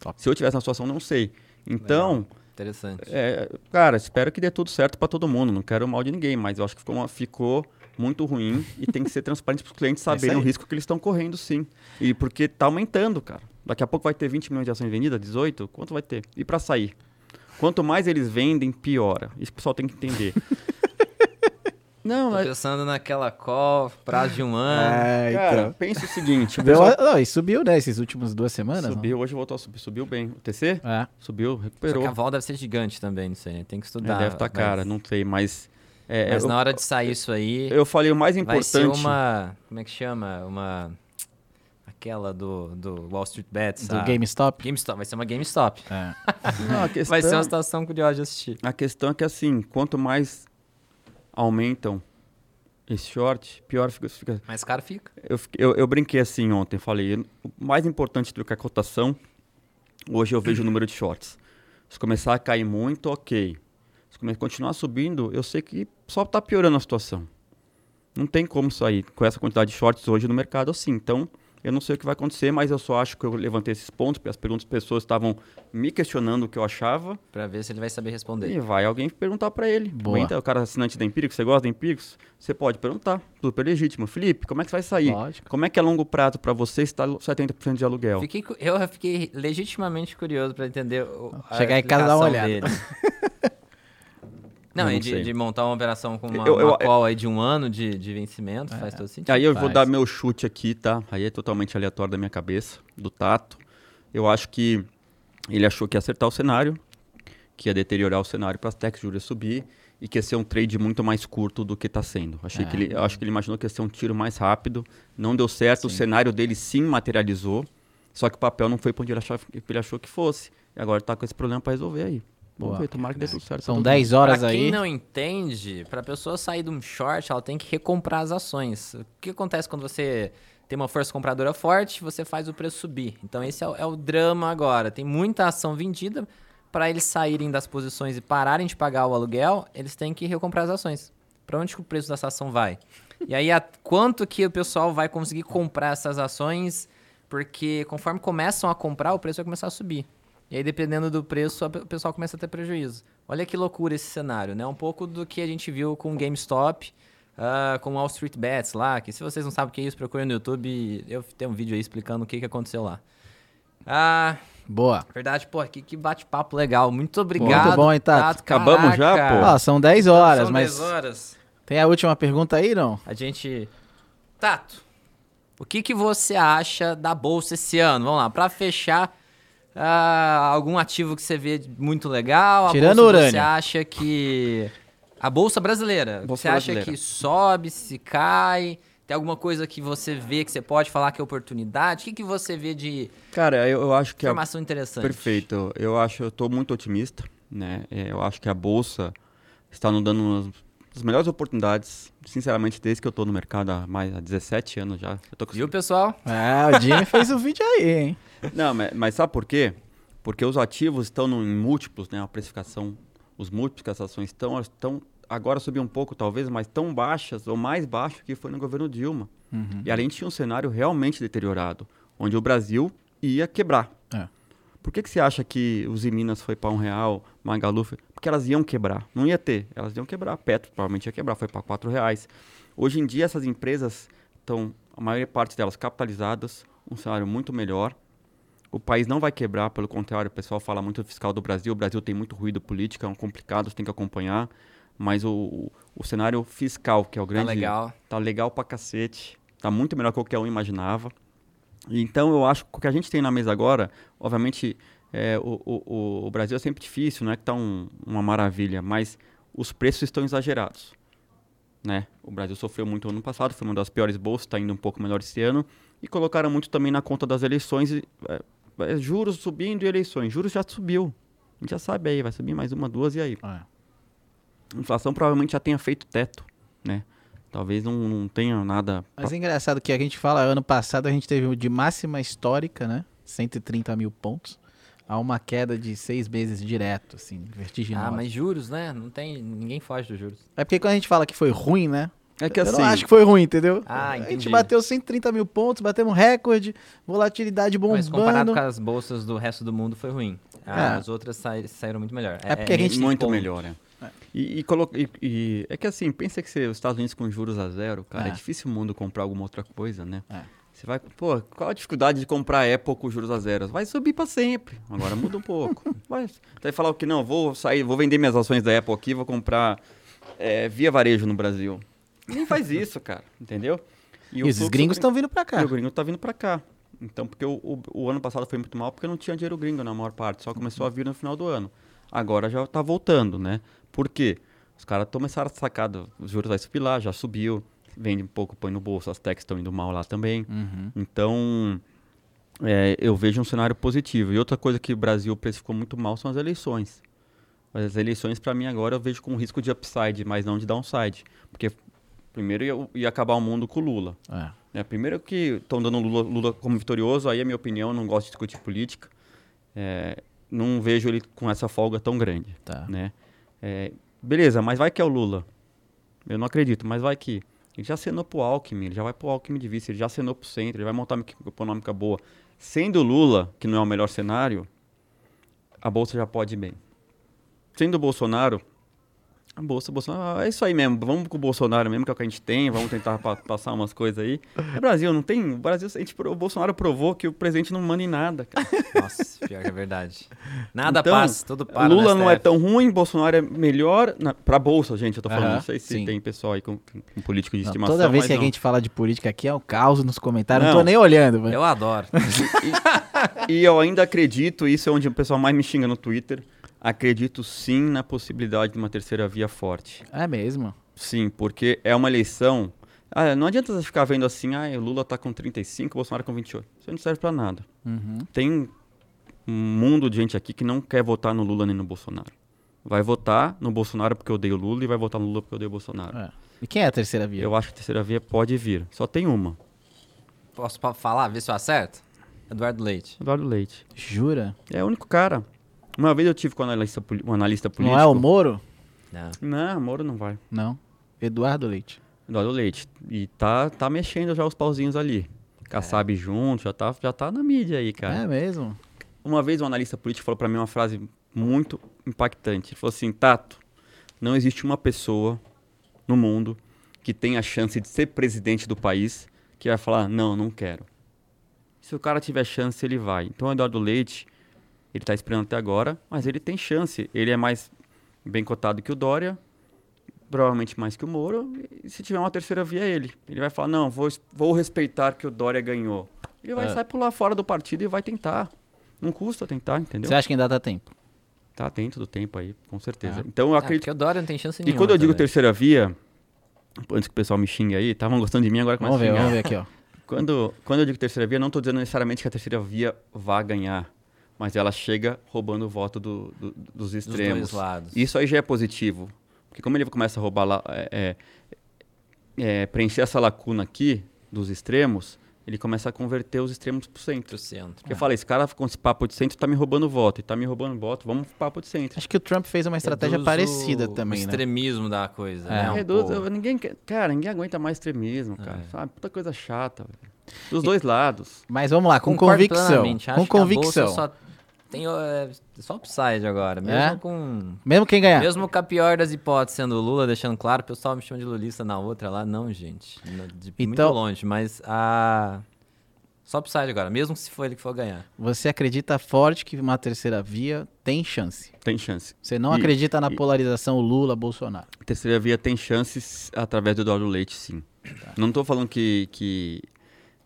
Top. Se eu tivesse na situação, não sei. Então... Legal. Interessante. É, cara, espero que dê tudo certo para todo mundo. Não quero mal de ninguém, mas eu acho que ficou, uma, ficou muito ruim e tem que ser transparente para os clientes É saberem isso o risco que eles estão correndo, sim. E porque tá aumentando, cara. Daqui a pouco vai ter 20 milhões de ações vendidas, 18, quanto vai ter? E para sair? Quanto mais eles vendem, piora. Isso que o pessoal tem que entender. Não, Tô mas, pensando naquela call, prazo de um ano. É, cara, então. pensa o seguinte, o Deu, pessoal não, e subiu, né, essas últimas duas semanas. subiu, hoje voltou a subir, subiu bem. O TC? Não? É. Subiu, Só recuperou. que a vol deve ser gigante também, não sei, né? Tem que É, estudar. deve estar mas- cara, não sei, mas... é, Mas eu, na hora de sair isso aí, eu falei o mais vai ser importante... uma... Como é que chama? Uma... Aquela do, do Wall Street Bets. Do a- GameStop. GameStop. Vai ser uma GameStop. É. Não, a questão, Vai ser uma situação curiosa de assistir. a questão é que assim, quanto mais aumentam esse short, pior fica... fica Mais caro fica. eu, eu, eu brinquei assim ontem, falei, o mais importante do que a cotação, hoje eu vejo o número de shorts. Se começar a cair muito, ok. Se continuar subindo, eu sei que só está piorando a situação. Não tem como sair com essa quantidade de shorts hoje no mercado assim. Então, eu não sei o que vai acontecer, mas eu só acho que eu levantei esses pontos, porque as perguntas das pessoas estavam me questionando o que eu achava. Pra ver se ele vai saber responder. E vai alguém perguntar para ele. Boa. Aguenta, o cara assinante da Empíricos, você gosta da Empíricos? Você pode perguntar, super legítimo. Felipe, como é que você vai sair? Lógico. Como é que é longo prazo para você estar 70% de aluguel? Fiquei eu fiquei legitimamente curioso pra entender. o- a Chegar em casa e dar uma olhada. Não, e não de, de montar uma operação com uma, Eu- eu- uma call aí de um ano de, de vencimento, faz todo sentido. Aí eu vou Faz. dar meu chute aqui, tá? Aí é totalmente aleatório da minha cabeça, do tato. Eu acho que ele achou que ia acertar o cenário, que ia deteriorar o cenário para as tax juros subir e que ia ser um trade muito mais curto do que está sendo. Achei É. que ele, eu acho que ele imaginou que ia ser um tiro mais rápido. Não deu certo, o Sim. cenário dele sim materializou, só que o papel não foi para onde ele, achava, ele achou que fosse. E agora está com esse problema para resolver aí. Vamos Boa. ver, tomara que dê tudo certo. São todo 10 mundo. horas pra quem aí. não entende, pra pessoa sair de um short, ela tem que recomprar as ações. O que acontece quando você tem uma força compradora forte, você faz o preço subir. Então esse é o, é o drama agora. Tem muita ação vendida, para eles saírem das posições e pararem de pagar o aluguel, eles têm que recomprar as ações. Para onde que o preço dessa ação vai? E aí, a, quanto que o pessoal vai conseguir comprar essas ações? Porque conforme começam a comprar, o preço vai começar a subir. E aí, dependendo do preço, o pessoal começa a ter prejuízo. Olha que loucura esse cenário, né? Um pouco do que a gente viu com o GameStop, ah, com Wall Street Bets lá, que se vocês não sabem o que é isso, procurem no YouTube. Eu tenho um vídeo aí explicando o que, que aconteceu lá. Ah, Boa. verdade, pô, que, que bate-papo legal. Muito obrigado. Muito bom, hein, Tato? Acabamos já, pô? Ó, são 10 horas, São mas 10 horas. tem a última pergunta aí, não? A gente. Tato, o que, que você acha da bolsa esse ano? Vamos lá, pra fechar, ah, algum ativo que você vê muito legal? A Tirando bolsa, urânio. Você acha que. A bolsa brasileira, Bolsa você acha brasileira. que sobe, se cai? Tem alguma coisa que você vê que você pode falar que é oportunidade? O que, que você vê de Cara, eu, eu acho que a, informação interessante? Perfeito. Eu acho, eu estou muito otimista, né? É, Eu acho que a bolsa está nos dando umas das melhores oportunidades, sinceramente, desde que eu estou no mercado há mais há 17 anos já. Eu tô com- Viu, pessoal? É, o Jimmy fez o vídeo aí, hein? Não, mas, mas sabe por quê? Porque os ativos estão no- em múltiplos, né? A precificação, os múltiplos que as ações estão, estão agora subiu um pouco talvez, mas tão baixas ou mais baixo que foi no governo Dilma. Uhum. E além tinha um cenário realmente deteriorado, onde o Brasil ia quebrar. É. Por que, que você acha que os Minas foi para um real, Magalu foi... Porque elas iam quebrar. Não ia ter, elas iam quebrar. Petro provavelmente ia quebrar, foi para quatro reais. Hoje em dia essas empresas estão, a maior parte delas capitalizadas, um cenário muito melhor. O país não vai quebrar, pelo contrário, o pessoal fala muito do fiscal do Brasil. O Brasil tem muito ruído político, é um complicado, você tem que acompanhar. Mas o, o, o cenário fiscal, que é o Tá grande legal. tá legal pra cacete. Tá muito melhor que qualquer um imaginava. Então eu acho que o que a gente tem na mesa agora, obviamente, é, o, o, o- Brasil é sempre difícil, não é que tá um- uma maravilha, mas os preços estão exagerados. Né? O Brasil sofreu muito ano passado, foi uma das piores bolsas, está indo um pouco melhor esse ano. E colocaram muito também na conta das eleições, é, juros subindo e eleições. Juros já subiu. A gente já sabe aí, vai subir mais uma, duas e aí. É. A inflação provavelmente já tenha feito teto, né? Talvez não, não tenha nada. Mas é engraçado que a gente fala, ano passado a gente teve de máxima histórica, né? 130 mil pontos. A uma queda de seis meses direto, assim, vertiginosa. Ah, mas juros, né? Não tem. Ninguém foge dos juros. É porque quando a gente fala que foi ruim, né? É que Eu assim. não acho que foi ruim, entendeu? Ah, A gente entendi. bateu 130 mil pontos, batemos um recorde, volatilidade Mas comparado bombando. com as bolsas do resto do mundo foi ruim. É. As outras saíram muito melhor. É porque a gente- muito ponto. melhor, né? E, e, e- e- é que assim, pensa que você, os Estados Unidos com juros a zero, cara, é, É. difícil o mundo comprar alguma outra coisa, né? É. Você vai, pô, qual a dificuldade de comprar Apple com juros a zero? Vai subir pra sempre. Agora muda um pouco. Vai, você vai falar o que não, vou sair, vou vender minhas ações da Apple aqui, vou comprar é, via varejo no Brasil. Nem faz isso, cara, entendeu? E, o os gringos gring- estão vindo pra cá. e o gringo tá vindo pra cá. Então, porque o, o, o ano passado foi muito mal porque não tinha dinheiro gringo na maior parte, só começou a vir no final do ano. Agora já tá voltando, né? Por quê? Os caras começaram a sacar, os juros vai subir lá, já subiu, vende um pouco, põe no bolso, as techs estão indo mal lá também. Uhum. Então, é, eu vejo um cenário positivo. E outra coisa que o Brasil precificou muito mal são as eleições. As eleições, para mim, agora eu vejo com risco de upside, mas não de downside. Porque primeiro ia, ia acabar o mundo com o Lula. É. É, primeiro que estão dando Lula, Lula como vitorioso, aí é minha opinião, não gosto de discutir política. É, não vejo ele com essa folga tão grande. Tá. Né? É, beleza, mas vai que é o Lula. Eu não acredito, mas vai que. Ele já acenou pro Alckmin, ele já vai pro Alckmin de vice, ele já acenou pro centro, ele vai montar uma equipe econômica boa. Sendo Lula, que não é o melhor cenário, a Bolsa já pode ir bem. Sendo o Bolsonaro, a Bolsa, Bolsonaro, é isso aí mesmo, vamos com o Bolsonaro mesmo, que é o que a gente tem, vamos tentar pa- passar umas coisas aí. É Brasil, não tem. O Brasil, a gente, o Bolsonaro provou que o presidente não manda em nada, cara. Nossa, pior que é verdade. Nada Então, passa, tudo para. Lula não é tão ruim, Bolsonaro é melhor na, pra bolsa, gente. Eu tô falando, Aham, não sei se sim. tem pessoal aí com, com político de Não, estimação. toda vez mas que a não. gente fala de política aqui é o caos nos comentários. Não, Não. tô nem olhando, velho. Eu adoro. E eu ainda acredito, isso é onde o pessoal mais me xinga no Twitter. Acredito sim na possibilidade de uma terceira via forte. É mesmo. Sim, porque é uma eleição. Ah, não adianta você ficar vendo assim, ah, o Lula tá com 35, o Bolsonaro com 28. Isso não serve pra nada. Uhum. Tem um mundo de gente aqui que não quer votar no Lula nem no Bolsonaro. Vai votar no Bolsonaro porque odeia o Lula e vai votar no Lula porque odeia o Bolsonaro. É. E quem é a terceira via? Eu acho que a terceira via pode vir. Só tem uma. Posso falar, ver se eu acerto? Eduardo Leite. Eduardo Leite. Jura? É o único cara. Uma vez eu tive com um analista, um analista político. Não é o Moro? Não. Não, Moro não vai. Não. Eduardo Leite. Eduardo Leite. E tá, tá mexendo já os pauzinhos ali. Kassab junto, já tá, já tá na mídia aí, cara. É mesmo? Uma vez um analista político falou pra mim uma frase muito impactante. Ele falou assim, Tato, não existe uma pessoa no mundo que tenha a chance de ser presidente do país que vai falar, não, não quero. Se o cara tiver chance, ele vai. Então o Eduardo Leite, ele tá esperando até agora, mas ele tem chance. Ele é mais bem cotado que o Dória, provavelmente mais que o Moro, e se tiver uma terceira via, é ele. Ele vai falar, não, vou, vou respeitar que o Dória ganhou. Ele vai É. sair pular fora do partido e vai tentar. Não custa tentar, entendeu? Você acha que ainda dá tempo? Tá dentro do tempo aí, com certeza. Ah. Então eu Ah, acredito. porque o Dória não tem chance e nenhuma. quando eu digo também. terceira via, antes que o pessoal me xingue aí, estavam gostando de mim, agora começa Vamos a ver, xingar. vamos ver aqui, ó. Quando, quando eu digo terceira via, não estou dizendo necessariamente que a terceira via vá ganhar, mas ela chega roubando o voto do- do- dos Dos extremos. dois lados. Isso aí já é positivo, porque como ele começa a roubar lá, é, é, é, preencher essa lacuna aqui dos extremos, ele começa a converter os extremos para o centro. Pro centro. Porque eu falei, esse cara com esse papo de centro tá me roubando voto, e tá me roubando voto, vamos pro papo de centro. Acho que o Trump fez uma estratégia Reduz parecida o, também, o né? extremismo da coisa, É. né? um Reduz, ninguém, cara, ninguém aguenta mais extremismo, cara. É. Sabe? Puta coisa chata, velho. Dos dois lados. Mas vamos lá, com Concordo convicção. Com convicção. só tem é, só upside agora. Mesmo É? com. Mesmo quem ganhar. Mesmo com a pior das hipóteses sendo o Lula, deixando claro, o pessoal me chama de lulista na outra lá. Não, gente. Não, de- Então- Muito longe, mas a. Só upside agora, mesmo se for ele que for ganhar. Você acredita forte que uma terceira via tem chance. Tem chance. Você não E- acredita na e- polarização Lula-Bolsonaro. Terceira via tem chances através do Eduardo Leite, sim. Não tô falando que, que,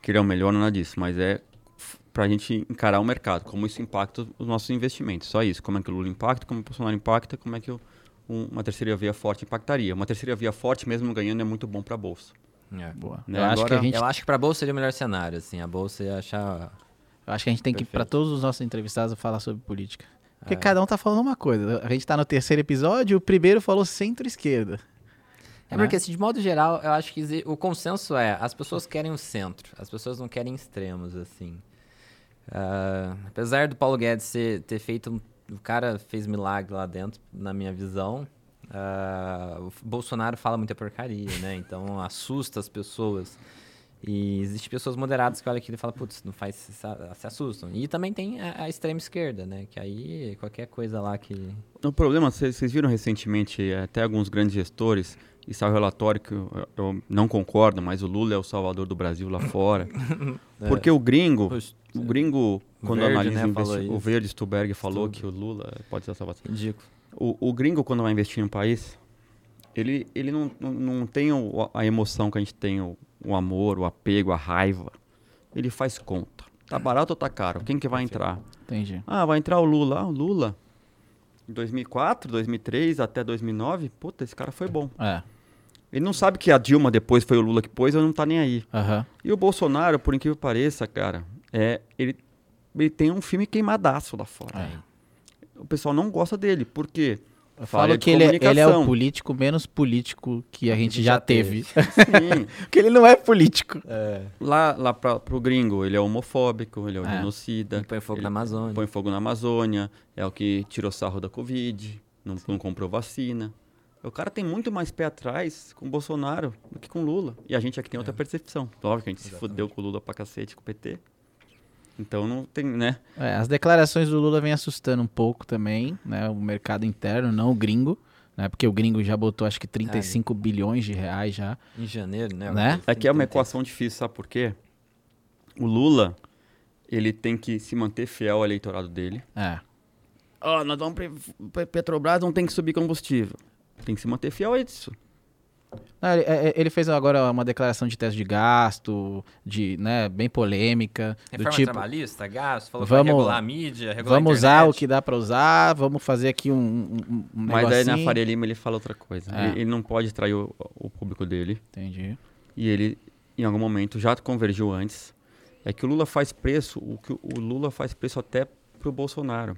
que ele é o melhor, nada disso, mas é f- pra gente encarar o mercado, como isso impacta os nossos investimentos. Só isso. Como é que o Lula impacta, como o Bolsonaro impacta, como é que o- um- uma terceira via forte impactaria. Uma terceira via forte, mesmo ganhando, é muito bom pra Bolsa. É. Boa. Né, Eu, acho que agora- a gente, Eu acho que pra bolsa seria o melhor cenário, assim. A bolsa ia achar. eu acho que a gente tem que, para Perfeito. todos os nossos entrevistados, falar sobre política. Porque É. cada um tá falando uma coisa. A gente tá no terceiro episódio, o primeiro falou centro-esquerda. É Né? porque, assim, de modo geral, eu acho que o consenso é as pessoas querem o centro, as pessoas não querem extremos, assim. Ah, apesar do Paulo Guedes ser- ter feito. um- O cara fez milagre lá dentro, na minha visão. ah, o Bolsonaro fala muita porcaria, né? Então assusta as pessoas. E existem pessoas moderadas que olham aquilo e falam, putz, não faz, se, se assustam. E também tem a, a, extrema esquerda, né? Que aí qualquer coisa lá que. O problema, vocês viram recentemente até alguns grandes gestores, e saiu um relatório que eu, eu, não concordo, mas o Lula é o salvador do Brasil lá fora. é. Porque o gringo, o gringo, quando Verde, analisa né, investi- o Verde Stuberg falou Stuber. que o Lula pode ser a salvação. Ridículo. O, o gringo, quando vai investir em um país, ele, ele não, não, não tem o, a emoção que a gente tem, o, o amor, o apego, a raiva. Ele faz conta. Tá barato ou tá caro? Quem que vai entrar? Entendi. Ah, vai entrar o Lula. Ah, o Lula. Em 2004, 2003 até 2009, puta, esse cara foi bom. É. Ele não sabe que a Dilma depois foi o Lula que pôs, ou não tá nem aí. Uhum. E o Bolsonaro, por incrível que pareça, cara, é, ele, ele tem um filme queimadaço lá fora. É. O pessoal não gosta dele, por quê? Eu falo que ele é, ele é, o político menos político que a gente já, já teve. teve. Porque ele não é político. É. Lá, lá pra, pro gringo, ele é homofóbico, ele é é. genocida. Ele põe fogo na Amazônia. Põe fogo na Amazônia, é o que tirou sarro da Covid, não, não comprou vacina. O cara tem muito mais pé atrás com o Bolsonaro do que com o Lula. E a gente aqui tem outra é. percepção. Óbvio que a gente Exatamente. se fudeu com o Lula pra cacete, com o PT. Então não tem, né? É, as declarações do Lula vêm assustando um pouco também, né? O mercado interno, não o gringo. Né? Porque o gringo já botou acho que 35 bilhões de reais já. Em janeiro, né? né? Aqui é uma equação difícil, sabe por quê? O Lula, ele tem que se manter fiel ao eleitorado dele. É. Ó, oh, nós vamos Petrobras não tem que subir combustível. Tem que se manter fiel a isso. Não, ele, é, é, ele, fez agora uma declaração de teste de gasto, de, né, bem polêmica. Reforma do tipo, trabalhista, gasto, falou vamos, que vai regular a mídia, regular Vamos a usar o que dá para usar, vamos fazer aqui um, um, um Mas daí na Faria Lima ele fala outra coisa. É. Ele, ele, não pode trair o, o, público dele. Entendi. E ele, em algum momento, já convergiu antes. É que o Lula faz preço, o que o Lula faz preço até pro Bolsonaro.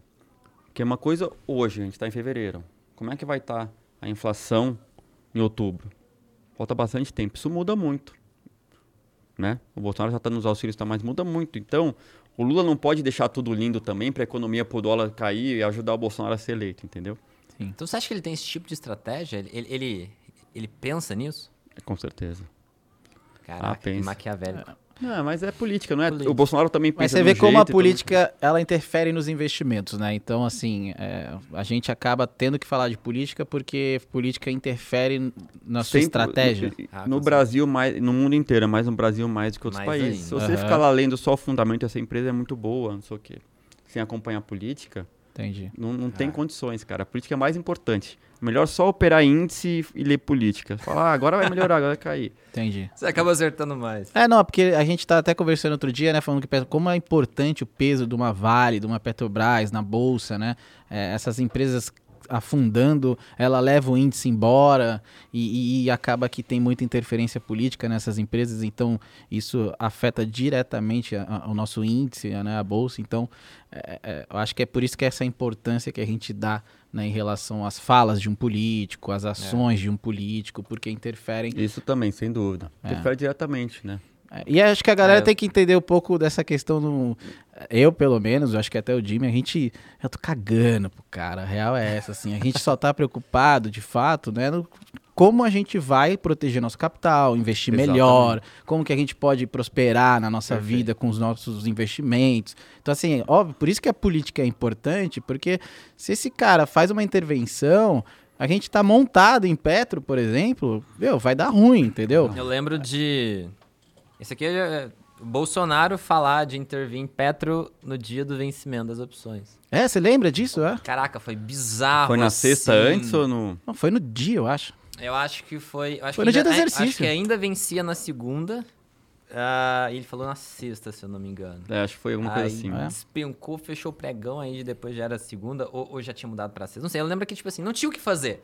Que é uma coisa hoje, a gente está em fevereiro. Como é que vai estar tá a inflação em outubro? Falta bastante tempo. Isso muda muito. Né? O Bolsonaro já está nos auxílios, tá, mas muda muito. Então, o Lula não pode deixar tudo lindo também para a economia por dólar cair e ajudar o Bolsonaro a ser eleito, entendeu? Sim. Então você acha que ele tem esse tipo de estratégia? Ele, ele, ele pensa nisso? Com certeza. Caraca, ah, pensa. maquiavélico. Não, mas é política, não é? Política. O Bolsonaro também pensa Mas você vê como a política também... ela interfere nos investimentos, né? Então, assim, é, a gente acaba tendo que falar de política porque política interfere na sua Sempre, estratégia. No, ah, no Brasil, mais, no mundo inteiro, é mais no Brasil mais do que outros mais países. Ainda. Se você uhum. ficar lá lendo só o fundamento, essa empresa é muito boa, não sei o quê, sem acompanhar a política, Entendi. Não, não ah. tem condições, cara. A política é mais importante. Melhor só operar índice e ler política. Falar, ah, agora vai melhorar, agora vai cair. Entendi. Você acaba acertando mais. É, não, porque a gente tá até conversando outro dia, né, falando que como é importante o peso de uma Vale, de uma Petrobras na bolsa, né? É, essas empresas afundando, ela leva o índice embora e, e, acaba que tem muita interferência política nessas empresas, então isso afeta diretamente a, a, o nosso índice, né, a bolsa. Então, é, é, eu acho que é por isso que essa importância que a gente dá né, em relação às falas de um político, às ações é. de um político, porque interferem. Isso também, sem dúvida. É. Interfere diretamente, né? E acho que a galera é. tem que entender um pouco dessa questão do. Eu, pelo menos, acho que até o Jimmy, a gente. Eu tô cagando pro cara. A real é essa, assim. A gente só tá preocupado, de fato, né? No, como a gente vai proteger nosso capital, investir Exatamente. melhor, como que a gente pode prosperar na nossa Perfeito. vida com os nossos investimentos. Então, assim, óbvio, por isso que a política é importante, porque se esse cara faz uma intervenção, a gente tá montado em Petro, por exemplo, meu, vai dar ruim, entendeu? Eu lembro de esse aqui é Bolsonaro falar de intervir em Petro no dia do vencimento das opções. É, você lembra disso? É? Caraca, foi bizarro. Foi na assim. sexta antes ou no. Não, foi no dia, eu acho. Eu acho que foi. Acho foi que no ainda, dia do exercício. Acho que ainda vencia na segunda. Uh, ele falou na sexta, se eu não me engano. É, acho que foi alguma aí, coisa assim. É. Despencou, fechou o pregão, aí depois já era segunda, ou, ou já tinha mudado pra sexta. Não sei, eu lembro que, tipo assim, não tinha o que fazer.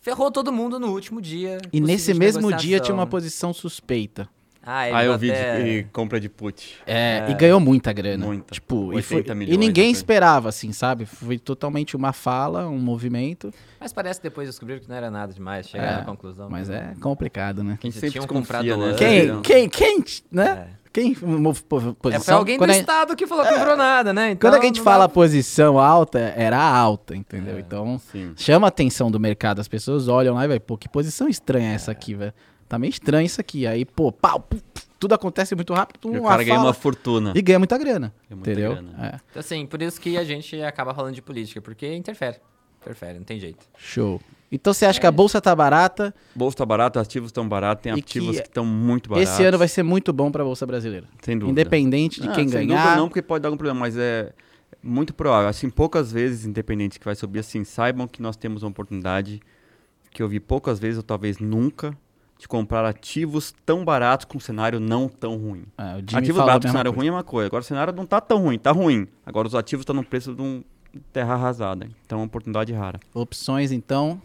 Ferrou todo mundo no último dia. E nesse mesmo dia tinha uma posição suspeita. Ah, ele ah eu vi de, compra de put. É, é, e ganhou muita grana. Muita. Tipo, e, foi, e ninguém esperava, assim, sabe? Foi totalmente uma fala, um movimento. Mas parece que depois descobriram que não era nada demais, chegaram é, à conclusão. Mas é complicado, né? Quem sempre tinham comprado né? Quem, quem, quem, né? É. Quem posição? É, foi alguém do a, estado que falou que não comprou nada, né? Então, quando a gente fala dá... posição alta, era alta, entendeu? É, então, sim. chama a atenção do mercado. As pessoas olham lá e vai, pô, que posição estranha é essa aqui, velho. Tá meio estranho isso aqui. Aí, pô, pau, tudo acontece muito rápido. E o uma cara ganha uma fortuna. E ganha muita grana. Ganha muita entendeu? grana. É. Então, assim, por isso que a gente acaba falando de política, porque interfere. Interfere, não tem jeito. Show. Então você acha que a bolsa tá barata? Bolsa tá barata, ativos estão baratos, tem E ativos que estão muito baratos. Esse ano vai ser muito bom pra bolsa brasileira. Sem dúvida. Independente de Ah, quem sem ganhar. dúvida não, porque pode dar algum problema, mas é muito provável. Assim, poucas vezes, independente que vai subir, assim, saibam que nós temos uma oportunidade que eu vi poucas vezes, ou talvez nunca, de comprar ativos tão baratos com um cenário não tão ruim. É, Ativos baratos com cenário coisa. ruim é uma coisa. Agora o cenário não tá tão ruim, tá ruim. Agora os ativos estão no preço de um terra arrasada. Então é uma oportunidade rara. Opções, então.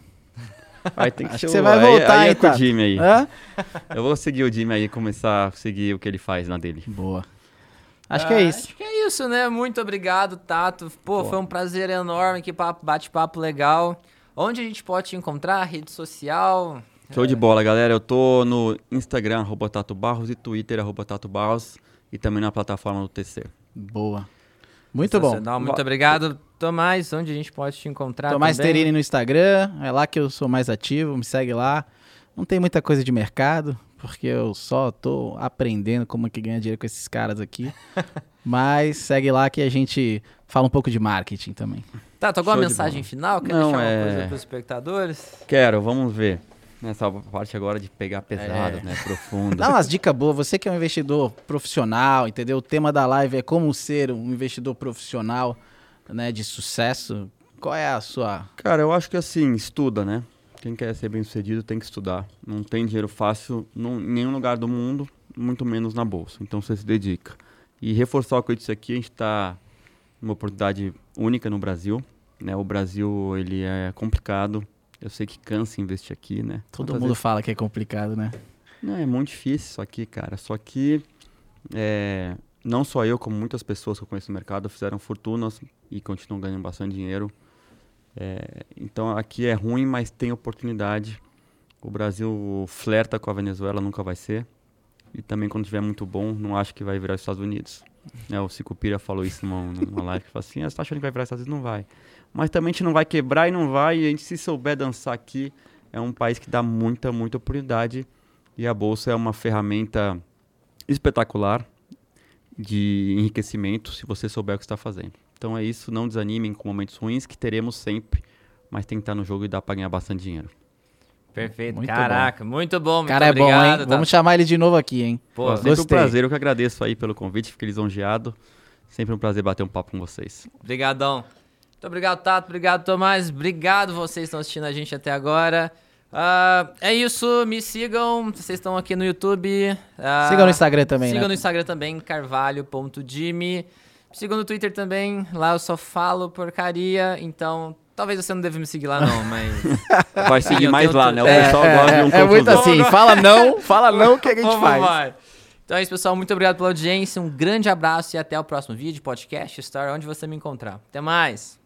Aí tem que Acho que você vai aí- voltar, aí, é com o Tato? Jimmy aí. Hã? Eu vou seguir o Jimmy aí e começar a seguir o que ele faz na dele. Boa. Acho que Ah, é isso. Acho que é isso, né? Muito obrigado, Tato. Pô, foi um prazer enorme, que papo- bate-papo legal. Onde a gente pode te encontrar? Rede social? Show de bola, galera. Eu tô no Instagram, arroba Tato Barros, e Twitter, arroba Tato Barros, e também na plataforma do TC. Boa. Muito bom. Muito obrigado. Tomás, onde a gente pode te encontrar Tomás também? Terini no Instagram, é lá que eu sou mais ativo, me segue lá. Não tem muita coisa de mercado, porque eu só tô aprendendo como é que ganha dinheiro com esses caras aqui. Mas segue lá que a gente fala um pouco de marketing também. Tato, alguma Show de mensagem final? Quer Não, deixar é- uma coisa pros espectadores? Quero, vamos ver. Nessa parte agora de pegar pesado, É. né? Profundo. Dá umas dicas boas, você que é um investidor profissional, entendeu? O tema da live é como ser um investidor profissional, né, de sucesso. Qual é a sua... Cara, eu acho que assim, estuda, né? Quem quer ser bem sucedido tem que estudar. Não tem dinheiro fácil em nenhum lugar do mundo, muito menos na bolsa. Então você se dedica. E reforçar o que eu disse aqui, a gente está numa oportunidade única no Brasil. Né? O Brasil ele é complicado. Eu sei que cansa investir aqui, né? Todo Quantas mundo vezes- fala que é complicado, né? Não, é muito difícil isso aqui, cara. Só que é, não só eu, como muitas pessoas que eu conheço no mercado fizeram fortunas e continuam ganhando bastante dinheiro. É, então aqui é ruim, mas tem oportunidade. O Brasil flerta com a Venezuela, nunca vai ser. E também quando tiver muito bom, não acho que vai virar os Estados Unidos. Né, o Cicupira falou isso numa, numa live, que falou assim, ah, você tá achando que vai virar os Estados Unidos? Não vai. Mas também a gente não vai quebrar e não vai. E a gente se souber dançar aqui, é um país que dá muita, muita oportunidade. E a Bolsa é uma ferramenta espetacular de enriquecimento se você souber o que está fazendo. Então é isso, não desanimem com momentos ruins que teremos sempre, mas tem que estar no jogo e dá para ganhar bastante dinheiro. Perfeito. Muito Caraca, muito bom. Muito cara é bom, hein? Tato. Vamos chamar ele de novo aqui, hein? Pô, Pô, sempre um prazer, eu que agradeço aí pelo convite, fiquei lisonjeado. Sempre um prazer bater um papo com vocês. Obrigadão. Muito obrigado, Tato. Obrigado, Tomás. Obrigado vocês que estão assistindo a gente até agora. Ah, é isso, me sigam. Vocês estão aqui no YouTube. Ah, Siga no Instagram também, Sigam né? no Instagram também, carvalho.jimmy. Sigam no Twitter também. Lá eu só falo porcaria. Então, talvez você não deva me seguir lá, não, mas. Vai seguir mais tenho lá, né? O É, pessoal é, gosta de um é, é muito assim, fala não, fala não, o que a gente Vamos faz? lá. Então é isso, pessoal. Muito obrigado pela audiência. Um grande abraço e até o próximo vídeo, podcast, story, onde você me encontrar. Até mais.